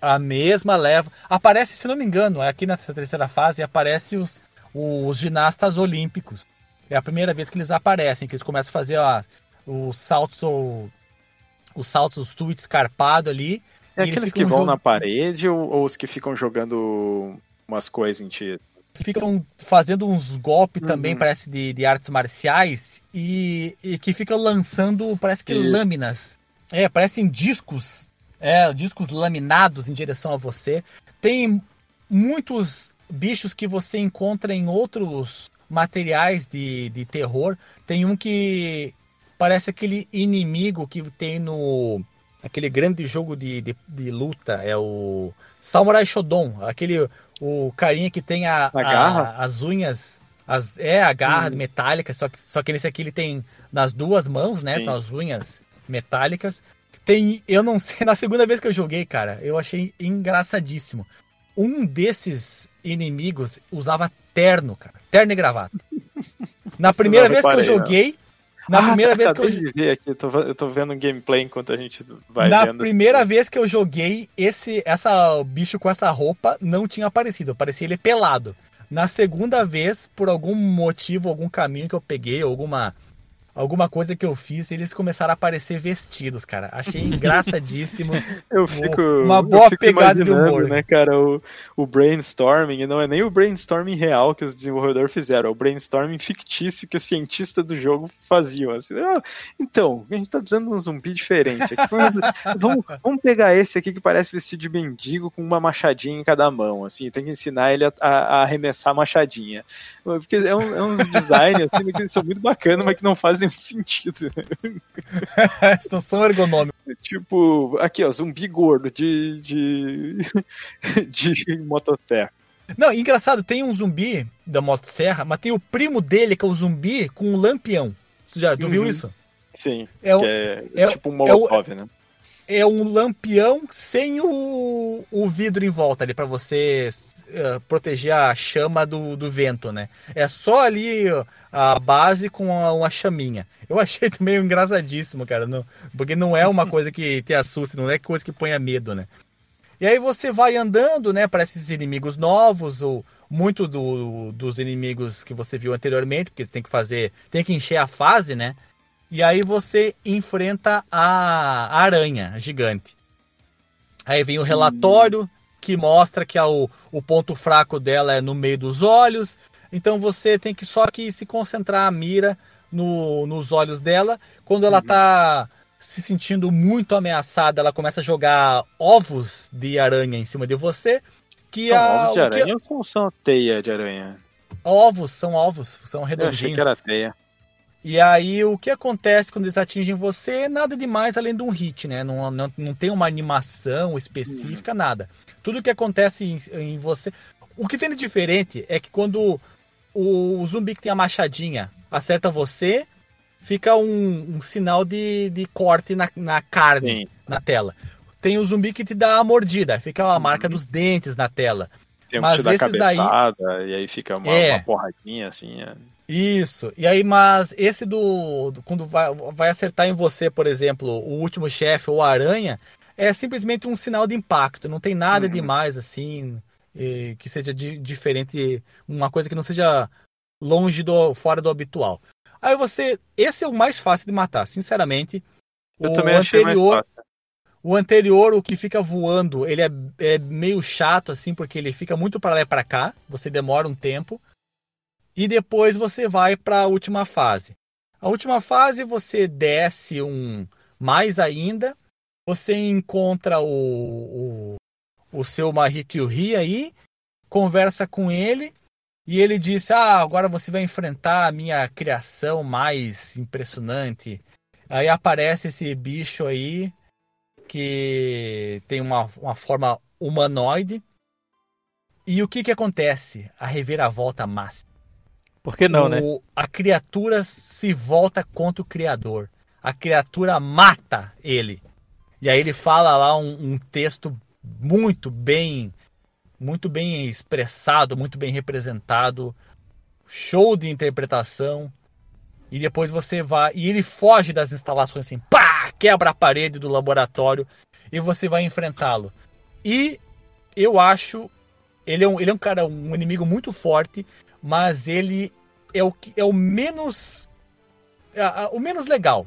a mesma leva. Aparece, se não me engano, aqui nessa terceira fase, aparece os, os ginastas olímpicos. É a primeira vez que eles aparecem, que eles começam a fazer ó, os saltos ou os saltos do escarpado ali. É aqueles que vão jog... na parede ou, ou, os que ficam jogando umas coisas em ti? Ficam fazendo uns golpes uhum. também, parece, de, de artes marciais e, e que ficam lançando, parece que Isso. lâminas. É, parecem discos, é, discos laminados em direção a você. Tem muitos bichos que você encontra em outros materiais de, de terror. Tem um que parece aquele inimigo que tem no aquele grande jogo de, de, de luta, é o Samurai Shodown, aquele o carinha que tem a, a, as unhas, as, é a garra hum. metálica, só que, só que nesse aqui ele tem nas duas mãos, né? Sim. São as unhas metálicas. Tem, eu não sei, na segunda vez que eu joguei, cara, eu achei engraçadíssimo. Um desses inimigos usava terno, cara, terno e gravata. Na primeira vez que eu joguei, na ah, primeira vez que eu joguei aqui, tô, eu tô vendo um gameplay enquanto a gente vai Na primeira vez que eu joguei, esse essa bicho com essa roupa não tinha aparecido, parecia ele pelado. Na segunda vez, por algum motivo, algum caminho que eu peguei, alguma alguma coisa que eu fiz, eles começaram a aparecer vestidos, cara. Achei engraçadíssimo. eu fico. Uma boa fico pegada de humor. né, cara? O, o brainstorming, não é nem o brainstorming real que os desenvolvedores fizeram, é o brainstorming fictício que os cientistas do jogo faziam. Assim, ah, então, a gente tá precisando de um zumbi diferente. Aqui, vamos, vamos, pegar esse aqui que parece vestido de mendigo com uma machadinha em cada mão, assim, tem que ensinar ele a, a arremessar a machadinha. Porque é, um, é uns designs assim, que são muito bacanas, mas que não fazem nenhum sentido. Situação ergonômica. Tipo, aqui, ó, zumbi gordo de, de, de motosserra. Não, engraçado, tem um zumbi da motosserra, mas tem o primo dele, que é o zumbi com um lampião. Você já uhum. viu isso? Sim. É, o, é, é tipo um molotov, é o, né? É um lampião sem o, o vidro em volta ali para você uh, proteger a chama do, do vento, né? É só ali a base com uma, uma chaminha. Eu achei meio engraçadíssimo, cara, não, porque não é uma coisa que te assusta, não é coisa que ponha medo, né? E aí você vai andando, né, para esses inimigos novos ou muito do, dos inimigos que você viu anteriormente, porque você tem que fazer, tem que encher a fase, né? E aí você enfrenta a aranha gigante. Aí vem o relatório que mostra que o, o ponto fraco dela é no meio dos olhos. Então você tem que só que se concentrar a mira no, nos olhos dela. Quando ela está se sentindo muito ameaçada, ela começa a jogar ovos de aranha em cima de você. Que são a, ovos de aranha que... ou são teia de aranha? Ovos, são ovos, são redondinhos. Eu achei que era teia. E aí o que acontece quando eles atingem você é nada demais além de um hit, né? Não, não, não tem uma animação específica, uhum. nada. Tudo que acontece em, em, você. O que tem de diferente é que quando o, o, zumbi que tem a machadinha acerta você, fica um, um sinal de, de corte na, na carne Sim. na tela. Tem o zumbi que te dá a mordida, fica a marca uhum. dos dentes na tela. Tem um Mas que te dá esses aí. E aí fica uma, é. uma porradinha assim. É. Isso. E aí, mas esse do, do, quando vai, vai acertar em você, por exemplo, o último chefe ou a aranha, é simplesmente um sinal de impacto. Não tem nada uhum. demais assim que seja diferente, uma coisa que não seja longe do fora do habitual. Aí você. Esse é o mais fácil de matar, sinceramente. Eu o também achei mais anterior, fácil. o anterior, o que fica voando, ele é, é meio chato, assim, porque ele fica muito para lá e pra cá. Você demora um tempo. E depois você vai para a última fase. A última fase você desce um mais ainda. Você encontra o, o, o seu Marie Curie aí, conversa com ele. E ele disse: Ah, agora você vai enfrentar a minha criação mais impressionante. Aí aparece esse bicho aí, que tem uma, uma forma humanoide. E o que que acontece? A reviravolta máxima. Por que não, né? O- A criatura se volta contra o criador. A criatura mata ele. E aí ele fala lá um, um texto muito bem, muito bem expressado, muito bem representado, show de interpretação. E depois você vai e ele foge das instalações assim, pá, quebra a parede do laboratório e você vai enfrentá-lo. E eu acho ele é um, ele é um cara, um inimigo muito forte, mas ele é o, que- é o menos. a- a- o menos legal.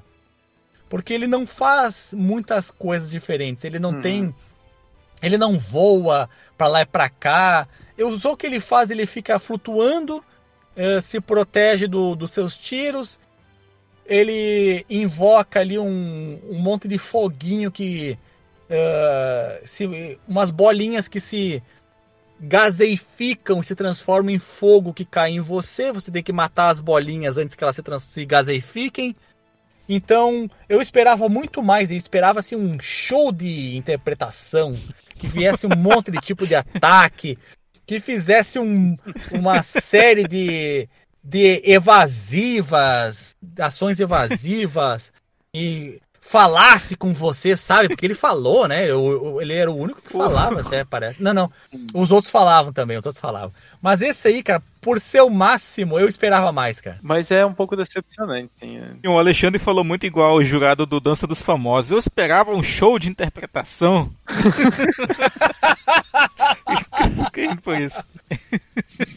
Porque ele não faz muitas coisas diferentes. Ele não Uhum. tem. Ele não voa pra lá e pra cá. Eu, só o que ele faz, ele fica flutuando, eh, se protege do- dos seus tiros. Ele invoca ali um, um monte de foguinho que. eh, se, umas bolinhas que se gaseificam e se transformam em fogo que cai em você. Você tem que matar as bolinhas antes que elas se, se gaseifiquem. Então, eu esperava muito mais. Esperava assim, um show de interpretação. Que viesse um monte de tipo de ataque. Que fizesse um- uma série de, de evasivas, ações evasivas. E falasse com você, sabe? Porque ele falou, né? Eu- eu- ele era o único que falava, até parece. Não, não. Os outros falavam também, os outros falavam. Mas esse aí, cara, por ser o máximo, eu esperava mais, cara. Mas é um pouco decepcionante. E O Alexandre falou muito igual o jurado do Dança dos Famosos. Eu esperava um show de interpretação. Quem foi isso?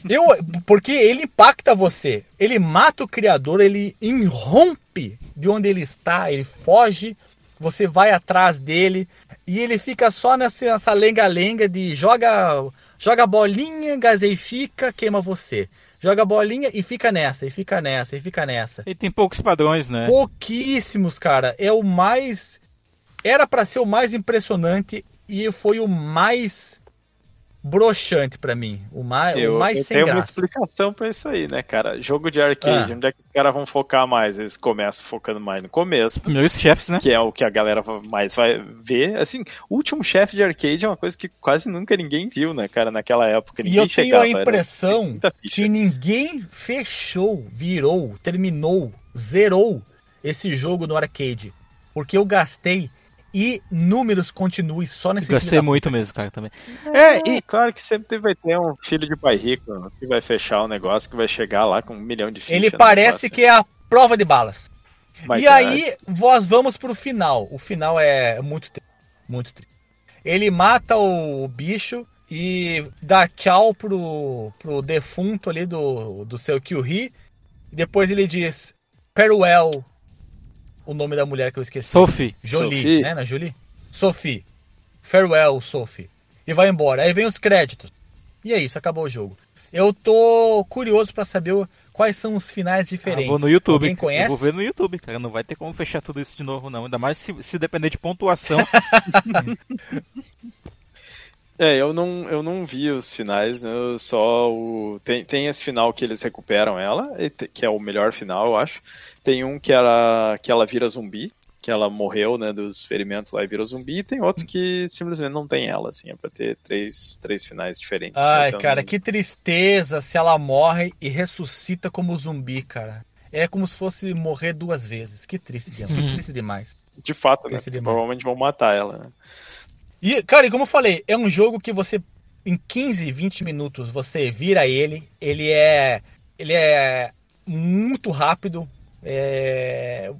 Eu, porque ele impacta você. Ele mata o criador, ele irrompe de onde ele está, ele foge, você vai atrás dele e ele fica só nessa, lenga-lenga de joga, joga bolinha, gaseifica, queima você. Joga bolinha e fica nessa, e fica nessa, e fica nessa. Ele tem poucos padrões, né? Pouquíssimos, cara. É o mais. Era pra ser o mais impressionante e foi o mais broxante pra mim. O mais, Eu, o mais eu sem tenho uma graça. explicação pra isso aí, né, cara? Jogo de arcade, Ah. onde é que os caras vão focar mais? Eles começam focando mais no começo, Primeiros chefes, né? que é o que a galera mais vai ver. Assim, o último chefe de arcade é uma coisa que quase nunca ninguém viu, né, cara, naquela época. E Ninguém eu tenho chegava, a era- impressão que ninguém fechou, virou, terminou, zerou esse jogo no arcade. Porque eu gastei e números continuem só nesse da muito mesmo, cara, também. É, e claro que sempre vai ter um filho de pai rico que vai fechar o negócio, que vai chegar lá com um milhão de fichas. Ele parece negócio. que é a prova de balas. Mas, e cara, aí, nós vamos pro final. O final é muito triste. Muito triste. Ele mata o bicho e dá tchau pro, pro defunto ali do, do seu Kyuhi. E depois ele diz: Farewell, o nome da mulher que eu esqueci. Sophie. Jolie, Sophie. né? Na Jolie? Sophie. Farewell, Sophie. E vai embora. Aí vem os créditos. E é isso, acabou o jogo. Eu tô curioso pra saber quais são os finais Ah, diferentes. vou no YouTube. Eu conhece? vou ver no YouTube, cara. Não vai ter como fechar tudo isso de novo, não. Ainda mais se, se depender de pontuação. É, eu não, eu não vi os finais, né, eu só o... Tem, tem esse final que eles recuperam ela, que é o melhor final, eu acho. Tem um que ela, que ela vira zumbi, que ela morreu, né, dos ferimentos lá e vira zumbi, e tem outro que simplesmente não tem ela, assim, é pra ter três, três finais diferentes. Ai, eu cara, não- que tristeza se ela morre e ressuscita como zumbi, cara. É como se fosse morrer duas vezes. Que triste, demais. que triste demais. De fato, né, Triste demais. provavelmente vão matar ela, né. E, cara, e como eu falei, é um jogo que você, em 15, 20 minutos, você vira ele. Ele é. Ele é muito rápido. É,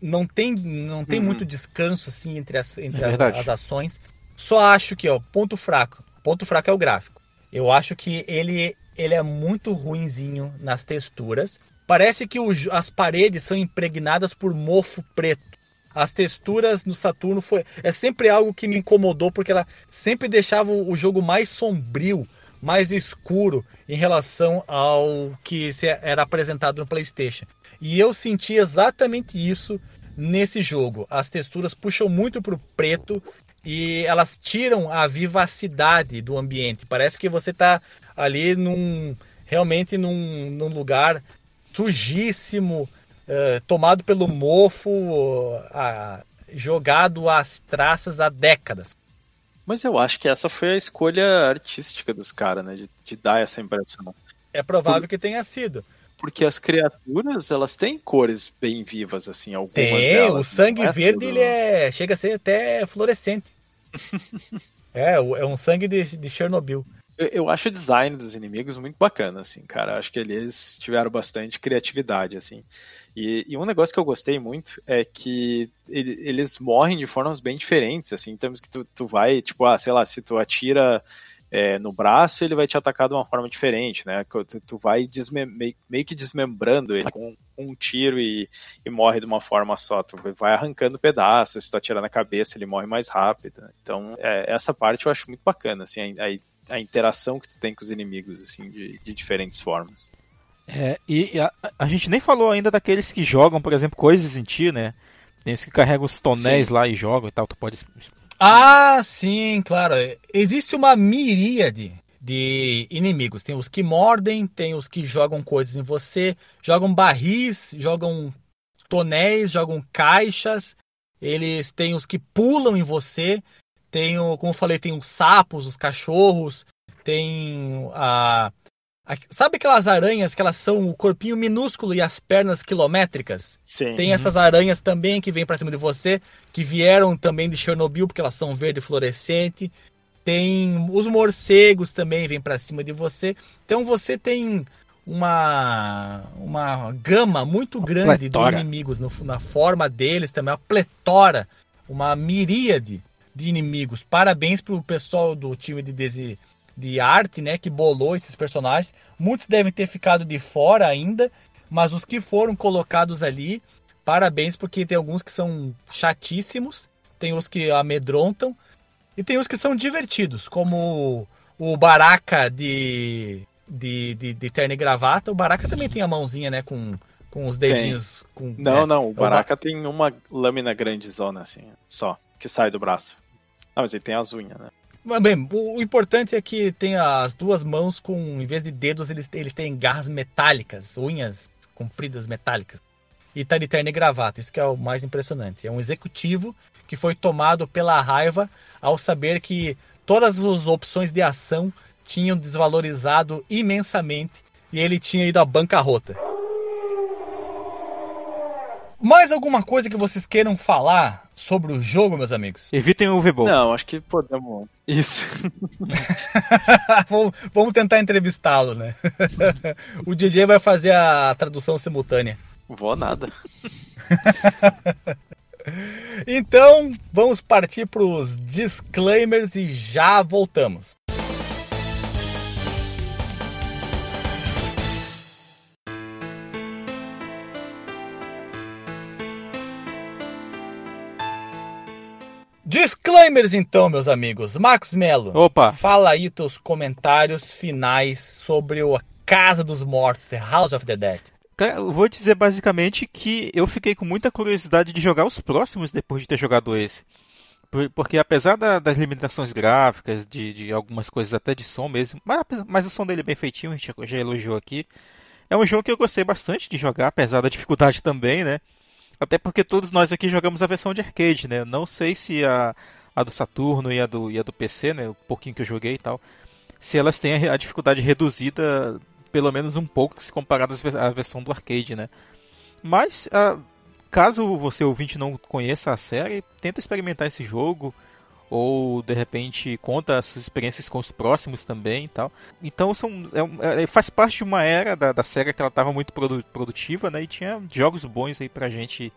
não tem, não tem Uhum. muito descanso assim entre, as, entre É as- as ações. Só acho que, ó, ponto fraco. Ponto fraco é o gráfico. Eu acho que ele, ele é muito ruinzinho nas texturas. Parece que o as paredes são impregnadas por mofo preto. As texturas no Saturno foi é sempre algo que me incomodou porque ela sempre deixava o jogo mais sombrio, mais escuro em relação ao que se era apresentado no PlayStation. E eu senti exatamente isso nesse jogo. As texturas puxam muito pro preto e elas tiram a vivacidade do ambiente. Parece que você está ali num realmente num, num lugar sujíssimo, eh, tomado pelo mofo, ah, jogado às traças há décadas. Mas eu acho que essa foi a escolha artística dos caras, né? De, de dar essa impressão. É provável que tenha sido. Porque as criaturas, elas têm cores bem vivas, assim, algumas Tem, delas. o sangue não é verde tudo- ele é chega a ser até fluorescente. é, é um sangue de, de Chernobyl. Eu, eu acho o design dos inimigos muito bacana, assim, cara. Acho que eles tiveram bastante criatividade, assim. E, e um negócio que eu gostei muito é que ele- eles morrem de formas bem diferentes, assim, em termos que tu, tu vai, tipo, ah, sei lá, se tu atira é, no braço, ele vai te atacar de uma forma diferente, né? Tu, tu vai meio, meio que desmembrando ele com um tiro e, e morre de uma forma só. Tu vai arrancando pedaços, se tu atirar na cabeça, ele morre mais rápido. Então, é, essa parte eu acho muito bacana, assim, a, a- a interação que tu tem com os inimigos, assim, de, de diferentes formas. É, e a, a gente nem falou ainda daqueles que jogam, por exemplo, coisas em ti, né? Tem os que carregam os tonéis lá e jogam e tal. Tu pode. Ah, sim, claro. Existe uma miríade de inimigos. Tem os que mordem, tem os que jogam coisas em você, jogam barris, jogam tonéis, jogam caixas. Eles têm os que pulam em você. Tem, como eu falei, tem os sapos, os cachorros, tem a- Sabe aquelas aranhas que elas são o corpinho minúsculo e as pernas quilométricas? Sim. Tem essas aranhas também que vêm pra cima de você, que vieram também de Chernobyl, porque elas são verde fluorescente. Tem os morcegos também vêm pra cima de você. Então você tem uma uma gama muito grande de inimigos no- na forma deles também, uma pletora, uma miríade de inimigos. Parabéns pro pessoal do time de desi- de arte, né, que bolou esses personagens. Muitos devem ter ficado de fora ainda, mas os que foram colocados ali, parabéns, porque tem alguns que são chatíssimos, tem os que amedrontam, e tem os que são divertidos, como o Baraka de, de, de, de terno e gravata. O Baraka também tem a mãozinha, né, com, com os dedinhos. Com, Não, é, não, o Ba- Baraka tem uma lâmina grande zona, assim, só, que sai do braço. Não, mas ele tem as unhas, né? Bem, o, o importante é que tem as duas mãos com, em vez de dedos, ele, ele tem garras metálicas, unhas compridas metálicas. E tá de terno e gravata, isso que é o mais impressionante. É um executivo que foi tomado pela raiva ao saber que todas as opções de ação tinham desvalorizado imensamente e ele tinha ido à bancarrota. Mais alguma coisa que vocês queiram falar sobre o jogo, meus amigos? Evitem o V-Ball. Não, acho que podemos. Isso. vamos, vamos tentar entrevistá-lo, né? o DJ vai fazer a tradução simultânea. Vou nada. Então, vamos partir para os disclaimers e já voltamos. Disclaimers então, meus amigos. Marcos Melo, Opa! fala aí teus comentários finais sobre o Casa dos Mortos, The House of the Dead. Cara, eu vou dizer basicamente que eu fiquei com muita curiosidade de jogar os próximos depois de ter jogado esse. Por- Porque apesar da- das limitações gráficas, de, de algumas coisas até de som mesmo, mas, mas o som dele é bem feitinho, a gente já elogiou aqui. É um jogo que eu gostei bastante de jogar, apesar da dificuldade também, né? Até porque todos nós aqui jogamos a versão de arcade, né? Não sei se a, a do Saturno e a do, e a do PC, né? O pouquinho que eu joguei e tal, se elas têm a, a dificuldade reduzida pelo menos um pouco se comparado à versão do arcade, né? Mas ah, caso você ouvinte não conheça a série, tenta experimentar esse jogo ou de repente conta as suas experiências com os próximos também e tal. Então são, é um- é- faz parte de uma era da, da que ela estava muito produ- produtiva, né? E tinha jogos bons aí pra gente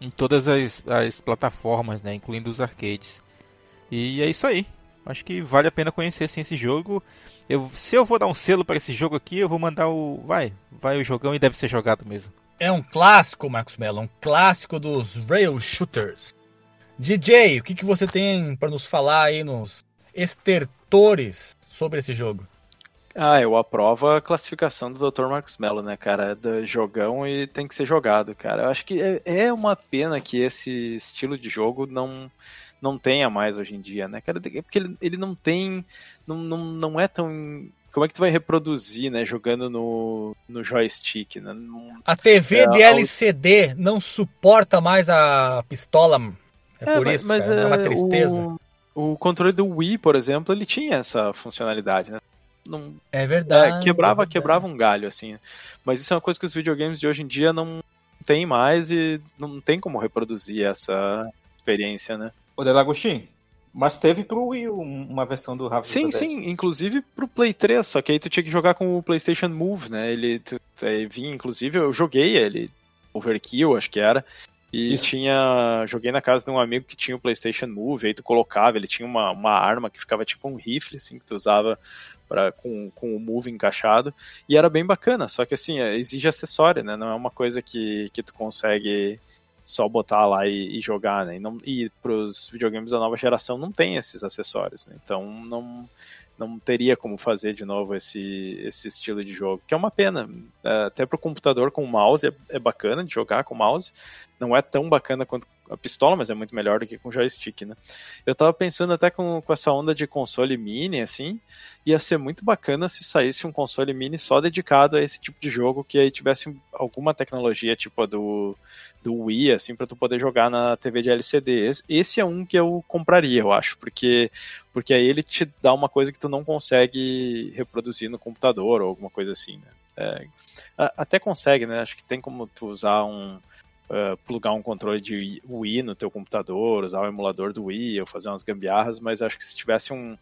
em todas as, as plataformas, né? Incluindo os arcades. E é isso aí. Acho que vale a pena conhecer assim, esse jogo. Eu, se eu vou dar um selo para esse jogo aqui, eu vou mandar o. Vai, vai o jogão e deve ser jogado mesmo. É um clássico, Marcos Mello, um clássico dos rail shooters. DJ, o que, que você tem para nos falar aí nos estertores sobre esse jogo? Ah, eu aprovo a classificação do Dr. Marcos Mello, né, cara? É do jogão e tem que ser jogado, cara. Eu acho que é, é uma pena que esse estilo de jogo não não tenha mais hoje em dia, né, cara? Porque ele, ele não tem. Não, não, não é tão. Como é que tu vai reproduzir, né, jogando no, no joystick, né? Não, A TV É, de LCD não suporta mais a pistola. É, por mas- isso, mas, cara, é uma é, tristeza. O, o controle do Wii, por exemplo, ele tinha essa funcionalidade, né? Não, É verdade. É, quebrava, é verdade. quebrava um galho, assim. Mas isso é uma coisa que os videogames de hoje em dia não tem mais e não tem como reproduzir essa experiência, né? O Delagostin, mas teve pro Wii uma versão do Rafa Sim, sim, inclusive pro Play 3, só que aí tu tinha que jogar com o PlayStation Move, né? Ele tu- é, vinha, inclusive, eu joguei ele, Overkill, acho que era. E Isso. tinha. Joguei na casa de um amigo que tinha o PlayStation Move, aí tu colocava, ele tinha uma, uma arma que ficava tipo um rifle, assim, que tu usava pra, com, com o Move encaixado. E era bem bacana, só que assim, exige acessório, né? Não é uma coisa que, que tu consegue só botar lá e, e jogar, né? E, não, e pros videogames da nova geração não tem esses acessórios, né? Então não, não teria como fazer de novo esse, esse estilo de jogo, que é uma pena. É, até pro computador com o mouse é, é bacana de jogar com o mouse. Não é tão bacana quanto a pistola, mas é muito melhor do que com joystick, né? Eu tava pensando até com, com essa onda de console mini, assim, ia ser muito bacana se saísse um console mini só dedicado a esse tipo de jogo, que aí tivesse alguma tecnologia tipo a do, do Wii, assim, pra tu poder jogar na TV de LCD. Esse, é um que eu compraria, eu acho, porque, porque aí ele te dá uma coisa que tu não consegue reproduzir no computador ou alguma coisa assim, né? É, até consegue, né? Acho que tem como tu usar um. Uh, plugar um controle de Wii no teu computador, usar o emulador do Wii ou fazer umas gambiarras, mas acho que se tivesse um,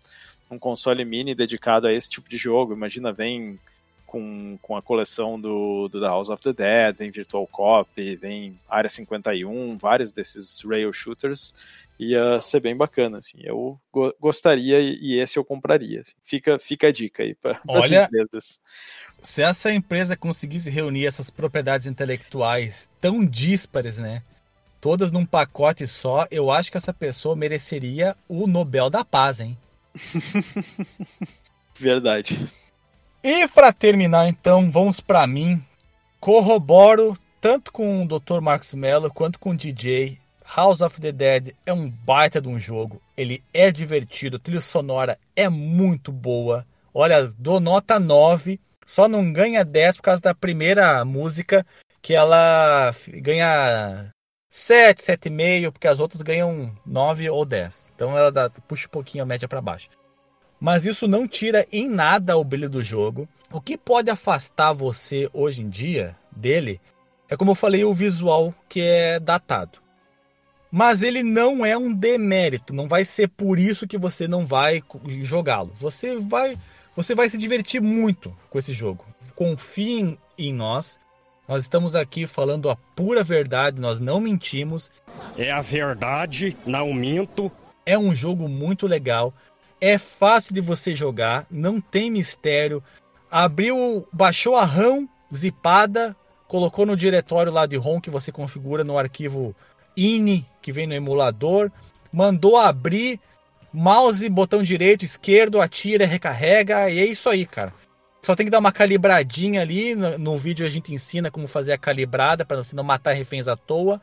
um console mini dedicado a esse tipo de jogo, imagina, vem com, com a coleção do, do The House of the Dead, vem Virtual Cop, vem Área 51, vários desses rail shooters, ia ser bem bacana, assim, eu go- gostaria e, e esse eu compraria, assim. fica, fica a dica aí para as empresas. Se essa empresa conseguisse reunir essas propriedades intelectuais tão díspares, né? Todas num pacote só, eu acho que essa pessoa mereceria o Nobel da Paz, hein? Verdade. E para terminar, então, vamos para mim. Corroboro tanto com o Dr. Marcos Mello quanto com o DJ. House of the Dead é um baita de um jogo. Ele é divertido, a trilha sonora é muito boa. Olha, dou nota 9. Só não ganha 10 por causa da primeira música, que ela ganha 7, 7,5, porque as outras ganham 9 ou 10. Então ela dá- puxa um pouquinho a média para baixo mas isso não tira em nada o brilho do jogo. O que pode afastar você hoje em dia dele é, como eu falei, o visual que é datado. Mas ele não é um demérito, não vai ser por isso que você não vai jogá-lo. Você vai, você vai se divertir muito com esse jogo. Confiem em nós. Nós estamos aqui falando a pura verdade, nós não mentimos. É a verdade, não minto. É um jogo muito legal. É fácil de você jogar, não tem mistério. Abriu, baixou a RAM zipada, colocou no diretório lá de ROM que você configura no arquivo INI que vem no emulador, mandou abrir, mouse, botão direito, esquerdo, atira, recarrega, e é isso aí, cara. Só tem que dar uma calibradinha ali. No, no vídeo a gente ensina como fazer a calibrada para você não matar reféns à toa.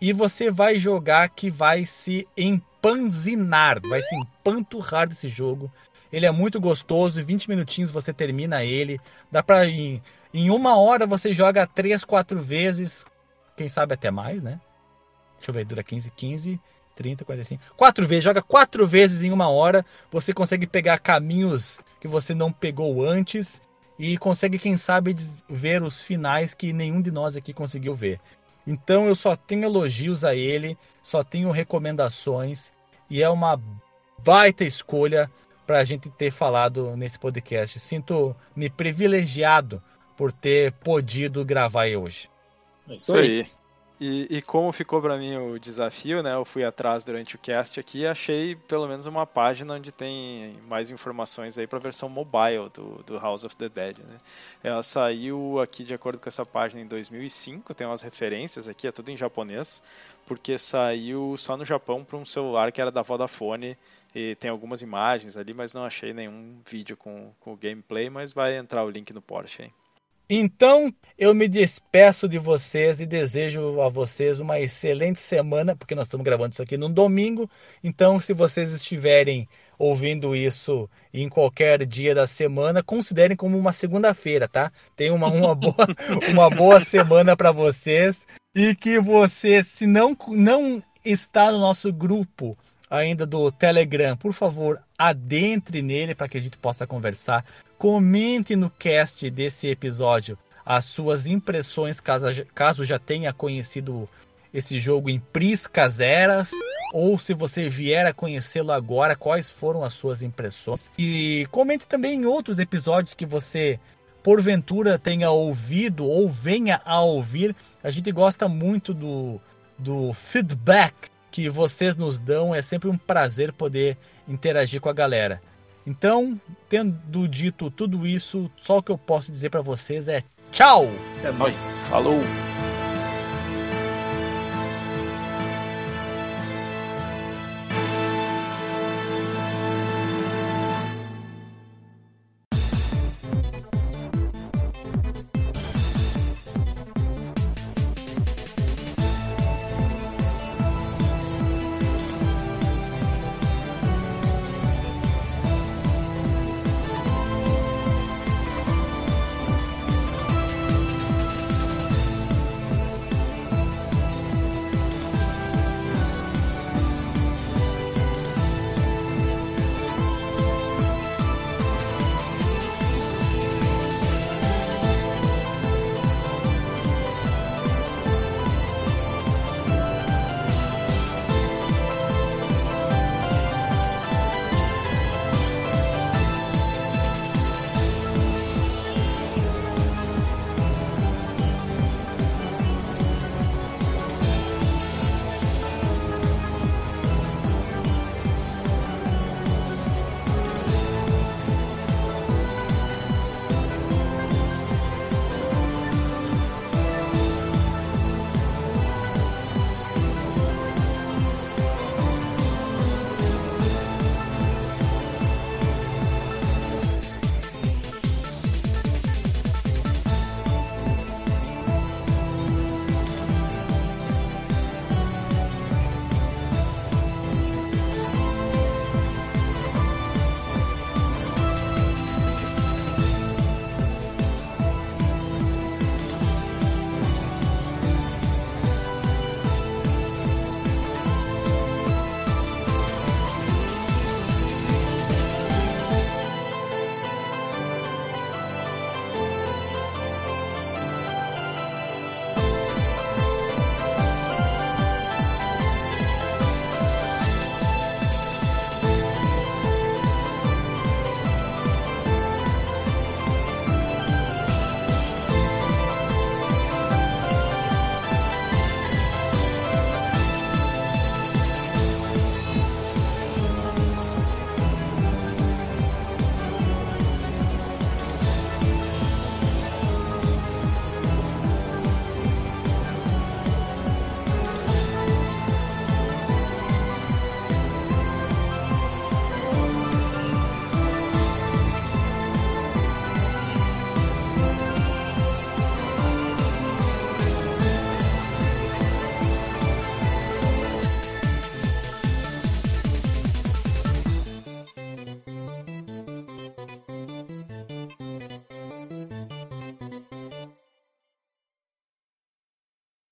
E você vai jogar que vai se empanzinar, vai se empanturrar desse jogo. Ele é muito gostoso, em 20 minutinhos você termina ele. Dá pra em, em uma hora você joga 3, 4 vezes, quem sabe até mais, né? Deixa eu ver, dura 15, 15, 30, 45. Quatro vezes, joga quatro vezes em uma hora. Você consegue pegar caminhos que você não pegou antes e consegue, quem sabe, ver os finais que nenhum de nós aqui conseguiu ver. Então eu só tenho elogios a ele, só tenho recomendações e é uma baita escolha para a gente ter falado nesse podcast. Sinto-me privilegiado por ter podido gravar hoje. É Isso aí. E, e como ficou para mim o desafio, né? Eu fui atrás durante o cast aqui e achei pelo menos uma página onde tem mais informações aí para a versão mobile do, do House of the Dead, né? Ela saiu aqui de acordo com essa página em 2005, tem umas referências aqui, é tudo em japonês, porque saiu só no Japão para um celular que era da Vodafone e tem algumas imagens ali, mas não achei nenhum vídeo com, com o gameplay, mas vai entrar o link no Porsche aí. Então, eu me despeço de vocês e desejo a vocês uma excelente semana, porque nós estamos gravando isso aqui num domingo. Então, se vocês estiverem ouvindo isso em qualquer dia da semana, considerem como uma segunda-feira, tá? Tenha uma, uma, boa, uma boa semana para vocês e que você, se não, não está no nosso grupo ainda do Telegram, por favor, adentre nele para que a gente possa conversar. Comente no cast desse episódio as suas impressões, caso, caso já tenha conhecido esse jogo em priscas eras, ou se você vier a conhecê-lo agora, quais foram as suas impressões. E comente também em outros episódios que você porventura tenha ouvido ou venha a ouvir. A gente gosta muito do, do feedback que vocês nos dão. É sempre um prazer poder interagir com a galera. Então, tendo dito tudo isso, só o que eu posso dizer para vocês é tchau! É nóis. Falou!